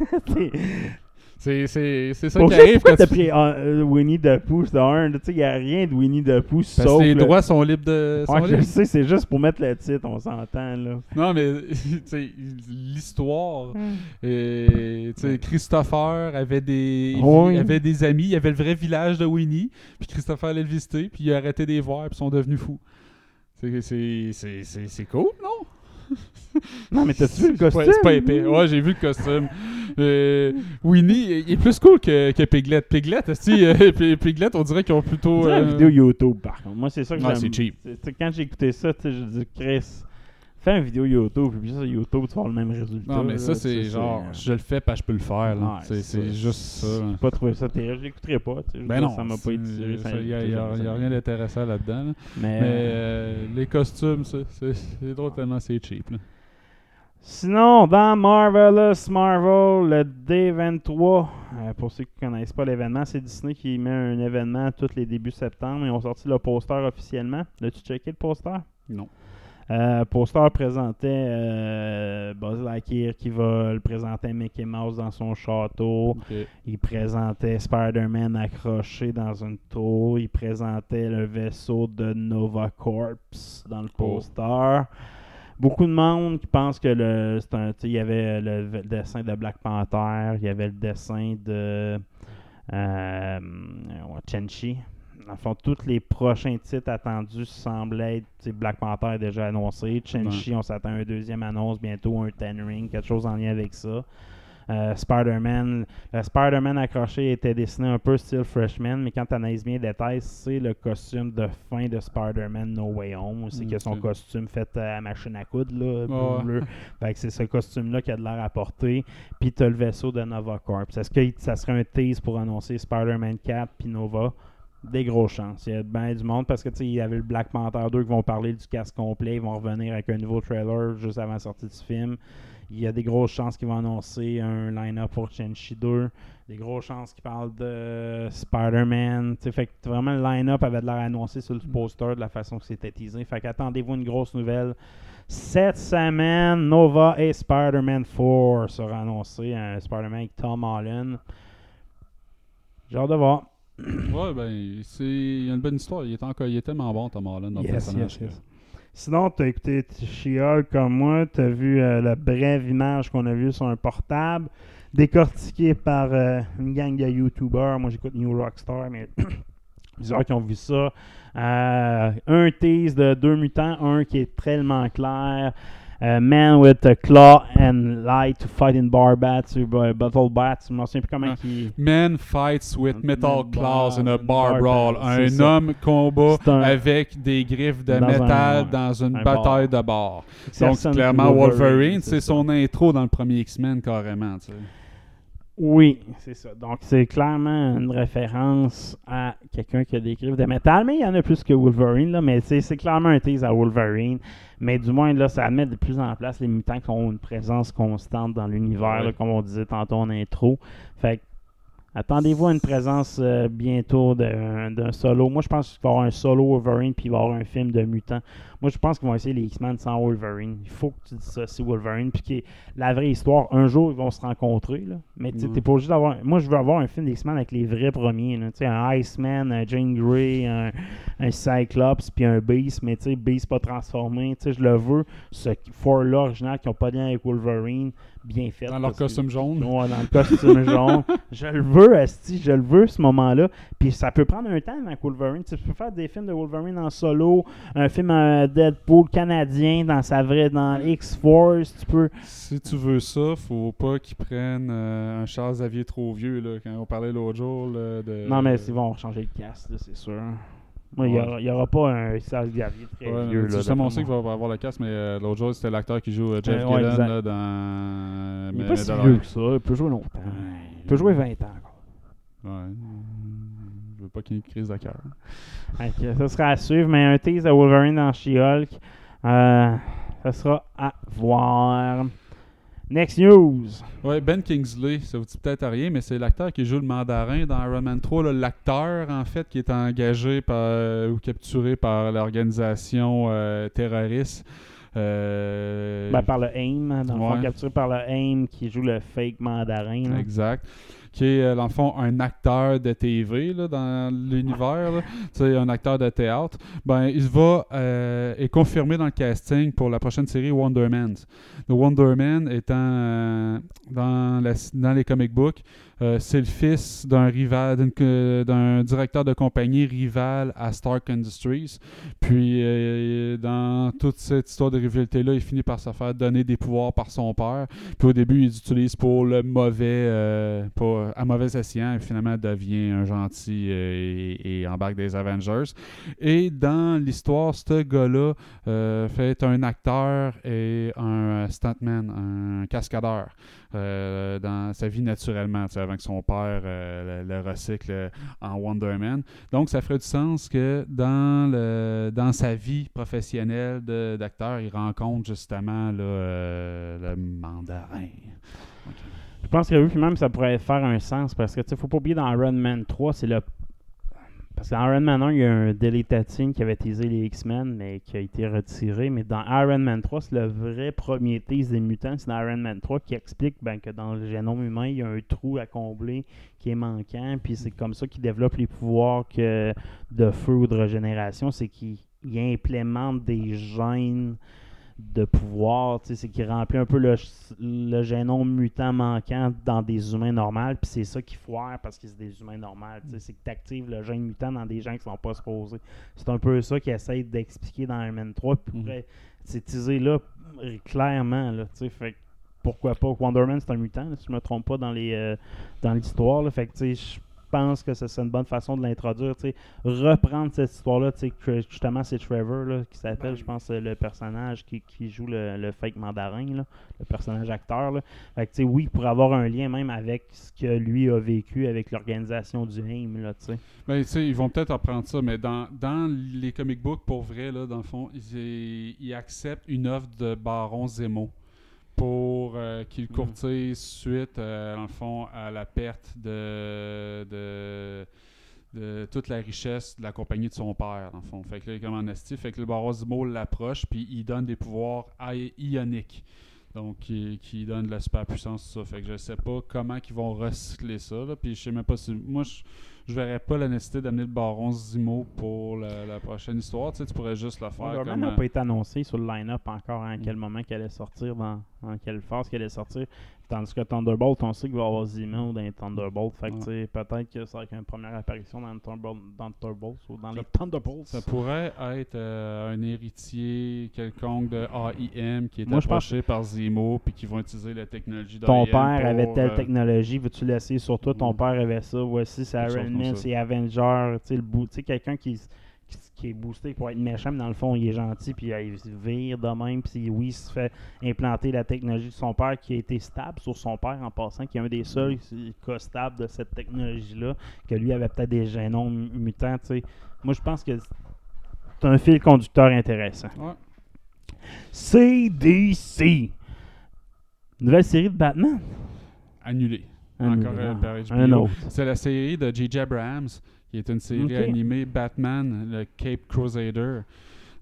Speaker 1: [LAUGHS]
Speaker 2: C'est, c'est, c'est ça
Speaker 1: pour
Speaker 2: qui arrive
Speaker 1: pourquoi
Speaker 2: quand
Speaker 1: t'as
Speaker 2: tu-
Speaker 1: pris euh, Winnie the Pooh? C'est un? Tu sais, il n'y a rien de Winnie the Pooh
Speaker 2: Parce
Speaker 1: sauf.
Speaker 2: que les
Speaker 1: le-
Speaker 2: droits sont libres de. sont
Speaker 1: je
Speaker 2: libres.
Speaker 1: le sais, c'est juste pour mettre le titre, on s'entend là.
Speaker 2: Non, mais [LAUGHS] tu sais, l'histoire. Et, tu sais, Christopher avait des,
Speaker 1: Oui.
Speaker 2: avait des amis. Il y avait le vrai village de Winnie. Puis Christopher allait le visiter. Puis il a arrêté de les voir. Puis ils sont devenus fous. C'est, c'est, c'est, c'est, c'est cool, non?
Speaker 1: Non, mais t'as-tu vu le costume?
Speaker 2: C'est pas épais. Ouais, j'ai vu le costume. Euh, Winnie, il est plus cool que, que Piglet. Piglet, euh, Piglet, on dirait qu'ils ont
Speaker 1: On
Speaker 2: plutôt.
Speaker 1: dirait une
Speaker 2: euh,
Speaker 1: vidéo YouTube par contre. Moi, c'est ça que
Speaker 2: Ouais,
Speaker 1: j'aime.
Speaker 2: c'est cheap.
Speaker 1: Quand j'ai écouté ça, je dis Chris, fais une vidéo YouTube, puis ça, YouTube, tu vas avoir le même résultat.
Speaker 2: Non, mais ça, c'est genre,
Speaker 1: euh,
Speaker 2: je le fais parce que je peux le faire. là.
Speaker 1: ouais,
Speaker 2: c'est, juste ça.
Speaker 1: J'ai pas trouvé ça terrible, je l'écouterai pas.
Speaker 2: Ben non,
Speaker 1: ça m'a pas étiré.
Speaker 2: Il n'y a, rien d'intéressant là-dedans. là.
Speaker 1: Mais,
Speaker 2: Mais
Speaker 1: euh,
Speaker 2: euh, les costumes, c'est, drôle tellement c'est cheap. là.
Speaker 1: Sinon, dans Marvelous Marvel, le D23, euh, pour ceux qui ne connaissent pas l'événement, c'est Disney qui met un événement tous les débuts septembre. Ils ont sorti le poster officiellement. L'as-tu checké le poster?
Speaker 2: Non.
Speaker 1: Euh, le poster présentait euh, Buzz Lightyear qui va le présenter Mickey Mouse dans son château. Il présentait Spider-Man accroché dans une tour. Il présentait le vaisseau de Nova Corps dans le
Speaker 2: Oh.
Speaker 1: Beaucoup de monde qui pense que le, il y avait le, dessin de Black Panther, il y avait le dessin de euh, ouais, Chen-Chi. Dans le fond, tous les prochains titres attendus semblent être Black Panther est déjà annoncé. Chen-Chi, on s'attend à un deuxième annonce bientôt, un Ten Ring, quelque chose en lien avec ça. Euh, Spider-Man, le Spider-Man accroché était dessiné un peu style Freshman, mais quand tu analyses bien les détails, c'est le costume de fin de Spider-Man No Way Home. C'est que son costume fait à machine à coudre, là,
Speaker 2: Ouais.
Speaker 1: bleu. Fait que c'est ce costume-là qui a de l'air à porter. Puis t'as le vaisseau de Nova Corps. Est-ce que ça serait un tease pour annoncer Spider-Man 4 puis Nova? Des grosses chances. Il y a bien du monde parce que tu il y avait le Black Panther 2 qui vont parler du casque complet. Ils vont revenir avec un nouveau trailer juste avant la sortie du film. Il y a des grosses chances qu'ils vont annoncer un line-up pour Shang-Chi 2. Des grosses chances qu'ils parlent de Spider-Man. Fait que vraiment le line-up avait de l'air annoncé sur le poster de la façon que c'était teasé. Fait qu'attendez-vous une grosse nouvelle. Cette semaine, Nova et Spider-Man 4 sera annoncé. Un Spider-Man avec Tom Holland. J'ai hâte de voir. [CLEARS THROAT]
Speaker 2: Ouais, ben, c'est, il y a une bonne histoire. Il est, encore, il est tellement bon, Tom Holland, dans le
Speaker 1: Yes,
Speaker 2: personnage.
Speaker 1: yes, yes. Sinon, tu as écouté She-Hulk comme moi. Tu as vu euh, la brève image qu'on a vue sur un portable, décortiquée par euh, une gang de YouTubers. Moi, j'écoute New Rockstar, mais [COUGHS] plusieurs qui ont vu ça. Euh, un tease de deux mutants, un qui est tellement clair. Man with a claw and light to fight in bar bats, euh, battle bats. Je me souviens plus comment
Speaker 2: Ah.
Speaker 1: qui.
Speaker 2: Man fights with metal claws in a bar
Speaker 1: bar
Speaker 2: brawl. Un
Speaker 1: ça.
Speaker 2: homme combat
Speaker 1: un-
Speaker 2: avec des griffes de
Speaker 1: Dans un-
Speaker 2: métal
Speaker 1: ouais,
Speaker 2: dans une
Speaker 1: un
Speaker 2: bataille
Speaker 1: bar.
Speaker 2: de bar. Donc, clairement, Wolverine, c'est son intro dans le premier X-Men, carrément. tu sais.
Speaker 1: Oui, c'est ça. Donc, c'est clairement une référence à quelqu'un qui a des griffes de métal, mais il y en a plus que Wolverine, là, mais c'est clairement un tease à Wolverine. Mais du moins, là, ça admet de plus en plus les mutants qui ont une présence constante dans l'univers,
Speaker 2: Ouais.
Speaker 1: comme on disait tantôt en intro. Fait que, attendez-vous à une présence euh, bientôt d'un solo. Moi, je pense qu'il va y avoir un solo Wolverine, puis il va y avoir un film de mutants. Moi, je pense qu'ils vont essayer les X-Men sans Wolverine. Il faut que tu dissocies Wolverine, puis la vraie histoire, un jour, ils vont se rencontrer. Là. Mais tu t'es pas obligé d'avoir. Moi, je veux avoir un film d'X-Men avec les vrais premiers. Là. Tu sais, Un Iceman, un Jane Grey, un, un Cyclops, puis un Beast, mais tu sais, Beast pas transformé. Tu sais, je le veux, ce four-là original qui n'ont pas de lien avec Wolverine, bien fait.
Speaker 2: Dans leur
Speaker 1: que-
Speaker 2: costume jaune.
Speaker 1: Ouais, dans le costume [LAUGHS] jaune. Je le veux, Asti, je le veux ce moment-là. Puis ça peut prendre un temps avec Wolverine. Tu peux faire des films de Wolverine en solo, un film euh, Deadpool canadien dans sa vraie, dans X-Force, tu peux.
Speaker 2: Si tu veux ça, faut pas qu'ils prennent euh, un Charles Xavier trop vieux, là, quand on parlait l'autre jour. là, de,
Speaker 1: Non, mais ils vont changer le cast, là, c'est sûr. Il n'y
Speaker 2: Ouais.
Speaker 1: aura, pas un Serge Gavier très
Speaker 2: Ouais,
Speaker 1: vieux.
Speaker 2: on
Speaker 1: d'après
Speaker 2: sait qu'il va avoir le casque, mais euh, l'autre jour, c'était l'acteur qui joue euh, Jeff
Speaker 1: Ouais,
Speaker 2: Gillen là, dans.
Speaker 1: Il n'est pas si vieux que ça. Il peut jouer longtemps. Il peut jouer 20 ans encore.
Speaker 2: Ouais. Je veux pas qu'il y ait une crise de cœur.
Speaker 1: Que ça sera à suivre, mais un tease de Wolverine dans She-Hulk, euh, ça sera à voir. Next news.
Speaker 2: Ouais, Ben Kingsley, ça vous dit peut-être rien, mais c'est l'acteur qui joue le mandarin dans Iron Man 3. là, L'acteur, en fait, qui est engagé par, euh, ou capturé par l'organisation euh, terroriste. Euh,
Speaker 1: Ben, par le AIM, dans le fond,
Speaker 2: Ouais.
Speaker 1: capturé par le AIM qui joue le fake mandarin. là.
Speaker 2: Exact. Qui est, euh, dans le fond, un acteur de TV dans l'univers. un acteur de théâtre. Ben, il va euh, est confirmé dans le casting pour la prochaine série Wonder Man. Le Wonder Man étant euh, dans, la- dans les comic books, euh, c'est le fils d'un rival, d'un directeur de compagnie rival à Stark Industries. Puis, dans toute cette histoire de rivalité-là, il finit par se faire donner des pouvoirs par son père. Puis au début, il les utilise pour le mauvais, pour, à mauvais escient, et finalement devient un gentil euh, et, embarque des Avengers. Et dans l'histoire, ce gars-là euh, fait un acteur et un stuntman, un cascadeur. euh, dans sa vie naturellement, avant que son père euh, le, le recycle euh, en Wonder Man. Donc, ça ferait du sens que dans, le, dans sa vie professionnelle d'acteur, il rencontre justement euh, le mandarin.
Speaker 1: Je pense que oui, puis même ça pourrait faire un sens parce que tu faut pas oublier dans Iron Man 3, c'est le. Parce que dans Iron Man 1, il y a un deleted scene qui avait teasé les X-Men, mais qui a été retiré. Mais dans Iron Man 3, c'est le vrai premier tease des mutants. C'est dans Iron Man 3 qui explique ben, que dans le génome humain, il y a un trou à combler qui est manquant. Puis c'est comme ça qu'il développe les pouvoirs que de feu ou de régénération. C'est qu'il il implémente des gènes de pouvoir, c'est qu'il remplit un peu le, le génome mutant manquant dans des humains normaux, puis c'est ça qui foire parce que c'est des humains normaux, c'est que tu actives le gène mutant dans des gens qui sont pas supposés. C'est un peu ça qu'il essaie d'expliquer dans Iron Man 3, puis
Speaker 2: Mhm.
Speaker 1: c'est teasé là euh, clairement, là, fait pourquoi pas, Wonder Man c'est un mutant, là, si je me trompe pas dans les euh, dans l'histoire, fait que tu sais, je pense que c'est une bonne façon de l'introduire, tu sais, reprendre cette histoire-là, tu sais, que justement, c'est Trevor, là, qui s'appelle, je pense, le personnage qui, qui joue le, le fake mandarin, là, le personnage acteur, là. Fait que, oui, pour avoir un lien même avec ce que lui a vécu avec l'organisation du AIM, là, tu sais.
Speaker 2: Ben, tu sais, ils vont peut-être apprendre ça, mais dans, dans les comic books, pour vrai, là, dans le fond, ils, ils acceptent une offre de Baron Zemo pour euh, qu'il courtise suite, euh, dans le fond, à la perte de, de, de toute la richesse de la compagnie de son père, dans le fond. Fait que là, il est comme en esti. Fait que le Baron l'approche, puis il donne des pouvoirs ioniques. Donc, qui, qui donne de la super puissance, ça. Fait que je sais pas comment ils vont recycler ça. Là. Puis je sais même pas si. Moi, je, je verrais pas la nécessité d'amener le Baron Zemo pour la, la prochaine histoire. Tu sais, tu pourrais juste le faire
Speaker 1: Man
Speaker 2: comme.
Speaker 1: n'a
Speaker 2: euh,
Speaker 1: pas été annoncé sur le line-up encore à quel moment qu'elle allait sortir, dans, dans quelle phase qu'elle allait sortir. Tandis que Thunderbolt, on sait qu'il va y avoir Zemo dans les Thunderbolts. Fait que,
Speaker 2: Ouais.
Speaker 1: peut-être que ça va être une première apparition dans, le Thunderbolt, dans le Thunderbolts ou dans les Thunderbolts.
Speaker 2: Ça pourrait être euh, un héritier quelconque de AIM qui est
Speaker 1: Moi,
Speaker 2: approché par Zemo puis qui vont utiliser la technologie d'AIM.
Speaker 1: Ton père
Speaker 2: pour,
Speaker 1: avait telle
Speaker 2: euh,
Speaker 1: technologie, veux-tu l'essayer sur toi? Ton père avait ça. Voici, c'est Iron Man,
Speaker 2: ça.
Speaker 1: c'est Avenger. Tu sais, le bout- tu sais, quelqu'un qui, qui, est boosté pour être méchant, mais dans le fond, il est gentil, puis il vire de même. Puis oui, il se fait implanter la technologie de son père qui a été stable sur son père en passant, qui est un des seuls cas stables de cette technologie-là, que lui avait peut-être des génomes mutants. tu sais. Moi, je pense que c'est un fil conducteur intéressant.
Speaker 2: Ouais.
Speaker 1: CDC. Nouvelle série de Batman.
Speaker 2: Annulé.
Speaker 1: Un,
Speaker 2: Encore euh,
Speaker 1: un autre.
Speaker 2: C'est la série de J.J. Abrams, qui est une série animée Batman, le Cape Crusader.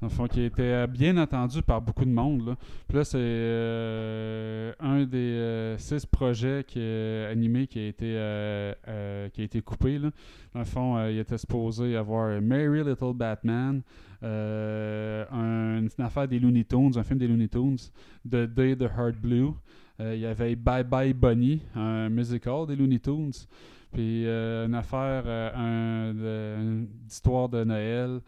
Speaker 2: Dans le fond, qui était euh, bien attendu par beaucoup de monde. Là. Puis là, c'est euh, un des euh, six projets qui est animé qui a été, euh, qui a été coupé. Là. Dans le fond, il était supposé avoir Merry Little Batman, un- une affaire des Looney Tunes, un film des Looney Tunes, The Day the Heart Blue. Il y avait Bye Bye Bunny, un musical des Looney Tunes. Puis euh, une affaire, euh, un- de- une histoire de Noël.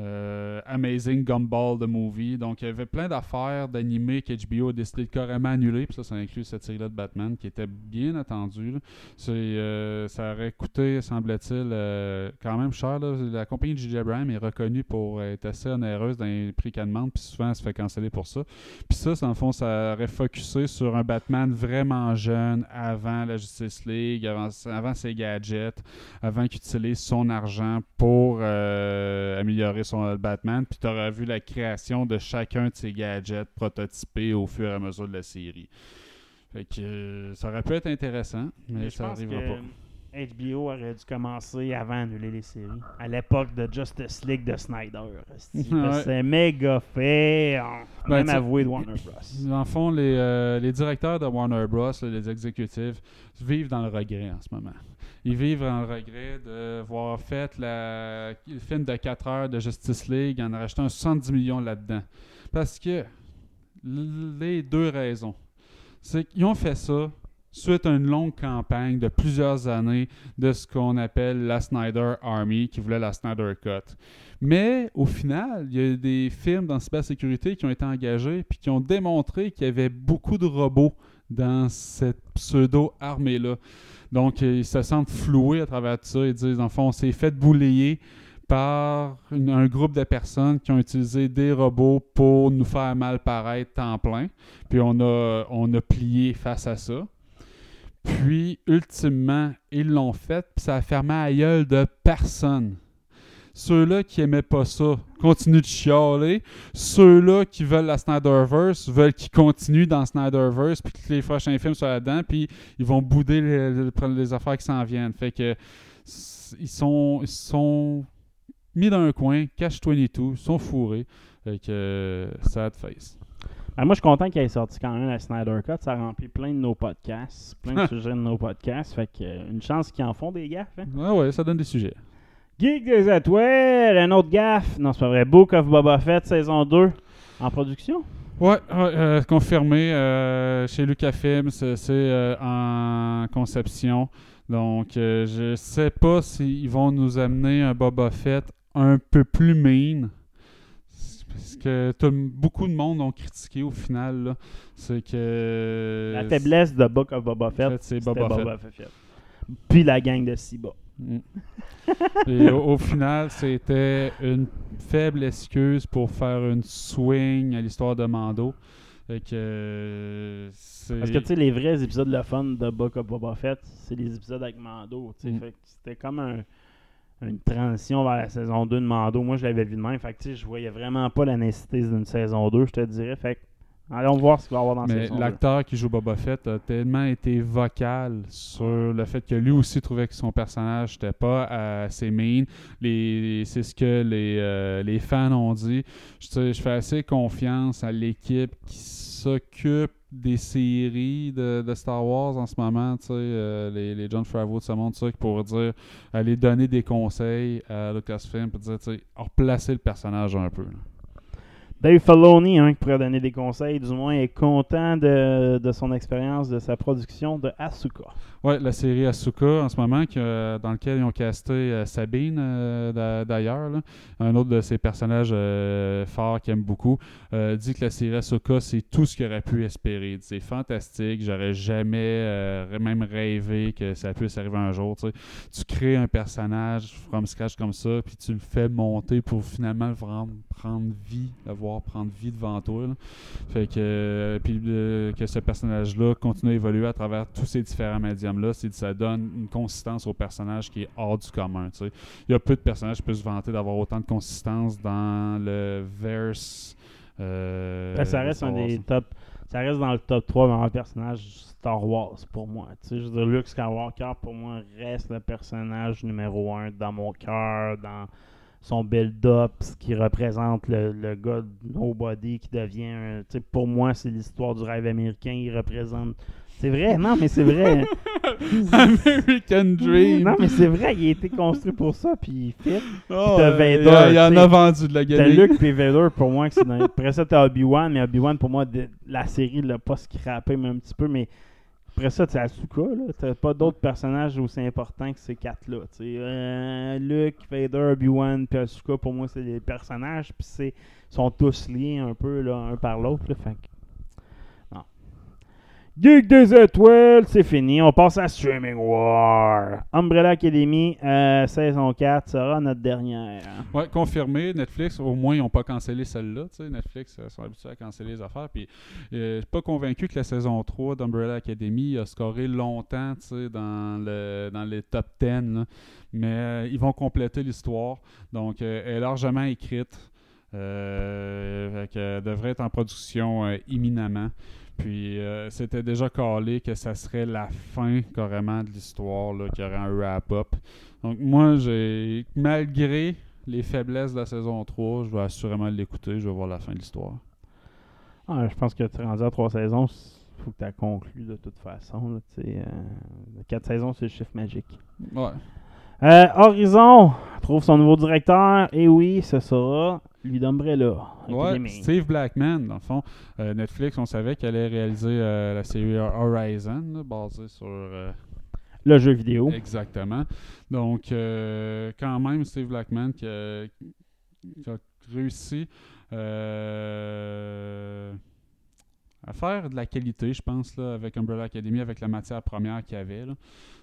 Speaker 2: Euh, Amazing Gumball the Movie. Donc, il y avait plein d'affaires d'animés que HBO a décidé de carrément annuler. Puis ça, ça inclut cette série-là de Batman qui était bien attendue. euh, ça aurait coûté, semble-t-il, euh, quand même cher. La compagnie de J.J. Abrams est reconnue pour être assez onéreuse dans les prix qu'elle demande. Puis souvent, elle se fait canceller pour ça. Puis ça, dans le fond, ça aurait focusé sur un Batman vraiment jeune avant la Justice League, avant, avant ses gadgets, avant qu'il utilise son argent pour euh, améliorer son Batman. Puis tu aurais vu la création de chacun de ses gadgets prototypés au fur et à mesure de la série. Fait que euh, ça aurait pu être intéressant, mais,
Speaker 1: Mais
Speaker 2: ça n'arrivera pas.
Speaker 1: HBO aurait dû commencer avant d'annuler les séries. À l'époque de Justice League de Snyder. C'est méga fait. On
Speaker 2: Ben,
Speaker 1: même avoué de Warner Bros.
Speaker 2: Dans le fond, les, euh, les directeurs de Warner Bros., les exécutifs, vivent dans le regret en ce moment. Ils vivent dans le regret de voir fait la, le film de 4 heures de Justice League en rajoutant 70 millions là-dedans. Parce que les deux raisons, c'est qu'ils ont fait ça suite à une longue campagne de plusieurs années de ce qu'on appelle la Snyder Army, qui voulait la Snyder Cut. Mais au final, il y a des films dans cybersécurité qui ont été engagés puis qui ont démontré qu'il y avait beaucoup de robots dans cette pseudo-armée-là. Donc, euh, ils se sentent floués à travers tout ça. Ils disent, en on s'est fait boulier par un groupe de personnes qui ont utilisé des robots pour nous faire mal paraître temps plein. Puis on a, on a plié face à ça. Puis, ultimement, ils l'ont fait, puis ça a fermé à gueule de personne. Ceux-là qui aimaient pas ça continuent de chialer. Ceux-là qui veulent la Snyderverse veulent qu'ils continuent dans Snyderverse, puis que les prochains films soient là-dedans, puis ils vont bouder les, les- affaires qui s'en viennent. Fait que ils sont, ils sont mis dans un coin, cache 22, ils sont fourrés. Fait que sad face.
Speaker 1: Ben, moi, je suis content qu'il ait sorti quand même la Snyder Cut. Ça remplit plein de nos podcasts, plein de [LAUGHS] sujets de nos podcasts. Fait que, euh, une chance qu'ils en font des gaffes. Hein?
Speaker 2: Ouais, ouais, ça donne des sujets.
Speaker 1: Geek des étoiles, un autre gaffe. Non, c'est pas vrai. Book of Boba Fett, saison 2, en production?
Speaker 2: Ouais, euh, confirmé euh, chez Lucasfilm, c'est euh, en conception. Donc, je sais pas s'ils vont nous amener un Boba Fett un peu plus mean. Parce que tout- beaucoup de monde ont critiqué au final. C'est que.
Speaker 1: La faiblesse de Book of Boba Fett,
Speaker 2: c'est Boba
Speaker 1: Boba, Fett. Puis la gang de Siba.
Speaker 2: Mm. Et au, au final, c'était une faible excuse pour faire une swing à l'histoire de Mando. Fait que, c'est-
Speaker 1: Parce que tu sais, les vrais épisodes le fun de Book of Boba Fett, c'est les épisodes avec Mando.
Speaker 2: Mm.
Speaker 1: Fait c'était comme un- une transition vers la saison 2 de Mando. Moi, je l'avais vu de même. Fait que je voyais vraiment pas la nécessité d'une saison 2, je te dirais. Fait que, allons voir ce qu'il va y avoir dans
Speaker 2: Mais
Speaker 1: saison 2.
Speaker 2: l'acteur qui joue Boba Fett a tellement été vocal sur le fait que lui aussi trouvait que son personnage n'était pas assez mean. Les, c'est ce que les, euh, les fans ont dit. Je fais assez confiance à l'équipe qui s'occupe des séries de, Star Wars en ce moment, tu sais, euh, les, John Favreau de ce monde, ça, qui pour dire, aller donner des conseils à Lucasfilm pour dire, tu sais, replacer le personnage un peu.
Speaker 1: Dave Filoni, hein, qui pourrait donner des conseils, du moins, est content de, de son expérience de sa production de Asuka.
Speaker 2: Ouais, la série Asuka en ce moment, euh, dans lequel ils ont casté euh, Sabine euh, d'a- d'ailleurs, un autre de ses personnages forts qu'il aime beaucoup, dit que la série Asuka, c'est tout ce qu'il aurait pu espérer. C'est fantastique, j'aurais jamais même rêvé que ça puisse arriver un jour. tu crées un personnage from scratch comme ça, puis tu le fais monter pour finalement le rendre prendre vie, le voir prendre vie devant toi. là. Fait que, puis que ce personnage-là continue à évoluer à travers tous ces différents médiums-là, c'est ça donne une consistance au personnage qui est hors du commun. Il y a peu de personnages qui peuvent se vanter d'avoir autant de consistance dans le verse. euh,
Speaker 1: Ben, ça reste un des top. Ça reste dans le top 3 meilleurs personnages Star Wars pour moi. Tu sais, Luke Skywalker pour moi reste le personnage numéro 1 dans mon cœur, dans son build-up, ce qui représente le, le gars de Nobody qui devient un- tu sais, pour moi c'est l'histoire du rêve américain, il représente c'est vrai, non mais c'est vrai. [LAUGHS]
Speaker 2: American Dream.
Speaker 1: non mais c'est vrai, il a été construit pour ça puis il fit.
Speaker 2: Oh,
Speaker 1: t'as
Speaker 2: euh,
Speaker 1: Vader,
Speaker 2: il y a- il y en a vendu de la
Speaker 1: T'as
Speaker 2: gamine.
Speaker 1: Luke et Vader pour moi que c'est dans- après ça t'as Obi-Wan mais Obi-Wan pour moi de- la série l'a pas scrappé mais un petit peu mais après ça, tu sais, Asuka, là, t'as pas d'autres personnages aussi importants que ces quatre-là. Euh, Luke, Vader, Obi-Wan, puis Asuka, pour moi, c'est des personnages, puis c'est sont tous liés un peu, là, un par l'autre. là, Fait. Geek des étoiles, c'est fini. On passe à Streaming War. Umbrella Academy, euh, saison 4, sera notre dernière.
Speaker 2: Ouais, confirmé. Netflix, au moins, ils n'ont pas cancellé celle-là. Netflix euh, sont habitués à canceller les affaires. Puis, euh, je suis pas convaincu que la saison 3 d'Umbrella Academy a scoré longtemps dans, le, dans les top 10. là. Mais euh, ils vont compléter l'histoire. Donc, euh, elle est largement écrite. Euh, devrait être en production imminemment. Puis euh, c'était déjà calé que ça serait la fin carrément de l'histoire, qu'il y aurait un wrap-up. Donc moi, j'ai malgré les faiblesses de la saison 3, je vais assurément l'écouter, je vais voir la fin de l'histoire.
Speaker 1: Ah, je pense que tu es rendu à trois saisons, il faut que tu as conclu de toute façon. Là, euh, quatre saisons, c'est le chiffre magique.
Speaker 2: Ouais.
Speaker 1: Euh, Horizon trouve son nouveau directeur, et oui, ce sera lui d'Umbrella.
Speaker 2: Ouais. Steve Blackman, dans le fond, euh, Netflix, on savait qu'elle allait réaliser euh, la série Horizon, là, basée sur euh,
Speaker 1: Le jeu vidéo.
Speaker 2: Exactement. Donc, quand même, Steve Blackman qui a, qui a réussi à faire de la qualité, je pense, là, avec Umbrella Academy, avec la matière première qu'il y avait. là.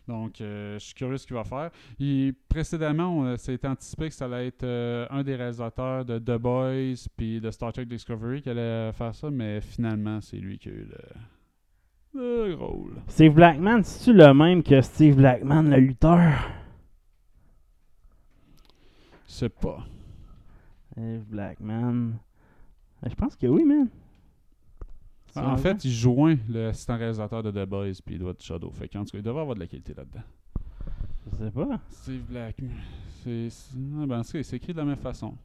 Speaker 2: Donc, euh, je suis curieux ce qu'il va faire. Il- précédemment, a- c'était anticipé que ça allait être euh, un des réalisateurs de The Boys puis de Star Trek Discovery qui allait faire ça, mais finalement, c'est lui qui a eu le, le rôle.
Speaker 1: Steve Blackman, c'est-tu le même que Steve Blackman, le lutteur?
Speaker 2: Je sais pas.
Speaker 1: Steve Blackman. Euh, Je pense que oui, man.
Speaker 2: En fait, il joint le assistant réalisateur de The Boys puis il doit être Shadow. Fait qu'en tout cas, il devrait avoir de la qualité là-dedans.
Speaker 1: je sais pas.
Speaker 2: Steve Blackman. C'est. ah, ben, c'est c'est écrit de la même façon.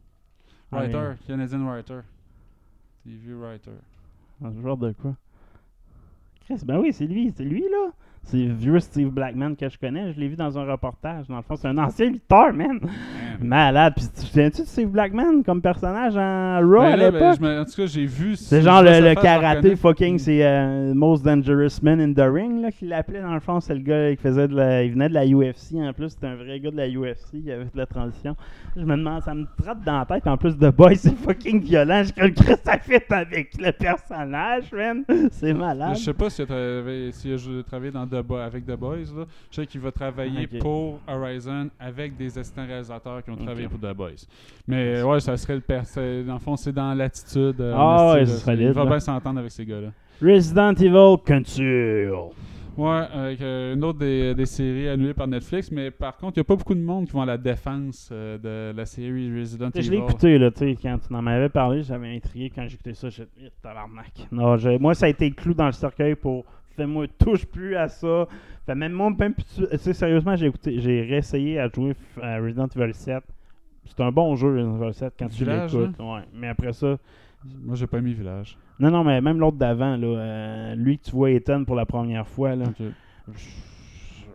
Speaker 1: Ah,
Speaker 2: Writer, Canadian writer. TV writer.
Speaker 1: Un joueur de quoi? Chris, ben oui, c'est lui, c'est lui, là. C'est le vieux Steve Blackman que je connais. Je l'ai vu dans un reportage. Dans le fond, c'est un ancien lutteur, man. Malade. Puis, tu te souviens-tu de Steve Blackman comme personnage en Raw
Speaker 2: Ben
Speaker 1: à
Speaker 2: ben,
Speaker 1: l'époque?
Speaker 2: en tout cas, j'ai vu.
Speaker 1: C'est genre le, karaté fucking, c'est euh, Most Dangerous Man in the Ring, là, qu'il l'appelait dans le fond. C'est le gars qui faisait de la. Il venait de la UFC en plus. C'était un vrai gars de la UFC qui avait fait de la transition. Je me demande, ça me trotte dans la tête. En plus, The Boy, [LAUGHS] c'est fucking violent. Je comme Chris, ça fait avec le personnage, man. C'est malade.
Speaker 2: Je sais pas s'il a, travaillé, s'il a travaillé dans The Bo- avec The Boys. Là. Je sais qu'il va travailler
Speaker 1: Ok.
Speaker 2: pour Horizon avec des assistants réalisateurs qui ont
Speaker 1: Ok.
Speaker 2: travaillé pour The Boys. Mais ouais, ça serait le père. c'est- Dans le fond, c'est dans l'attitude. euh,
Speaker 1: Ah ouais,
Speaker 2: là.
Speaker 1: solide,
Speaker 2: Il va bien s'entendre avec ces gars-là.
Speaker 1: Resident Evil Control.
Speaker 2: Ouais, avec euh, une autre des, des séries annulées par Netflix, mais par contre, il n'y a pas beaucoup de monde qui vont à la défense euh, de la série Resident
Speaker 1: Je l'ai
Speaker 2: Evil.
Speaker 1: écouté, là, tu sais, quand tu en m'avais parlé, j'avais intrigué quand j'écoutais ça, j'ai dit, tabarnak. Non, moi, ça a été le clou dans le cercueil pour, fais-moi, touche plus à ça. Fait même moi, même plus, tu sais, sérieusement, j'ai écouté, j'ai réessayé à jouer à Resident Evil 7. C'est un bon jeu, Resident Evil 7, quand tu l'écoutes. Ouais, mais après ça,
Speaker 2: Moi, j'ai pas mis Village.
Speaker 1: non, non, mais même l'autre d'avant, là, euh, lui que tu vois Ethan pour la première fois, là,
Speaker 2: Ok.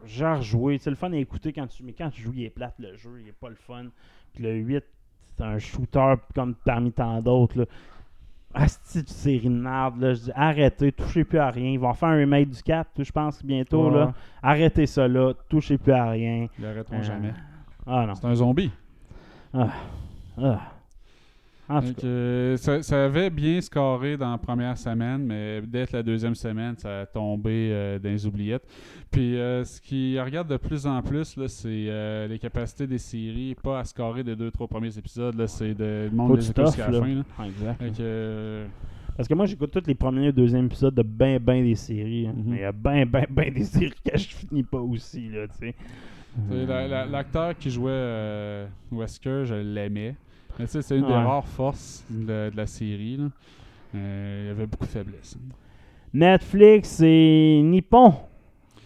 Speaker 1: j'ai rejoué. C'est le fun à écouter quand tu, mais quand tu joues, il est plate le jeu, il est pas le fun. Puis le 8, c'est un shooter comme parmi tant d'autres. Asti de série de merde, là. Je dis arrêtez, touchez plus à rien. Ils vont faire un remake du 4, je pense, bientôt.
Speaker 2: Ouais.
Speaker 1: Là. Arrêtez ça là, touchez plus à rien.
Speaker 2: Ils l'arrêteront
Speaker 1: Euh,
Speaker 2: jamais.
Speaker 1: Ah non.
Speaker 2: C'est un zombie.
Speaker 1: Ah. En
Speaker 2: Donc, euh, ça, ça avait bien scoré dans la première semaine, mais dès la deuxième semaine, ça a tombé euh, dans les oubliettes. Puis euh, ce qui regarde de plus en plus, c'est euh, les capacités des séries, pas à scorer des deux, trois premiers épisodes, c'est de le monde jusqu'à la fin. Là.
Speaker 1: Ah, exact. Parce que moi, j'écoute tous les premiers et deuxièmes épisodes de ben, ben des séries. hein.
Speaker 2: Mhm.
Speaker 1: Mais il y a ben, ben, ben des [LAUGHS] séries que je finis pas aussi, là, tu sais.
Speaker 2: t'sais, la- la- L'acteur qui jouait Wesker, je l'aimais. C'est une des rares forces de, de la série. là. Euh, il y avait beaucoup de faiblesses.
Speaker 1: Netflix et Nippon.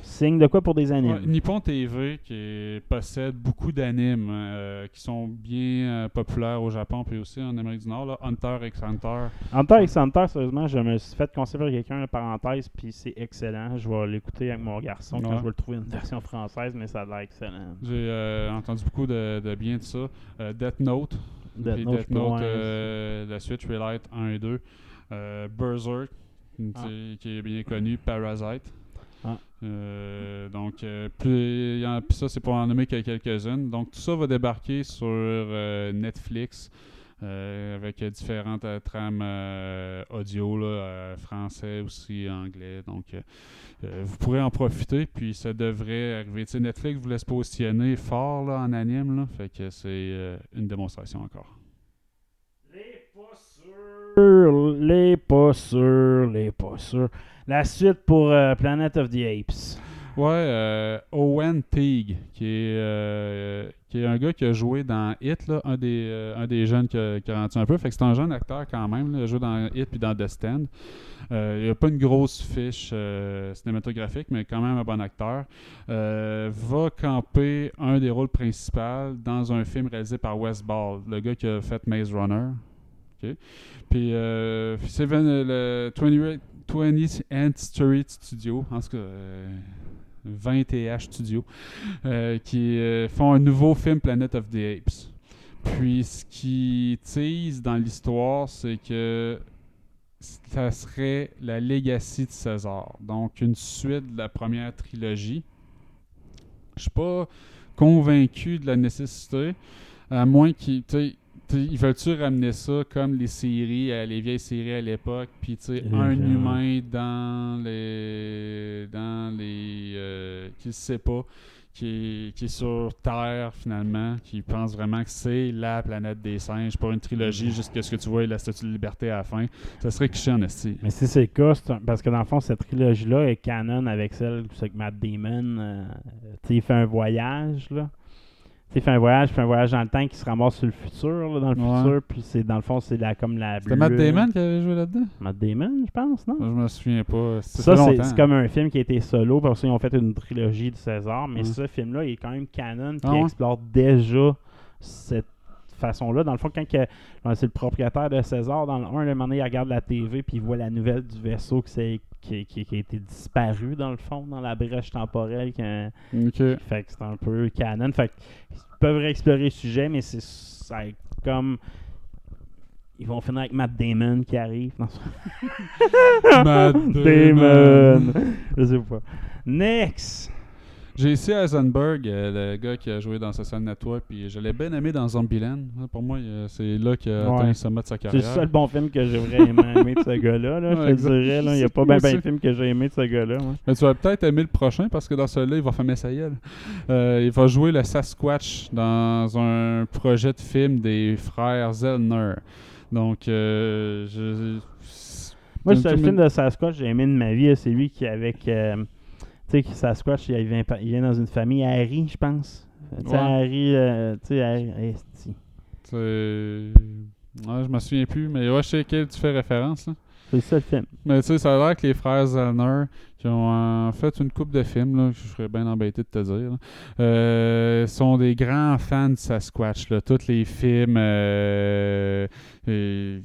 Speaker 1: Signe de quoi pour des animes?
Speaker 2: Ouais, Nippon TV qui possède beaucoup d'animes euh, qui sont bien euh, populaires au Japon puis aussi en Amérique du Nord. Là. Hunter x Hunter.
Speaker 1: Hunter x Hunter, sérieusement, je me suis fait conseiller par quelqu'un, la parenthèse, puis c'est excellent. Je vais l'écouter avec mon garçon quand je vais le trouver une version française, mais ça a l'air excellent.
Speaker 2: J'ai entendu beaucoup de, de bien de ça. Death Note.
Speaker 1: Death
Speaker 2: Puis
Speaker 1: Note,
Speaker 2: Death Note, euh, la suite Relight 1 et 2. Euh, Berserk,
Speaker 1: Ah.
Speaker 2: qui est bien connu. Parasite.
Speaker 1: Ah.
Speaker 2: Euh, donc, euh, plus, il y en- puis ça, c'est pour en nommer que quelques-unes. Donc, tout ça va débarquer sur euh, Netflix euh, avec différentes euh, trames euh, audio, français aussi, anglais. Donc, vous pourrez en profiter. Puis, ça devrait arriver. Tu sais, Netflix vous laisse positionner fort en anime. Fait que c'est une démonstration encore.
Speaker 1: Sûr, Les pas sûrs, les pas sûrs. La suite pour Planet of the Apes.
Speaker 2: Ouais, euh, Owen Teague, qui est, euh, qui est un gars qui a joué dans Hit, là, un, des, euh, un des jeunes qui a, qui un peu. Fait que c'est un jeune acteur quand même. joué dans Hit puis dans The Stand. Euh, il n'a pas une grosse fiche cinématographique, mais quand même un bon acteur. Va camper un des rôles principaux dans un film réalisé par Wes Ball, le gars qui a fait Maze Runner. Puis c'est le 20 20th Century Studio, en tout cas 20TH Studio, euh, qui euh, font un nouveau film Planet of the Apes. Puis ce qui tease dans l'histoire, c'est que ça serait la legacy de César. Donc une suite de la première trilogie. Je suis pas convaincu de la nécessité, à moins qu'ils. Ils veulent-tu ramener ça comme les séries, euh, les vieilles séries à l'époque, puis tu sais, un humain dans les. dans les. euh, qui ne sait pas, qui est, qui est sur Terre finalement, qui pense vraiment que c'est la planète des singes pour une trilogie jusqu'à ce que tu vois la statue de liberté à la fin. Ça serait cliché en esti.
Speaker 1: Mais si c'est le cas, c'est un- parce que dans le fond, cette trilogie-là est canon avec celle c'est que Matt Damon. euh, tu sais, il fait un voyage, là. Il fait un voyage, fait un voyage dans le temps qui se ramasse sur le futur, là, dans le
Speaker 2: Ouais.
Speaker 1: futur. Puis c'est dans le fond, c'est la, comme la.
Speaker 2: C'était Matt. Damon qui avait joué là-dedans?
Speaker 1: Matt Damon, je pense, non?
Speaker 2: Je me souviens pas. Ça,
Speaker 1: c'est comme un film qui a été solo, parce qu'ils ont fait une trilogie de César, mais ce film-là, il est quand même canon, qui
Speaker 2: Ah ouais?
Speaker 1: explore déjà cette façon-là. Dans le fond, quand c'est le propriétaire de César, dans le 1, le moment donné, il regarde la TV, puis il voit la nouvelle du vaisseau qui, s'est- qui, qui- qui a été disparu, dans le fond, dans la brèche temporelle. qui a-
Speaker 2: Ok.
Speaker 1: Fait que c'est un peu canon. Fait que, ils peuvent réexplorer le sujet, mais c'est ça, comme... Ils vont finir avec Matt Damon qui arrive. Non, [LAUGHS]
Speaker 2: Matt [LAUGHS]
Speaker 1: Damon. Je sais pas. Next.
Speaker 2: J.C. Eisenberg, euh, le gars qui a joué dans Social Network, puis je l'ai bien aimé dans Zombieland. Pour moi, euh, c'est là qu'il a atteint le sommet de sa
Speaker 1: C'est
Speaker 2: carrière.
Speaker 1: le seul bon film que j'ai vraiment [LAUGHS] aimé de ce gars-là. Là, je te dirais. là. Il n'y a pas bien de film que j'ai aimé de ce gars-là.
Speaker 2: Mais tu vas peut-être aimer le prochain parce que dans celui-là, il va fermer sa gueule. Euh, il va jouer le Sasquatch dans un projet de film des frères Zellner. Donc, euh, je.
Speaker 1: Moi,
Speaker 2: c'est
Speaker 1: c'est le
Speaker 2: film-
Speaker 1: film de Sasquatch que j'ai aimé de ma vie. C'est lui qui, avec. euh, tu sais, que Sasquatch, il vient, il vient dans une famille Harry, je pense. Tu sais,
Speaker 2: Ouais.
Speaker 1: Harry. euh, tu sais, Harry. esti.
Speaker 2: Ouais, je me souviens plus, mais ouais, je sais quel tu fais référence. là.
Speaker 1: C'est ça le film.
Speaker 2: Mais tu sais, ça a l'air que les frères Zellner, qui ont euh, fait une coupe de films, là, je serais bien embêté de te dire, là, euh, sont des grands fans de Sasquatch. Là. Tous les films, euh, les,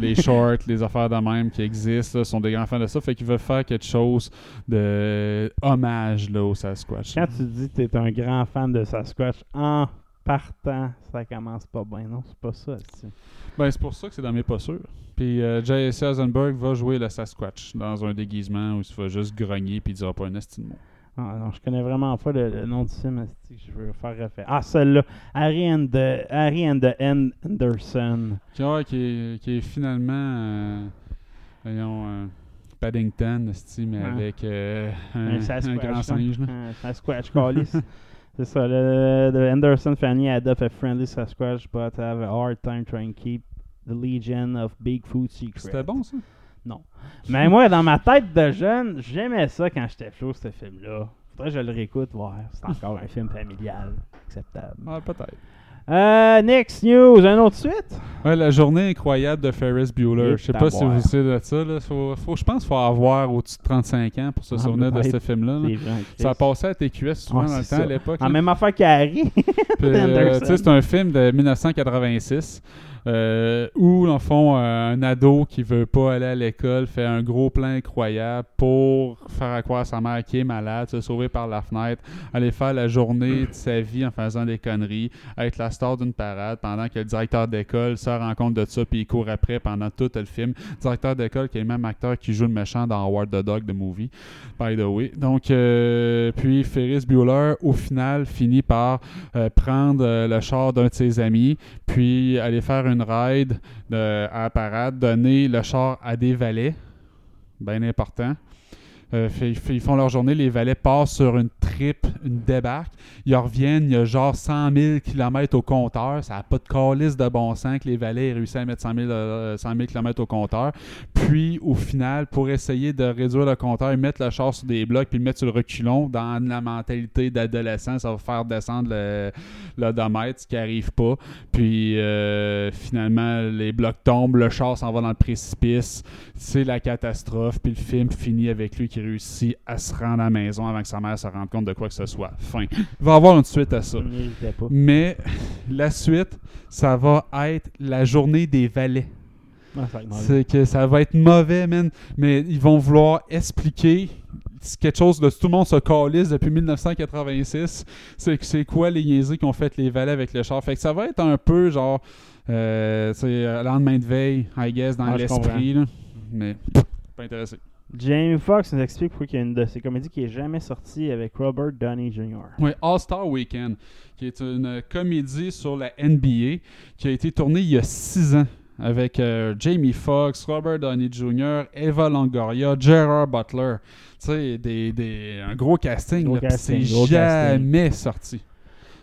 Speaker 2: les [LAUGHS] shorts, les affaires de même qui existent, là, sont des grands fans de ça. Fait qu'ils veulent faire quelque chose de hommage là, au Sasquatch.
Speaker 1: Quand tu dis que tu es un grand fan de Sasquatch, en partant, ça commence pas bien. Non, c'est pas ça.
Speaker 2: Ben, c'est pour ça que c'est dans mes pas sûrs. Puis euh, J.S. Eisenberg va jouer le Sasquatch dans un déguisement où il va juste grogner puis il dira pas un esti de mot.
Speaker 1: Ah, non, je connais vraiment pas le, le nom du film je veux faire référence. Ah, celle-là. Harry and the, Harry and the Anderson.
Speaker 2: Qui, ouais, qui, est, qui est finalement, euh, voyons, euh, Paddington, mais avec euh, un,
Speaker 1: Un
Speaker 2: un
Speaker 1: Sasquatch.
Speaker 2: grand singe. là.
Speaker 1: Un Sasquatch, calice. [LAUGHS] C'est ça. Le, the Anderson family adopt a friendly Sasquatch, but have a hard time trying to keep the legion of Bigfoot secret.
Speaker 2: C'était bon, ça?
Speaker 1: Mais moi, dans ma tête de jeune, j'aimais ça quand j'étais flou, ce film-là. Faudrait que je le réécoute, voir. C'est encore un film familial. Acceptable.
Speaker 2: Ah, peut-être.
Speaker 1: Euh, next news, un autre suite?
Speaker 2: Ouais, la journée incroyable de Ferris Bueller. Je sais pas si vous savez de ça. Là. Faut, faut, je pense qu'il faut avoir au-dessus de 35 ans pour se
Speaker 1: Ah,
Speaker 2: souvenir de ce film-là. Ça passé à TQS souvent
Speaker 1: Ah,
Speaker 2: dans le temps à l'époque.
Speaker 1: En
Speaker 2: là.
Speaker 1: même affaire qu'Harry. [LAUGHS]
Speaker 2: Euh, c'est un film de 1986. Euh, où, dans fond, un ado qui veut pas aller à l'école fait un gros plan incroyable pour faire croire sa mère qui est malade, se sauver par la fenêtre, aller faire la journée de sa vie en faisant des conneries, être la star d'une parade pendant que le directeur d'école se rend compte de ça puis il court après pendant tout le film. Directeur d'école qui est le même acteur qui joue le méchant dans Howard the Dog, the movie, by the way. Donc, euh, puis Ferris Bueller, au final, finit par euh, prendre euh, le char d'un de ses amis, puis aller faire une ride de- à parade, donner le char à des valets, bien important. Euh, ils font leur journée, les valets passent sur une trip, une débarque. Ils reviennent, il y a genre 100 000 km au compteur. Ça n'a pas de calice de bon sens que les valets aient réussi à mettre 100 000, euh, 100 000 km au compteur. Puis, au final, pour essayer de réduire le compteur, ils mettent le char sur des blocs puis le mettent sur le reculon. Dans la mentalité d'adolescent, ça va faire descendre le- l'odomètre, ce qui n'arrive pas. Puis, euh, finalement, les blocs tombent, le char s'en va dans le précipice. C'est la catastrophe. Puis, le film finit avec lui qui réussit à se rendre à la maison avant que sa mère se rende compte de quoi que ce soit. Fin. Il va y avoir une suite à ça. Mais la suite, ça va être la journée des valets.
Speaker 1: Ah.
Speaker 2: C'est que ça va être mauvais, man. Mais ils vont vouloir expliquer quelque chose de tout le monde se calisse depuis 1986. C'est que c'est quoi les niaiseries qu'ont fait les valets avec le char. Fait que ça va être un peu genre euh, c'est euh, lendemain de veille, I guess, dans
Speaker 1: Ah,
Speaker 2: l'esprit. Mais pff, pas intéressé.
Speaker 1: Jamie Foxx nous explique pourquoi il y a une de ses comédies qui est jamais sortie avec Robert Downey Jr.
Speaker 2: Oui, All-Star Weekend, qui est une comédie sur la NBA qui a été tournée il y a six ans avec euh, Jamie Foxx, Robert Downey Jr., Eva Longoria, Gerard Butler. Tu sais, des, des- un gros casting.
Speaker 1: Gros
Speaker 2: là, puis
Speaker 1: casting,
Speaker 2: c'est
Speaker 1: casting.
Speaker 2: jamais sorti.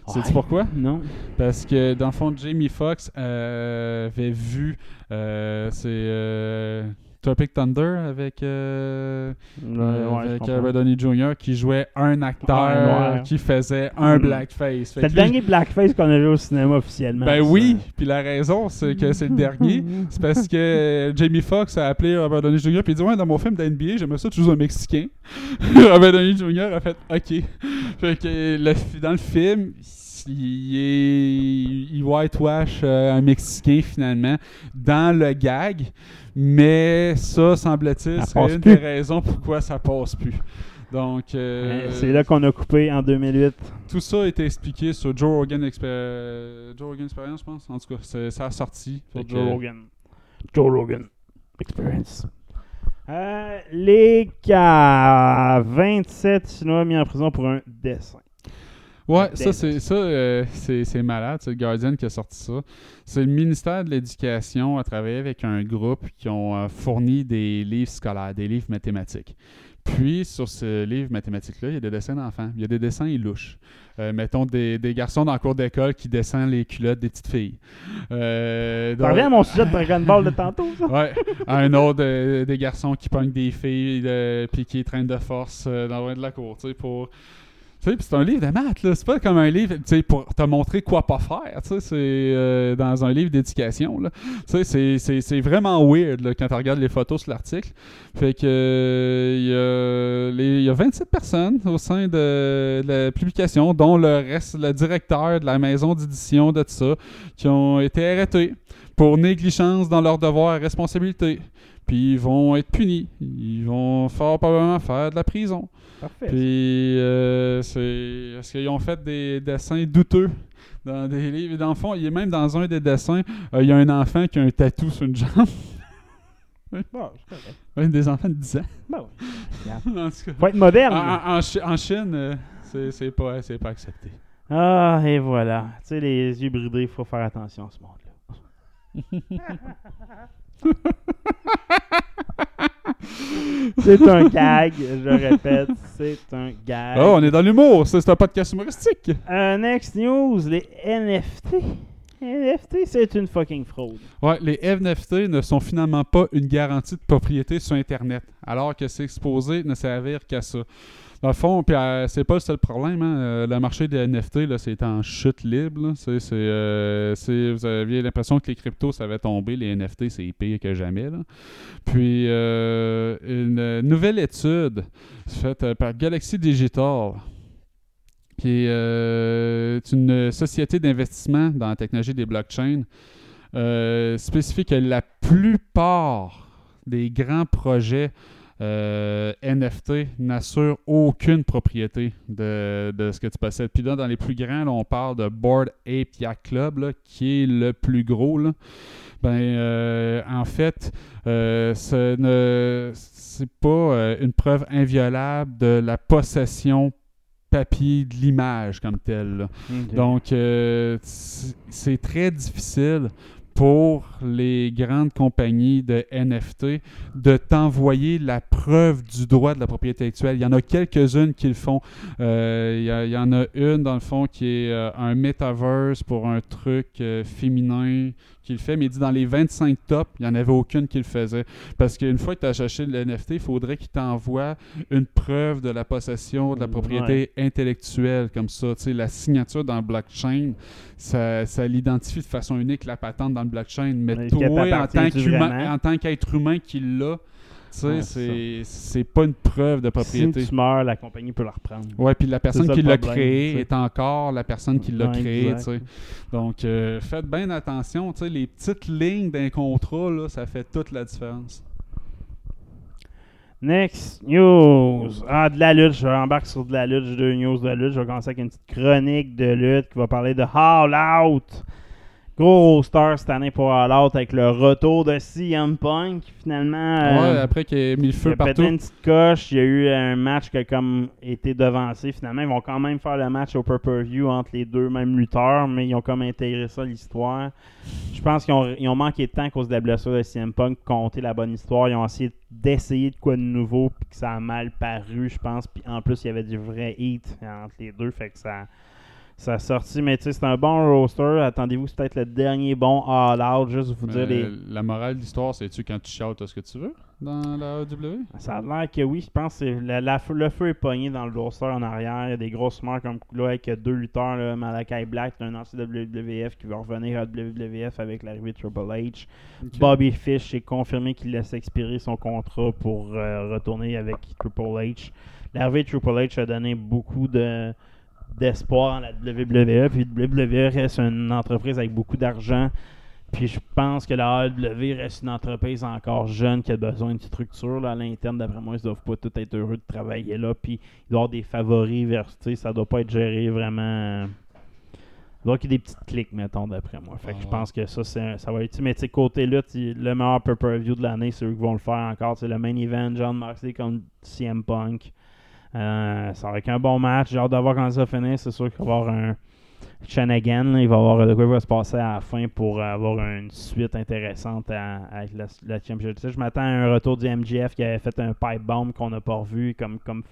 Speaker 2: Sais-tu
Speaker 1: Ouais.
Speaker 2: pourquoi?
Speaker 1: Non.
Speaker 2: Parce que dans le fond, Jamie Foxx euh, avait vu euh, c'est euh, Tropic Thunder avec, euh, euh,
Speaker 1: ouais,
Speaker 2: avec. Robert Downey Jr. qui jouait un acteur qui faisait un
Speaker 1: Mm.
Speaker 2: blackface.
Speaker 1: C'est le dernier blackface qu'on a vu au cinéma officiellement.
Speaker 2: Ben
Speaker 1: ça.
Speaker 2: oui, puis la raison c'est que c'est le dernier, [LAUGHS] c'est parce que Jamie Foxx a appelé Robert Downey Jr. puis il dit ouais dans mon film d'NBA j'aimerais ça tu joues un Mexicain. [LAUGHS] Robert Downey Jr. a fait ok. Fait que le- dans le film il, est, il whitewash euh, un Mexicain finalement dans le gag, mais ça semble-t-il
Speaker 1: passe
Speaker 2: une
Speaker 1: plus.
Speaker 2: des raisons pourquoi ça passe plus. Donc euh,
Speaker 1: C'est là qu'on a coupé en 2008.
Speaker 2: tout ça a été expliqué sur Joe Rogan, Exper- Joe Rogan Experience, je pense. En tout cas, c'est- ça a sorti.
Speaker 1: Sur
Speaker 2: que-
Speaker 1: Joe Rogan. Joe Rogan. Experience. Euh, les cas 27 Chinois mis en prison pour un dessin.
Speaker 2: Ouais, ça, c'est ça, euh, c'est c'est malade. C'est le Guardian qui a sorti ça. C'est le ministère de l'Éducation a travaillé avec un groupe qui ont euh, fourni des livres scolaires, des livres mathématiques. Puis, sur ce livre mathématique-là, il y a des dessins d'enfants. Il y a des dessins louches. Euh, mettons des, des garçons dans le cours d'école qui dessinent les culottes des petites filles. Euh, donc-
Speaker 1: à mon sujet de Dragon Ball de tantôt, ça?
Speaker 2: Ouais, un autre euh, des garçons qui pognent des filles puis qui traînent de force dans le coin de la cour, tu sais, pour... Sais, c'est un livre de maths, là. C'est pas comme un livre, tu sais, pour te montrer quoi pas faire, tu sais. C'est euh, dans un livre d'éducation, là. Tu sais, c'est- vraiment weird, là, quand tu regardes les photos sur l'article. Fait que... euh, Il y, y a 27 personnes au sein de, de la publication, dont le reste, le directeur de la maison d'édition de tout ça, qui ont été arrêtés pour négligence dans leurs devoirs et responsabilités. Puis ils vont être punis. Ils vont fort probablement faire de la prison.
Speaker 1: Parfait.
Speaker 2: Puis euh, c'est. Est-ce qu'ils ont fait des dessins douteux dans des livres? Dans le fond, il est même dans un des dessins, euh, il y a un enfant qui a un tatou sur une jambe. [LAUGHS]
Speaker 1: Bon,
Speaker 2: des enfants de 10 ans.
Speaker 1: Bon, [LAUGHS]
Speaker 2: en tout cas.
Speaker 1: Faut être moderne.
Speaker 2: En, en- en Chi- en Chine, euh, c'est pas, pas accepté.
Speaker 1: Ah, et voilà. Tu sais, les yeux bridés, il faut faire attention à ce monde-là. [LAUGHS] c'est un gag, je répète, c'est un gag.
Speaker 2: Oh, on est dans l'humour, c'est un podcast humoristique.
Speaker 1: Euh, next news, les NFT. NFT, c'est une fucking fraude.
Speaker 2: Ouais, les NFT ne sont finalement pas une garantie de propriété sur Internet, alors que c'est exposé ne servir qu'à ça. Dans le fond, puis euh, c'est pas le seul problème. hein, euh, le marché des NFT, c'est en chute libre. euh, vous aviez l'impression que les cryptos, ça avait tombé. Les NFT, c'est pire que jamais. Puis, une nouvelle étude faite par Galaxy Digital, qui est une société d'investissement dans la technologie des blockchains, spécifie que la plupart des grands projets euh, NFT n'assurent aucune propriété de, de ce que tu possèdes. Puis là, dans les plus grands, là, on parle de Board Ape Yacht Club, là, qui est le plus gros. Là. Ben, euh, en fait, euh, ce ne c'est pas une preuve inviolable de la possession papier de l'image comme telle. Donc, euh, c'est très difficile pour les grandes compagnies de NFT de t'envoyer la preuve du droit de la propriété intellectuelle. Il y en a quelques-unes qui le font. Euh, il, y en a une, dans le fond, qui est euh, un metaverse pour un truc euh, féminin qui le fait, mais il dit dans les 25 tops, il n'y en avait aucune qui le faisait. Parce qu'une fois que tu as acheté le NFT, il faudrait qu'il t'envoie une preuve de la possession de la propriété intellectuelle, comme ça. La signature dans le blockchain, ça, ça l'identifie de façon unique, la patente dans le blockchain. Mais
Speaker 1: Mais
Speaker 2: toi, en tant qu'être humain qui l'a, tu sais,
Speaker 1: Ouais,
Speaker 2: c'est pas une preuve de propriété.
Speaker 1: Si tu meurs, la compagnie peut la reprendre.
Speaker 2: Ouais, puis la personne qui l'a créé est encore la personne qui l'a créé. Donc, euh, faites bien attention, les petites lignes d'un contrat, là, ça fait toute la différence.
Speaker 1: Next news. Ah, de la lutte. Je embarque sur de la lutte. J'ai deux news de lutte. Je vais commencer avec une petite chronique de lutte qui va parler de All Out. Gros roster cette année pour All Out avec le retour de CM Punk. Finalement, euh,
Speaker 2: après qu'il ait mis le
Speaker 1: il
Speaker 2: feu
Speaker 1: a pété
Speaker 2: partout.
Speaker 1: une petite coche. Il y a eu un match qui a comme été devancé. Finalement, ils vont quand même faire le match au pay-per-view entre les deux mêmes lutteurs, mais ils ont comme intégré ça à l'histoire. Je pense qu'ils ont, ils ont manqué de temps à cause de la blessure de CM Punk, compter la bonne histoire. Ils ont essayé d'essayer de quoi de nouveau, puis que ça a mal paru, je pense. Puis en plus, il y avait du vrai heat entre les deux, fait que ça, ça a sorti. Mais tu sais, c'est un bon roster. Attendez-vous, c'est peut-être le dernier bon All Out. Juste vous dire les.
Speaker 2: La morale de l'histoire, c'est-tu quand tu shoutes ce que tu veux dans la AEW?
Speaker 1: Ça a l'air que oui, je pense que la- la le feu est pogné dans le roster en arrière. Il y a des grosses marques comme là avec deux lutteurs, là, Malakai Black, un ancien WWF qui va revenir à WWF avec l'arrivée de Triple H. Bobby Fish est confirmé qu'il laisse expirer son contrat pour euh, retourner avec Triple H. L'arrivée de Triple H a donné beaucoup de d'espoir en la WWE. Puis WWE reste une entreprise avec beaucoup d'argent. Puis je pense que la AEW reste une entreprise encore jeune qui a besoin de structure là, à l'interne. D'après moi, ils doivent pas tous être heureux de travailler là. Puis il doit y avoir des favoris vers. Ça doit pas être géré vraiment. Il doit y avoir des petites clics, mettons, d'après moi. Fait que
Speaker 2: Ah
Speaker 1: je
Speaker 2: ouais.
Speaker 1: pense que ça, c'est ça va être. Mais tu sais, côté là, le meilleur pay-per-view de l'année, c'est eux qui vont le faire encore. C'est le main event, John Moxley contre CM Punk. Euh, ça va être un bon match. J'ai hâte de voir comment ça finit. C'est sûr qu'il va y avoir un Shanagan. Il va y avoir de quoi il va se passer à la fin pour avoir une suite intéressante avec la, la Je m'attends à un retour du MGF qui avait fait un pipe bomb qu'on n'a pas revu. Comme, comme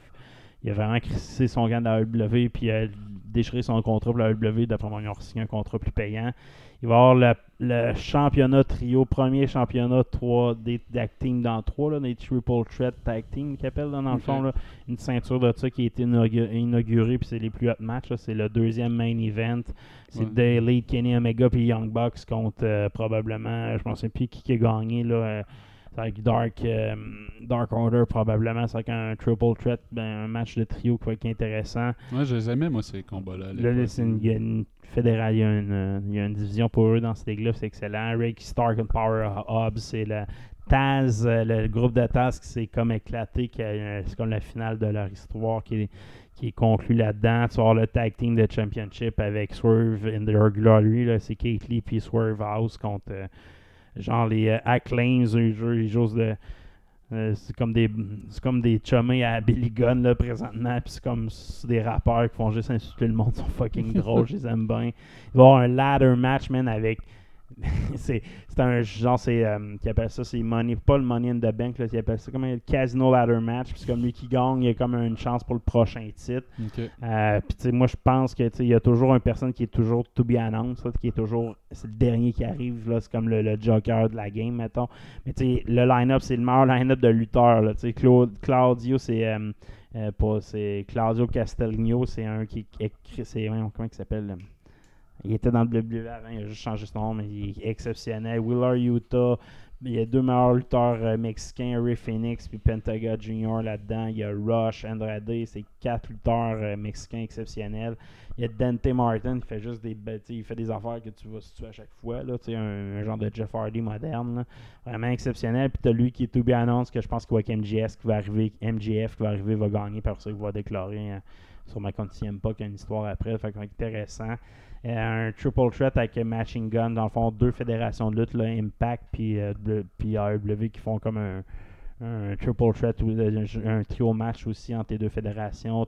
Speaker 1: il a vraiment crissé son gant de la AEW puis il a déchiré son contrat pour la AEW. D'après moi, ils ont signé un contrat plus payant. Il va y avoir le, le championnat trio, premier championnat 3 des tag team dans 3, là, des triple threat tag team qu'ils appellent dans le fond. Là, une ceinture de ça qui a été inaugu- inaugurée, puis c'est les plus hot matchs. C'est le deuxième main event. C'est
Speaker 2: Ouais.
Speaker 1: Elite, Kenny Omega puis Young Bucks contre euh, probablement, je ne sais plus qui, qui a gagné. Là, euh, avec Dark, euh, Dark Order probablement. C'est avec un triple threat, ben, un match de trio qui va être intéressant.
Speaker 2: Ouais, je les aimais, moi, ces combats-là.
Speaker 1: Là, c'est une, il y a une fédérale, il y a une, il y a une division pour eux dans cette ligue-là, c'est excellent. Rick Stark et Power Hub, c'est le Taz, le groupe de Taz qui s'est comme éclaté, euh, c'est comme la finale de leur histoire qui est, qui est conclue là-dedans. Tu vas avoir le tag team de championship avec Swerve in their glory, c'est Kate Lee puis Swerve House contre euh, genre les euh, Acclaims, ils jouent de euh, c'est comme des c'est comme des à Billy Gunn là présentement puis c'est comme des rappeurs qui font juste insulter le monde [LAUGHS] ils sont fucking drôles je les aime bien. Il va y avoir un ladder match man avec [LAUGHS] c'est c'est un genre c'est euh, qui appelle ça c'est money pas le money in the bank là qui appelle ça comme un casino ladder match puis c'est comme lui qui gagne il a comme une chance pour le prochain titre. Euh, puis tu sais, moi je pense que il y a toujours une personne qui est toujours to be announced, là, qui est toujours c'est le dernier qui arrive là, c'est comme le, le joker de la game mettons. Mais tu sais, le line-up c'est le meilleur line-up de lutteurs là, tu sais, Claudio c'est euh, pas c'est Claudio Castellino, c'est un qui écrit c'est comment il s'appelle il était dans le WWE avant, il a juste changé son nom, mais il est exceptionnel. Willer Utah, il y a deux meilleurs lutteurs euh, mexicains, Ray Phoenix puis Pentaga Jr. là-dedans. Il y a Rush, Andrade, c'est quatre lutteurs euh, mexicains exceptionnels. Il y a Dante Martin qui fait juste des il fait des affaires que tu vas situer à chaque fois. Là, un, un genre de Jeff Hardy moderne. Vraiment exceptionnel. Puis t'as lui qui est to be announced que je pense qu'avec MGS qui va arriver, MGF qui va arriver va gagner par ça qu'il va déclarer hein, sur ma compte pas qu'il y a une histoire après. Fait que intéressant. Euh, un triple threat avec Matching Gun, dans le fond, deux fédérations de lutte, là, Impact puis, euh, puis AEW qui font comme un, un triple threat ou euh, un, un trio match aussi entre les deux fédérations.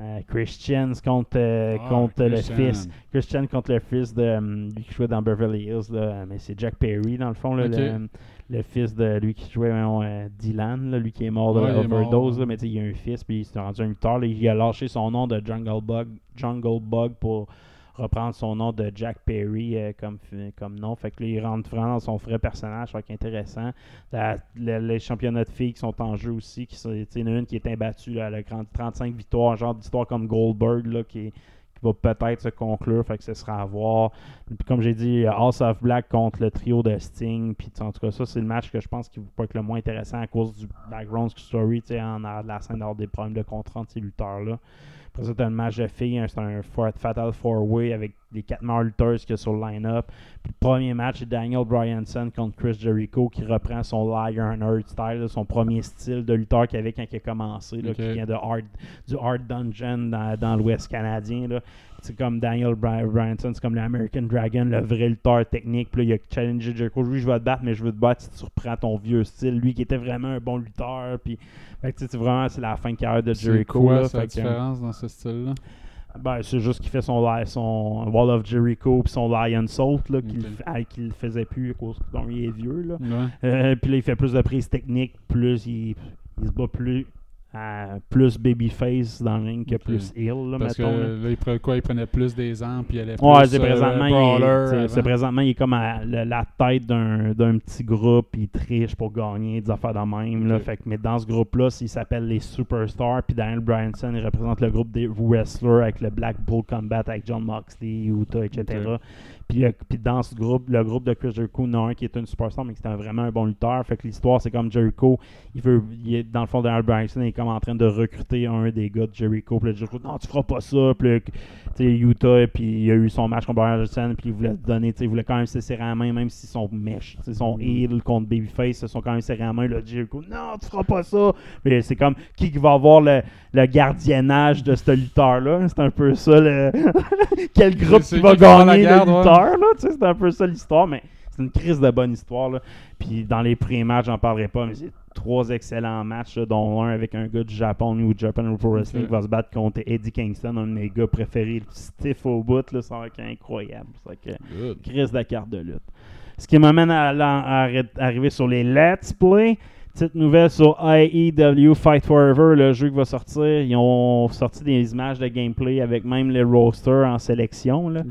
Speaker 1: Euh, Christians contre, euh,
Speaker 2: Ah,
Speaker 1: contre le fils. Christian contre le fils de euh, lui qui jouait dans Beverly Hills, là, mais c'est Jack Perry dans le fond, là, le, le fils de lui qui jouait Dylan, là, lui qui est mort de
Speaker 2: Ouais, mort,
Speaker 1: overdose, mais tu sais, il a un fils, puis il s'est rendu un lutteur, il a lâché son nom de Jungle Bug, Jungle Bug pour reprendre son nom de Jack Perry euh, comme, comme nom. Fait que là, il rentre vraiment dans son vrai personnage, fait intéressant. La- le- les championnats de filles qui sont en jeu aussi, qui sont, une qui est imbattue, là, elle a 30 35 victoires, genre d'histoire comme Goldberg, là, qui, va peut-être se conclure, fait que ce sera à voir. Puis comme j'ai dit, House of Black contre le trio de Sting, puis en tout cas, ça, c'est le match que je pense qui va être le moins intéressant à cause du background story, tu sais, en de la scène, d'avoir des problèmes de contrat entre ces lutteurs-là. Après ça, t'as le match de filles, c'est un fat- Fatal Four Way avec les quatre meilleurs lutteurs qu'il y a sur le line-up. Puis le premier match, c'est Daniel Bryanson contre Chris Jericho qui reprend son Lionheart style, là, son premier style de lutteur qu'il avait quand il a commencé, là, qui vient de hard, du Hard Dungeon dans, dans l'Ouest canadien. Là. C'est comme Daniel Bry- Bryanson, c'est comme l'American Dragon, le vrai lutteur technique. Puis là, il a challengé Jericho. Lui, je vais te battre, mais je veux te battre si tu reprends ton vieux style. Lui qui était vraiment un bon lutteur. Puis, fait que, tu sais, c'est vraiment c'est la fin de carrière de
Speaker 2: C'est
Speaker 1: Jericho.
Speaker 2: quoi
Speaker 1: là,
Speaker 2: sa
Speaker 1: fait que,
Speaker 2: différence dans ce style-là?
Speaker 1: Ben, c'est juste qu'il fait son, son Wall of Jericho puis son Lion Salt là, qu'il
Speaker 2: Ok.
Speaker 1: f- qu'il faisait plus à cause qu'il il est vieux. Là.
Speaker 2: Ouais.
Speaker 1: Euh, puis là, il fait plus de prise technique, plus il, il se bat plus à plus babyface dans le ring que plus heel, là,
Speaker 2: Parce que
Speaker 1: mettons. là.
Speaker 2: là, il prenait quoi? Il prenait plus des ans, puis il allait plus
Speaker 1: Ouais, c'est
Speaker 2: euh,
Speaker 1: présentement, il
Speaker 2: brawler
Speaker 1: est, c'est- présentement, il est comme à la, la tête d'un, d'un petit groupe, il triche pour gagner des affaires de même. Là, fait que, mais dans ce groupe-là, il s'appelle les Superstars, puis Daniel Bryanson, il représente le groupe des wrestlers avec le Black Bull Combat avec John Moxley, Utah, etc. Puis, euh, puis dans ce groupe, le groupe de Chris Jericho, il y en a un qui est une superstar, mais qui est vraiment un bon lutteur. Fait que l'histoire, c'est comme Jericho, il veut, il est, dans le fond, Daniel Bryanson il est comme en train de recruter un des gars de Jericho. Puis là, Jericho, non, tu feras pas ça. Puis Utah, puis il a eu son match contre Bryanson, puis il voulait donner, il voulait quand même se serrer la main, même s'ils sont mèches. Ils sont heel contre Babyface, ils sont quand même serrés la main. Là, Jericho, non, tu feras pas ça. Puis c'est comme qui va avoir le, le gardiennage de ce lutteur-là? C'est un peu ça, le... [LAUGHS] quel groupe qui va gagner le
Speaker 2: ouais.
Speaker 1: lutteur, sais, c'est un peu ça l'histoire, mais c'est une crise de bonne histoire, là. Puis dans les pré-matchs, j'en parlerai pas, mais c'est trois excellents matchs, là, dont un avec un gars du Japon, New Japan Pro Wrestling, qui va se battre contre Eddie Kingston, un de mes gars préférés, stiff au bout, là, ça va être incroyable. Ça crise de carte de lutte. Ce qui m'amène à, la- arriver sur les Let's Play. Petite nouvelle sur AEW Fight Forever, le jeu qui va sortir. Ils ont sorti des images de gameplay avec même les rosters en sélection. Là.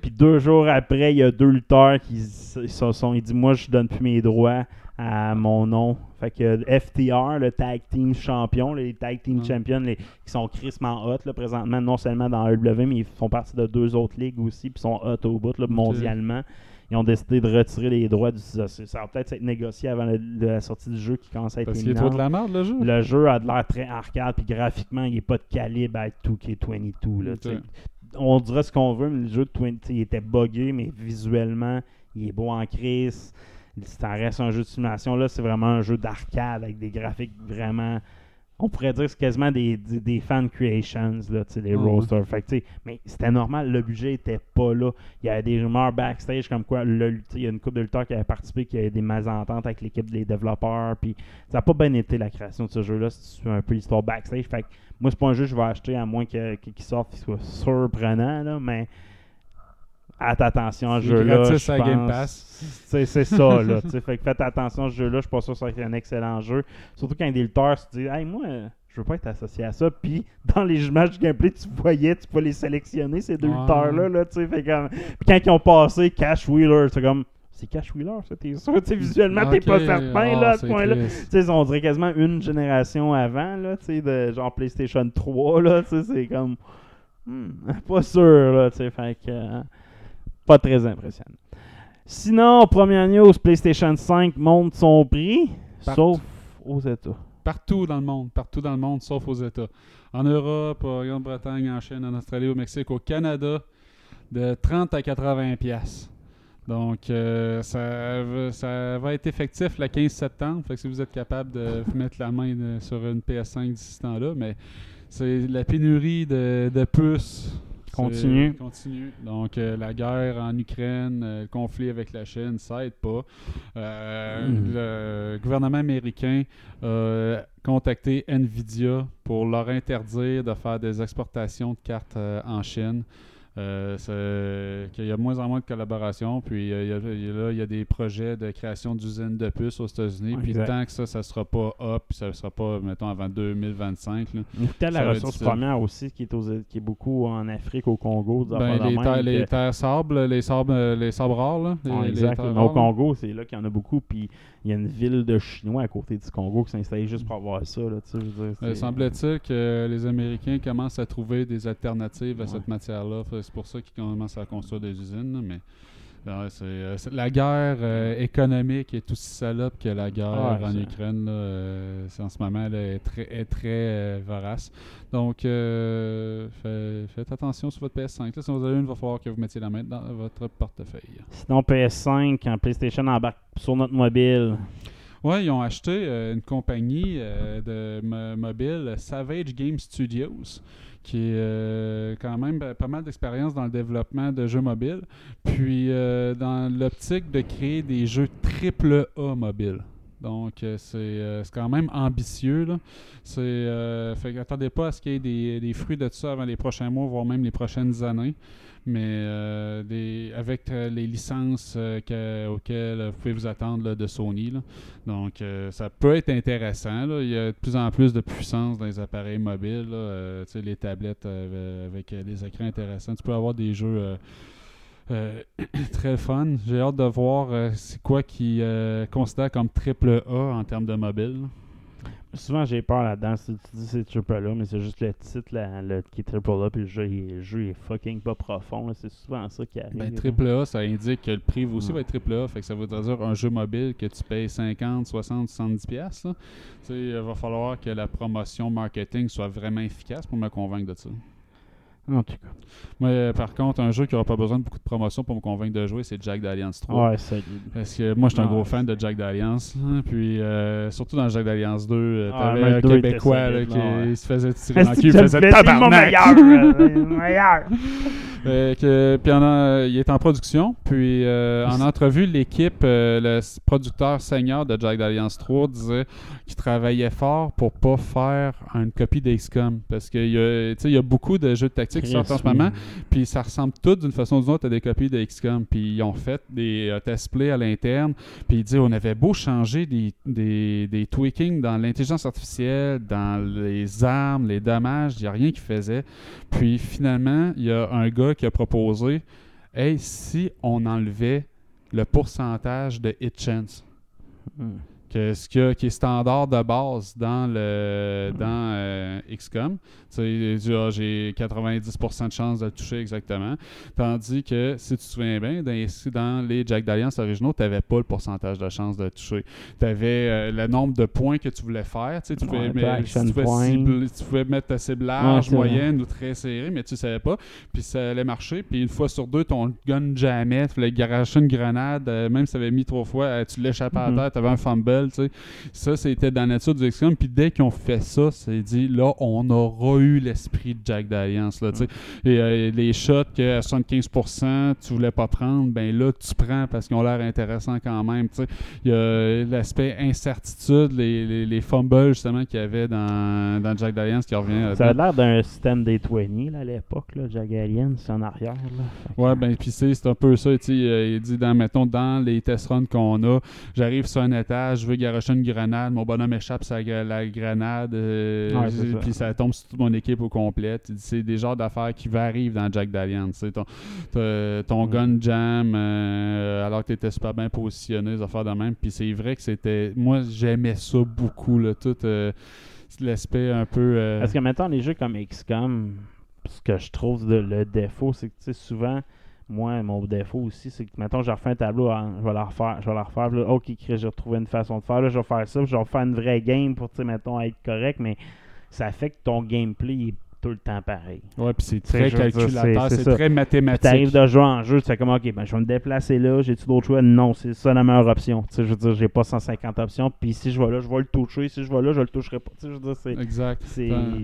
Speaker 1: Puis deux jours après, il y a deux lutteurs qui se sont. Ils disent Moi, je donne plus mes droits à mon nom. Fait que FTR, le Tag Team Champion, les Tag Team
Speaker 2: Mm.
Speaker 1: Champions, les, qui sont crissement hot là, présentement, non seulement dans AEW, mais ils font partie de deux autres ligues aussi, puis sont hot au bout là, mondialement. Ils ont décidé de retirer les droits du. Ça, ça va peut-être être négocié avant la, la sortie du jeu qui commence à être
Speaker 2: Parce qu'il est trop de la merde, le jeu.
Speaker 1: Le jeu a de l'air très arcade, puis graphiquement, il n'est pas de calibre à être 2K22. Là,
Speaker 2: Ok.
Speaker 1: tu sais. On dirait ce qu'on veut, mais le jeu de 20, tu sais, il était buggé, mais visuellement, il est beau en crise. Ça reste un jeu de simulation. Là, c'est vraiment un jeu d'arcade avec des graphiques vraiment. On pourrait dire que c'est quasiment des, des, des fan creations, là, les. Fait que, mais c'était normal, le budget était pas là. Il y avait des rumeurs backstage comme quoi le, il y a une couple de lutteurs qui avaient participé, qui avait des mésententes avec l'équipe des développeurs. Puis ça n'a pas bien été la création de ce jeu-là, si tu suis un peu l'histoire backstage. Fait que moi, c'est pas un jeu que je vais acheter à moins que- que- qu'il sorte, qu'il soit surprenant, là, mais faites attention à ce
Speaker 2: C'est
Speaker 1: jeu-là.
Speaker 2: gratis à Game. Pass.
Speaker 1: C'est c'est ça, là. fait que faites attention à ce jeu-là. Je suis pas sûr que être un excellent jeu. Surtout quand des lutteurs se disent Hey, moi, je veux pas être associé à ça. Puis dans les matchs de gameplay, tu voyais, tu peux les sélectionner, ces deux lutteurs-là. Là, tu sais. fait comme... Puis quand ils ont passé Cash Wheeler, c'est comme C'est Cash Wheeler, ça, t'es sûr? Tu sais, visuellement, t'es
Speaker 2: Ok,
Speaker 1: pas certain,
Speaker 2: ah,
Speaker 1: là, à ce
Speaker 2: c'est
Speaker 1: point-là.
Speaker 2: triste.
Speaker 1: Tu sais, on dirait quasiment une génération avant, là, tu sais, de genre PlayStation 3, là, tu sais, c'est comme... hmm, [LAUGHS] pas sûr, là, tu sais, fait que... euh, pas très impressionnant. Sinon, première news, PlayStation 5 monte son prix,
Speaker 2: Partout.
Speaker 1: sauf aux États.
Speaker 2: Partout dans le monde, partout dans le monde, sauf aux États. En Europe, en Grande-Bretagne, en Chine, en Australie, au Mexique, au Canada, de 30 à 80 pièces. Donc, euh, ça, va- ça va être effectif le 15 septembre. Fait que si vous êtes capable de mettre la main de- sur une PS5 d'ici ce temps-là, mais c'est la pénurie de, de puces.
Speaker 1: Continue.
Speaker 2: Continue. Donc, euh, la guerre en Ukraine, euh, le conflit avec la Chine, ça aide pas. Euh,
Speaker 1: Mhm.
Speaker 2: Le gouvernement américain a contacté Nvidia pour leur interdire de faire des exportations de cartes en Chine. Euh, qu'il y a moins en moins de collaboration, puis euh, il y a, là, il y a des projets de création d'usines de puces aux États-Unis, puis tant que ça, ça sera pas up, ça sera pas, mettons, avant 2025, là,
Speaker 1: telle la ressource première aussi, qui est, aux- qui est beaucoup en Afrique, au Congo,
Speaker 2: ben, les, terres, les
Speaker 1: que-
Speaker 2: terres sables, les sables, euh, les sabres rares, là, les- les
Speaker 1: exact. Mais au. Congo, c'est là qu'il y en a beaucoup. Puis il y a une ville de Chinois à côté du Congo qui s'est installée juste pour avoir ça. Là, je veux dire,
Speaker 2: Euh, Semble-t-il que les Américains commencent à trouver des alternatives à
Speaker 1: Ouais.
Speaker 2: cette matière-là. C'est pour ça qu'ils commencent à construire des usines. Mais non, euh, c'est- la guerre euh, économique est aussi salope que la guerre
Speaker 1: Ouais,
Speaker 2: en Ukraine. là, euh, en ce moment elle est très, est très euh, vorace. Donc, euh, fait- faites attention sur votre PS5. Là, si vous avez une, il va falloir que vous mettiez la main dans votre portefeuille.
Speaker 1: Sinon, PS5, quand PlayStation embarque sur notre mobile.
Speaker 2: Ouais, ils ont acheté euh, une compagnie euh, de mo- mobile, Savage Game Studios, qui est euh, quand même ben, pas mal d'expérience dans le développement de jeux mobiles, puis euh, dans l'optique de créer des jeux triple A mobiles. Donc, euh, c'est quand même ambitieux. Là. Euh, fait qu'attendez pas à ce qu'il y ait des, des fruits de ça avant les prochains mois, voire même les prochaines années. Mais euh, avec euh, les licences euh, que- auxquelles vous pouvez vous attendre de Sony. Donc, ça peut être intéressant. Il y a de plus en plus de puissance dans les appareils mobiles. les tablettes avec des écrans intéressants. Tu peux avoir des jeux [COUGHS] très fun. J'ai hâte de voir c'est quoi qui considère comme triple A en termes de mobile.
Speaker 1: Souvent, j'ai peur là-dedans. Si tu dis c'est triple A, mais c'est juste le titre là, le- qui est triple A, puis le jeu, il, le jeu est fucking pas profond. là. C'est souvent ça qui arrive.
Speaker 2: Ben, triple A, ça indique que le prix aussi
Speaker 1: Ouais.
Speaker 2: va être triple A. Fait que ça voudrait dire un jeu mobile que tu payes 50, 60, 70 pièces. Il va falloir que la promotion marketing soit vraiment efficace pour me convaincre de ça.
Speaker 1: En tout cas.
Speaker 2: Moi, euh, par contre, un jeu qui n'aura pas besoin de beaucoup de promotion pour me convaincre de jouer, c'est Jack d'Alliance 3.
Speaker 1: Ouais, solide.
Speaker 2: Parce que moi, je suis un gros fan de Jack d'Alliance. Puis, euh, surtout dans Jack d'Alliance 2, euh,
Speaker 1: Ah,
Speaker 2: t'avais
Speaker 1: mais
Speaker 2: un
Speaker 1: 2 était
Speaker 2: Québécois là, qui
Speaker 1: ouais.
Speaker 2: se faisait tirer dans le cul, il faisait tabarnak. [LAUGHS]
Speaker 1: meilleur, euh,
Speaker 2: que- puis en, euh, il est en production. Puis euh, en entrevue, l'équipe, le producteur senior de Jack d'Alliance 3 disait qu'il travaillait fort pour pas faire une copie d'XCOM. Parce qu'il y, a- y a beaucoup de jeux de qui sortent en ce moment. Puis ça ressemble tous d'une façon ou d'une autre à des copies de XCOM. Puis ils ont fait des euh, test play à l'interne. Puis ils disent on avait beau changer des, des, des tweakings dans l'intelligence artificielle, dans les armes, les dommages, il n'y a rien qui faisait. Puis finalement, il y a un gars qui a proposé Hey, si on enlevait le pourcentage de hit chance?
Speaker 1: Hmm.
Speaker 2: Que ce qui est standard de base dans le dans euh, XCOM. Ah, j'ai 90% de chance de le toucher exactement. Tandis que, si tu te souviens bien, dans, les- dans les Jack d'Alliance originaux, tu n'avais pas le pourcentage de chance de le toucher. Tu avais le nombre de points que tu voulais faire. Tu, pouvais,
Speaker 1: Ouais,
Speaker 2: mettre-
Speaker 1: action
Speaker 2: tu pouvais
Speaker 1: point.
Speaker 2: cibler- tu pouvais mettre ta cible large,
Speaker 1: Ouais, c'est vrai.
Speaker 2: moyenne ou très serrée, mais tu ne savais pas. Puis ça allait marcher. Puis une fois sur deux, ton gun jamais. Tu voulais garocher une grenade, euh, même si tu avais mis trois fois, euh, tu l'échappais à
Speaker 1: Mhm.
Speaker 2: terre, tu avais un fumble. Ça, c'était dans la nature du XCOM. Puis dès qu'ils ont fait ça, c'est dit, là, on aura eu l'esprit de Jack d'Alliance. là. Et euh, les shots que à 75%, tu voulais pas prendre, ben là, tu prends parce qu'ils ont l'air intéressants quand même. Il y a l'aspect incertitude, les, les, les fumbles justement qu'il y avait dans, dans Jack d'Alliance qui revient.
Speaker 1: Ça a
Speaker 2: là-dedans.
Speaker 1: l'air d'un système des 20 là, à l'époque, Alien, c'est en arrière. Là.
Speaker 2: Ouais, ben, puis c'est c'est un peu ça, euh, il dit, dans, mettons, dans les test runs qu'on a, j'arrive sur un étage, je veux garocher une grenade, mon bonhomme échappe sa, la grenade, euh,
Speaker 1: Ouais, c'est ça.
Speaker 2: puis ça tombe sur toute mon équipe au complet. C'est des genres d'affaires qui arrivent dans Jack sais, ton, ton gun jam, euh, alors que tu étais super bien positionné, des affaires de même, puis c'est vrai que c'était, moi, j'aimais ça beaucoup, là, tout euh, l'aspect un peu... euh,
Speaker 1: Parce que maintenant, les jeux comme XCOM, ce que je trouve de- le défaut, c'est que tu sais, souvent, moi, mon défaut aussi, c'est que, mettons, je refais un tableau, en- je vais la refaire, je vais la refaire, là, ok, j'ai retrouvé une façon de faire, là, je vais faire ça, je vais faire une vraie game pour, tu sais, mettons, être correct, mais ça fait que ton gameplay est tout le temps pareil.
Speaker 2: Ouais, puis c'est très calculateur,
Speaker 1: c'est-
Speaker 2: très mathématique.
Speaker 1: t'arrives de jouer en jeu, tu fais comme, ok, ben, je vais me déplacer là, j'ai-tu d'autres choix? Non, c'est ça la meilleure option. Tu sais, je veux dire, j'ai pas 150 options, puis si je vais là, je vais le toucher, si je vais là, je le toucherai pas. Tu sais, je veux dire, c'est.
Speaker 2: Exact.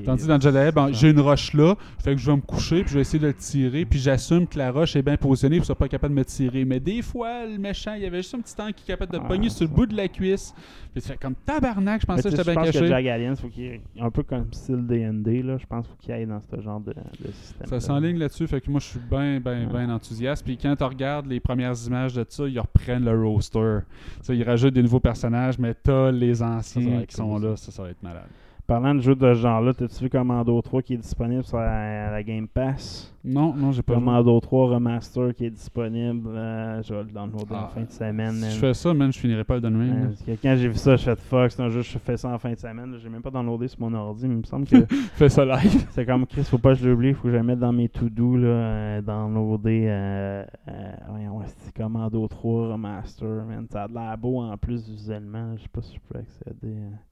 Speaker 2: Tandis dans Jedi, ben, j'ai une roche là, fait que je vais me coucher, puis je vais essayer de le tirer, puis j'assume que la roche est bien positionnée, puis ça pas capable de me tirer. Mais des fois, le méchant, il y avait juste un petit tank qui est capable de
Speaker 1: Ah,
Speaker 2: pogner sur le bout de la cuisse. Puis tu fais comme tabarnak, je pensais que j'étais
Speaker 1: je
Speaker 2: bien
Speaker 1: pense que
Speaker 2: caché.
Speaker 1: Jack Alliance, faut qu'il ait- un peu comme style D&D, là, je pense qu'il faut qu'il aille dans ce genre de, de système.
Speaker 2: Ça s'enligne là-dessus, fait que moi je suis bien, bien, bien enthousiaste. Puis quand tu regardes les premières images de ça, ils reprennent le roster. Ça, ils rajoutent des nouveaux personnages, mais t'as les
Speaker 1: Ça, ça
Speaker 2: anciens qui sont là, ça, ça va être malade.
Speaker 1: Parlant de jeux de ce genre-là, t'as-tu vu Commando 3 qui est disponible sur la, la Game Pass?
Speaker 2: Non, non, j'ai pas joué.
Speaker 1: Commando 3 Remaster qui est disponible. euh, je vais le downloader en
Speaker 2: Ah,
Speaker 1: fin de semaine.
Speaker 2: Si
Speaker 1: man.
Speaker 2: je fais ça, man, je finirai pas le.
Speaker 1: Euh, parce que quand j'ai vu ça, je fais fuck, c'est un jeu, je fais ça en fin de semaine. J'ai même pas downloadé sur mon ordi, mais il me semble que [LAUGHS]
Speaker 2: Fais ça live. [LAUGHS]
Speaker 1: c'est comme Chris, faut pas que je l'oublie, faut que je le mette dans mes to-do, là, euh, downloader. Euh, euh, voyons, ouais, c'est Commando 3 Remaster, man. Ça a de l'air beau en plus visuellement. Je sais pas si je peux accéder à,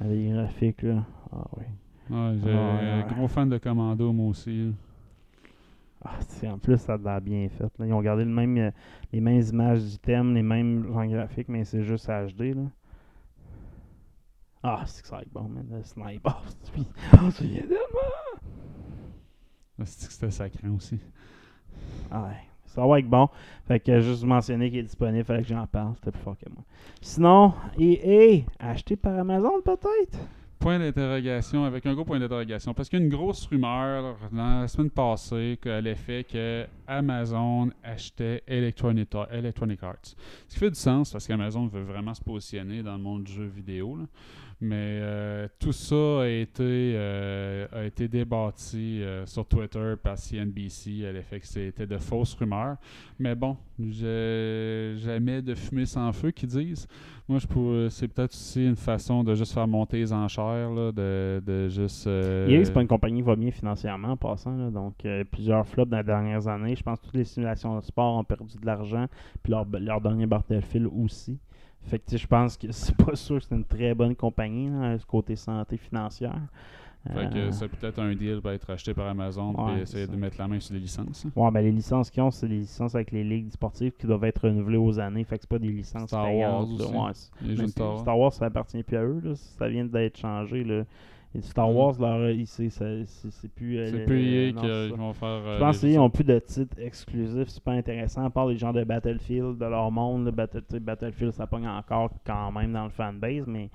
Speaker 1: les graphiques, là. Ah oui.
Speaker 2: Ouais, j'ai
Speaker 1: Ah,
Speaker 2: gros fan de Commando, moi aussi. là.
Speaker 1: Ah, c'est- en plus, ça a de l'air bien fait. là. Ils ont gardé le même, euh, les mêmes images d'items, les mêmes genres graphiques, mais c'est juste HD. Là. Ah, c'est que ça va être bon, man. Le sniper. Puis, oh, c'est tellement.
Speaker 2: Ah, c'est que C'était sacré aussi?
Speaker 1: Ah ouais. Ça va être bon. Fait que juste mentionner qu'il est disponible, fallait que j'en parle. C'était plus fort que moi. Sinon, EA, acheté par Amazon peut-être?
Speaker 2: Point d'interrogation, avec un gros point d'interrogation. Parce qu'il y a une grosse rumeur la semaine passée à l'effet que Amazon achetait Electronic, Arts. Ce qui fait du sens parce qu'Amazon veut vraiment se positionner dans le monde du jeu vidéo. Mais euh, tout ça a été, euh, a été débattu euh, sur Twitter par CNBC à l'effet que c'était de fausses rumeurs. Mais bon, jamais de fumée sans feu, qu'ils disent. Moi, je c'est peut-être aussi une façon de juste faire monter les enchères, là, de, de juste.
Speaker 1: EA, c'est pas une compagnie qui va bien financièrement en passant. là. donc, plusieurs flops dans les dernières années. Je pense que toutes les simulations de sport ont perdu de l'argent. Puis leur, leur dernier Battlefield aussi. Fait que je pense que c'est [LAUGHS] pas sûr que c'est une très bonne compagnie, là, ce côté santé financière.
Speaker 2: Fait que
Speaker 1: Euh,
Speaker 2: c'est peut-être un deal pour être acheté par Amazon
Speaker 1: Ouais,
Speaker 2: et essayer de mettre la main sur les licences. hein.
Speaker 1: Ouais, ben les licences qu'ils ont, c'est des licences avec les ligues sportives qui doivent être renouvelées aux années. Fait que c'est pas des licences
Speaker 2: Star
Speaker 1: payantes,
Speaker 2: Wars aussi.
Speaker 1: Ouais,
Speaker 2: Les Star Wars.
Speaker 1: Star Wars, ça appartient plus à eux. Là. Ça vient d'être changé. Là. Et Star
Speaker 2: Mm.
Speaker 1: Wars, leur, ils- c'est, c'est, c'est- c'est plus. euh, le-
Speaker 2: EA
Speaker 1: non,
Speaker 2: vont faire. euh,
Speaker 1: Je pense
Speaker 2: les
Speaker 1: qu'ils n'ont plus de titres exclusifs super intéressants, à part les gens de Battlefield, de leur monde. Battle- sais, Battlefield, ça pogne encore quand même dans le fanbase, mais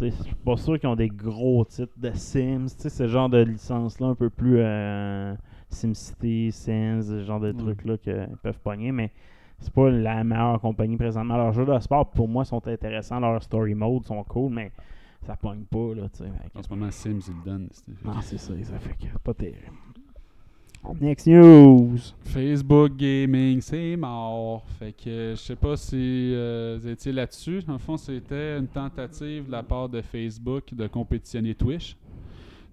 Speaker 1: je suis pas sûr qu'ils ont des gros titres de Sims. Ce genre de licence-là, un peu plus euh, SimCity, Sims, ce genre de
Speaker 2: Mm.
Speaker 1: trucs-là qu'ils peuvent pogner, mais c'est pas la meilleure compagnie présentement. Leurs jeux de sport, pour moi, sont intéressants. Leurs story modes sont cool, mais ça pogne pas, là, tu sais.
Speaker 2: En ce moment, Sims, le donnent. c'est-
Speaker 1: non, c'est ça, ça fait que pas terrible. Next news.
Speaker 2: Facebook Gaming, c'est mort. Fait que je sais pas si euh, vous étiez là-dessus. En fond, c'était une tentative de la part de Facebook de compétitionner Twitch.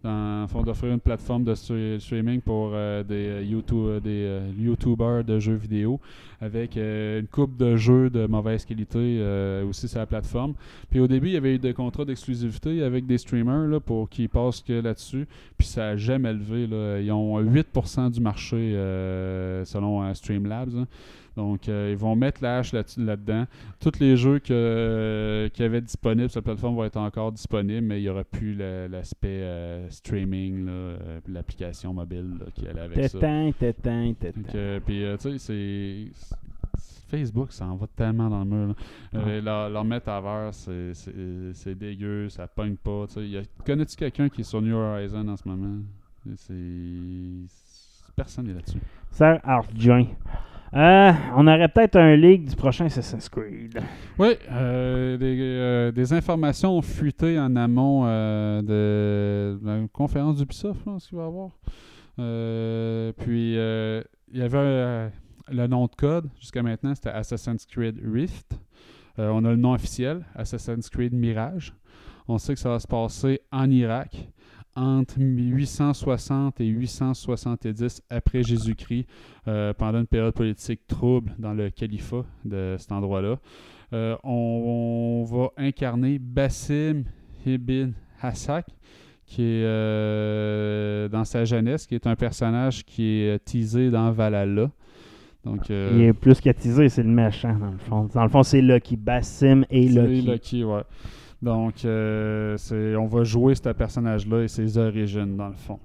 Speaker 2: Dans d'offrir une plateforme de stre- streaming pour euh, des, euh, YouTube, euh, des YouTubers de jeux vidéo avec une coupe de jeux de mauvaise qualité aussi sur la plateforme. Puis au début, il y avait eu des contrats d'exclusivité avec des streamers là, pour qu'ils passent que là-dessus. Puis ça n'a jamais levé. Là. Ils ont 8% du marché selon Streamlabs. hein. Donc, euh, ils vont mettre la hache là- là-dedans. Tous les jeux que, qu'il y avait disponibles sur la plateforme vont être encore disponibles, mais il n'y aura plus l'aspect euh, streaming, euh, l'application mobile là, qui allait avec ça.
Speaker 1: Tétin,
Speaker 2: euh, puis, euh, tu sais, c'est. Facebook, ça en va tellement dans le mur. Euh, leur, leur métavers, c'est- dégueu, ça pogne pas. Connais-tu quelqu'un qui est sur New Horizon en ce moment? C'est. Personne n'est là-dessus.
Speaker 1: Sir Arjun. Euh, on aurait peut-être un leak du prochain Assassin's Creed.
Speaker 2: Oui, euh, des, euh, des informations ont fuité en amont de la conférence d'Ubisoft, je pense qu'il va y avoir. Puis, il y avait le nom de code, jusqu'à maintenant, c'était Assassin's Creed Rift. On a le nom officiel, Assassin's Creed Mirage. On sait que ça va se passer en Irak, entre 860 et 870 après Jésus-Christ, euh, pendant une période politique trouble dans le califat de cet endroit-là. Euh, on, on va incarner Bassim ibn Hassak, qui est euh, dans sa jeunesse, qui est un personnage qui est teasé dans Valhalla. Donc, euh,
Speaker 1: Il est plus qu'attisé, c'est le méchant, dans le fond. Dans le fond, c'est Lucky. Bassim et
Speaker 2: c'est
Speaker 1: Lucky.
Speaker 2: Lucky, ouais. Donc, euh, c'est, on va jouer ce personnage-là et ses origines, dans le fond.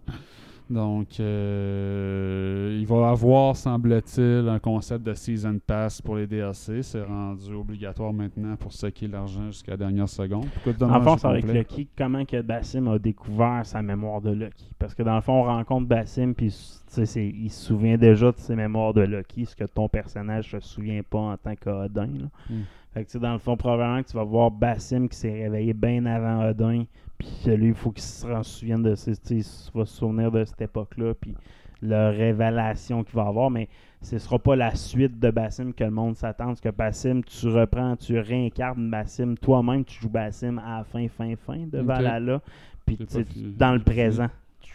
Speaker 2: Donc, euh, il va avoir, semble-t-il, un concept de Season Pass pour les DLC. C'est rendu obligatoire maintenant pour ce qui est l'argent jusqu'à la dernière seconde. Pourquoi
Speaker 1: En fond, c'est avec? Lucky, comment que Bassim a découvert sa mémoire de Lucky? Parce que dans le fond, on rencontre Bassim, puis il se souvient déjà de ses mémoires de Lucky, ce que ton personnage se souvient pas en tant qu'Odin.
Speaker 2: Mm.
Speaker 1: Fait que dans le fond, probablement que tu vas voir Bassim qui s'est réveillé bien avant Odin, puis lui, il faut qu'il se en souvienne de ses, il va se souvenir de cette époque-là, puis la révélation qu'il va avoir, mais ce sera pas la suite de Bassim que le monde s'attend, parce que Bassim, tu reprends, tu réincarnes Bassim toi-même, tu joues Bassim à la fin, fin, fin de. Valhalla, puis
Speaker 2: pas fi-
Speaker 1: dans le présent.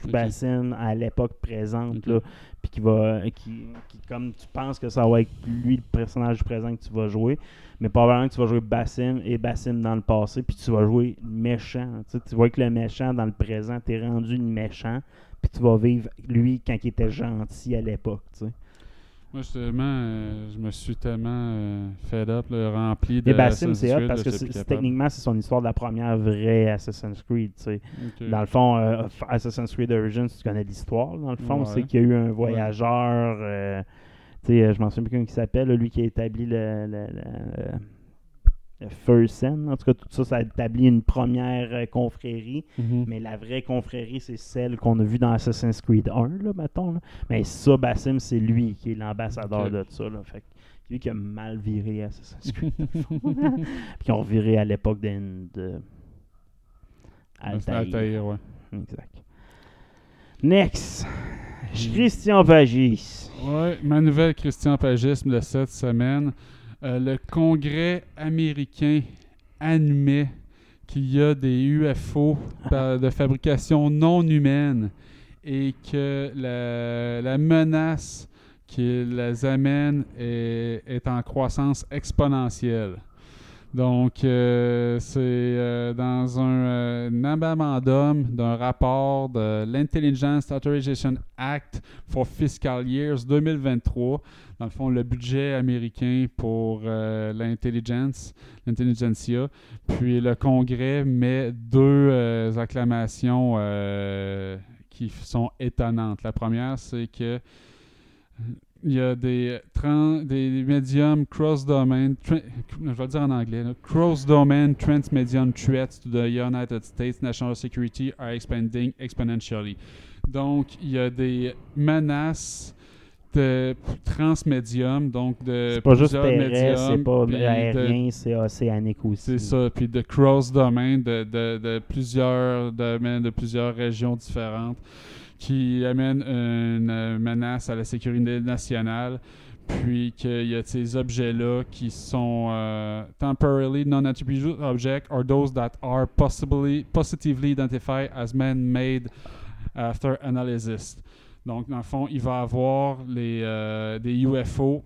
Speaker 1: Bassim à l'époque présente,
Speaker 2: Ok.
Speaker 1: là, puis qui va, qui, qui- comme tu penses que ça va être lui le personnage du présent que tu vas jouer, mais probablement que tu vas jouer Bassim et Bassim dans le passé, puis tu vas jouer méchant. Tu, sais, tu vois que le méchant dans le présent, t'es rendu le méchant, puis tu vas vivre lui quand il était gentil à l'époque. tu sais.
Speaker 2: Moi, justement, euh, je me suis tellement euh, fed up, là, rempli de.
Speaker 1: Et Bassim,
Speaker 2: Assassin's
Speaker 1: c'est
Speaker 2: Creed,
Speaker 1: parce que c'est- techniquement, c'est son histoire de la première vraie Assassin's Creed. tu sais.
Speaker 2: Ok.
Speaker 1: Dans le fond, euh, Assassin's Creed Origins, tu connais l'histoire. Dans le fond,
Speaker 2: Ouais.
Speaker 1: c'est qu'il y a eu un voyageur, euh, tu sais, euh, je m'en souviens plus comment il s'appelle, lui qui a établi le, le, le- le First Sen. En tout cas, tout ça, ça a établi une première euh, confrérie.
Speaker 2: Mhm.
Speaker 1: Mais la vraie confrérie, c'est celle qu'on a vue dans Assassin's Creed 1, là, mettons. là. Mais ça, Bassim, c'est lui qui est l'ambassadeur
Speaker 2: Ok.
Speaker 1: de ça. Là. Fait lui qui a mal viré Assassin's [LAUGHS] Creed. Puis qui ont viré à l'époque de, de Altaïr.
Speaker 2: Altaïr, ouais.
Speaker 1: Exact. Next. Christian Pagis.
Speaker 2: Ouais, ma nouvelle Christian Pagisme de cette semaine. Euh, le Congrès américain admet qu'il y a des UFO de fabrication non humaine et que la, menace qui les amène est, en croissance exponentielle. Donc, euh, c'est euh, dans un, euh, un memorandum d'un rapport de l'Intelligence Authorization Act for Fiscal Years 2023. Dans le fond, le budget américain pour euh, l'intelligence, l'intelligentsia. Puis le Congrès met deux euh, acclamations euh, qui sont étonnantes. La première, c'est que il y a des, tran- des médiums cross-domain, je vais le dire en anglais, cross-domain transmedium threats to the United States national security are expanding exponentially. Donc, il y a des menaces de transmédium, donc de
Speaker 1: C'est pas juste
Speaker 2: plusieurs
Speaker 1: terrestre, c'est pas aérien, c'est océanique aussi.
Speaker 2: c'est ça, puis de cross-domain de, de, de plusieurs domaines, de plusieurs régions différentes qui amènent une euh, menace à la sécurité nationale. Puis qu'il y a ces objets-là qui sont euh, temporarily non-attributed objects or those that are possibly, positively identified as man-made after analysis. Donc, dans le fond, il va y avoir les, euh, des UFO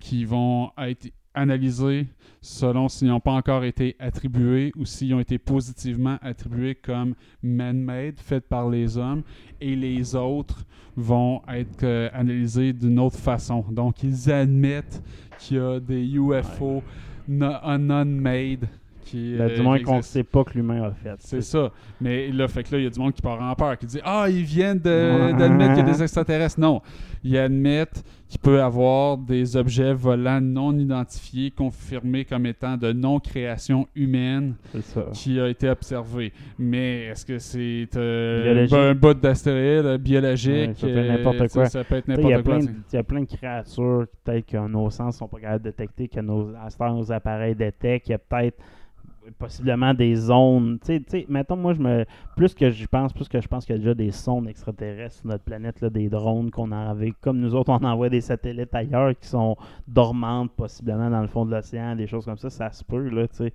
Speaker 2: qui vont être analysés selon s'ils n'ont pas encore été attribués ou s'ils ont été positivement attribués comme man-made, faits par les hommes, et les autres vont être euh, analysés d'une autre façon. Donc, ils admettent qu'il y a des UFO no- non-made qui,
Speaker 1: Ben,
Speaker 2: euh,
Speaker 1: du moins qu'on ne sait pas que l'humain a fait.
Speaker 2: C'est ça. Mais là, fait que là, il y a du monde qui part en peur, qui dit Ah, ils viennent d'admettre qu'il y a des extraterrestres. Non. Ils admettent qu'il peut avoir des objets volants non identifiés, confirmés comme étant de non-création humaine
Speaker 1: ça.
Speaker 2: qui a été observé. Mais est-ce que c'est euh, un bout d'astéroïde euh, biologique
Speaker 1: Ouais, ça peut être n'importe quoi.
Speaker 2: Ça peut être
Speaker 1: Tu sais, Il y, a
Speaker 2: n'importe quoi.
Speaker 1: plein de-
Speaker 2: sais.
Speaker 1: il y a plein de créatures, peut-être que nos sens sont pas capables de détecter, que nos, nos appareils détectent. Il y a peut-être possiblement des zones. Tu sais, mettons, moi, je me. Plus que je pense, plus que je pense qu'il y a déjà des sondes extraterrestres sur notre planète, là, des drones qu'on envoie. Comme nous autres, on envoie des satellites ailleurs qui sont dormantes, possiblement dans le fond de l'océan, des choses comme ça, ça se peut, là, tu sais.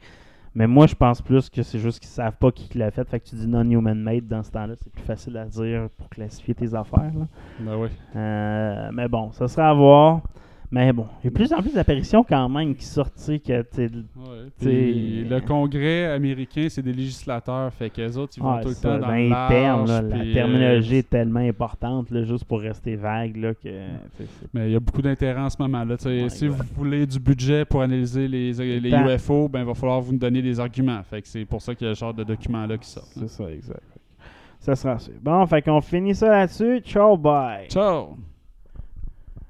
Speaker 1: Mais moi, je pense plus que c'est juste qu'ils savent pas qui l'a fait. Fait que tu dis non-human made dans ce temps-là. C'est plus facile à dire pour classifier tes affaires. là.
Speaker 2: Ben oui.
Speaker 1: Euh, mais bon, ça sera à voir. Mais bon, il y a de plus en plus d'apparitions quand même qui sortent, tu sais, que
Speaker 2: Ouais,
Speaker 1: T'sais-
Speaker 2: le Congrès américain, c'est des législateurs. Fait qu'eux autres, ils vont tout le
Speaker 1: ça,
Speaker 2: temps dans
Speaker 1: ben,
Speaker 2: le
Speaker 1: les
Speaker 2: large,
Speaker 1: termes, là, la
Speaker 2: euh,
Speaker 1: terminologie est tellement importante, là, juste pour rester vague, là, que...
Speaker 2: Mais il y a beaucoup d'intérêt en ce
Speaker 1: Ouais,
Speaker 2: si
Speaker 1: ouais.
Speaker 2: vous voulez du budget pour analyser les, les
Speaker 1: Tant-
Speaker 2: UFO, ben il va falloir vous donner des arguments. Fait que c'est pour ça qu'il y a ce genre de documents-là qui sortent.
Speaker 1: C'est ça, exact. Ça sera ça. Bon, fait qu'on finit ça là-dessus. Ciao, bye!
Speaker 2: Ciao!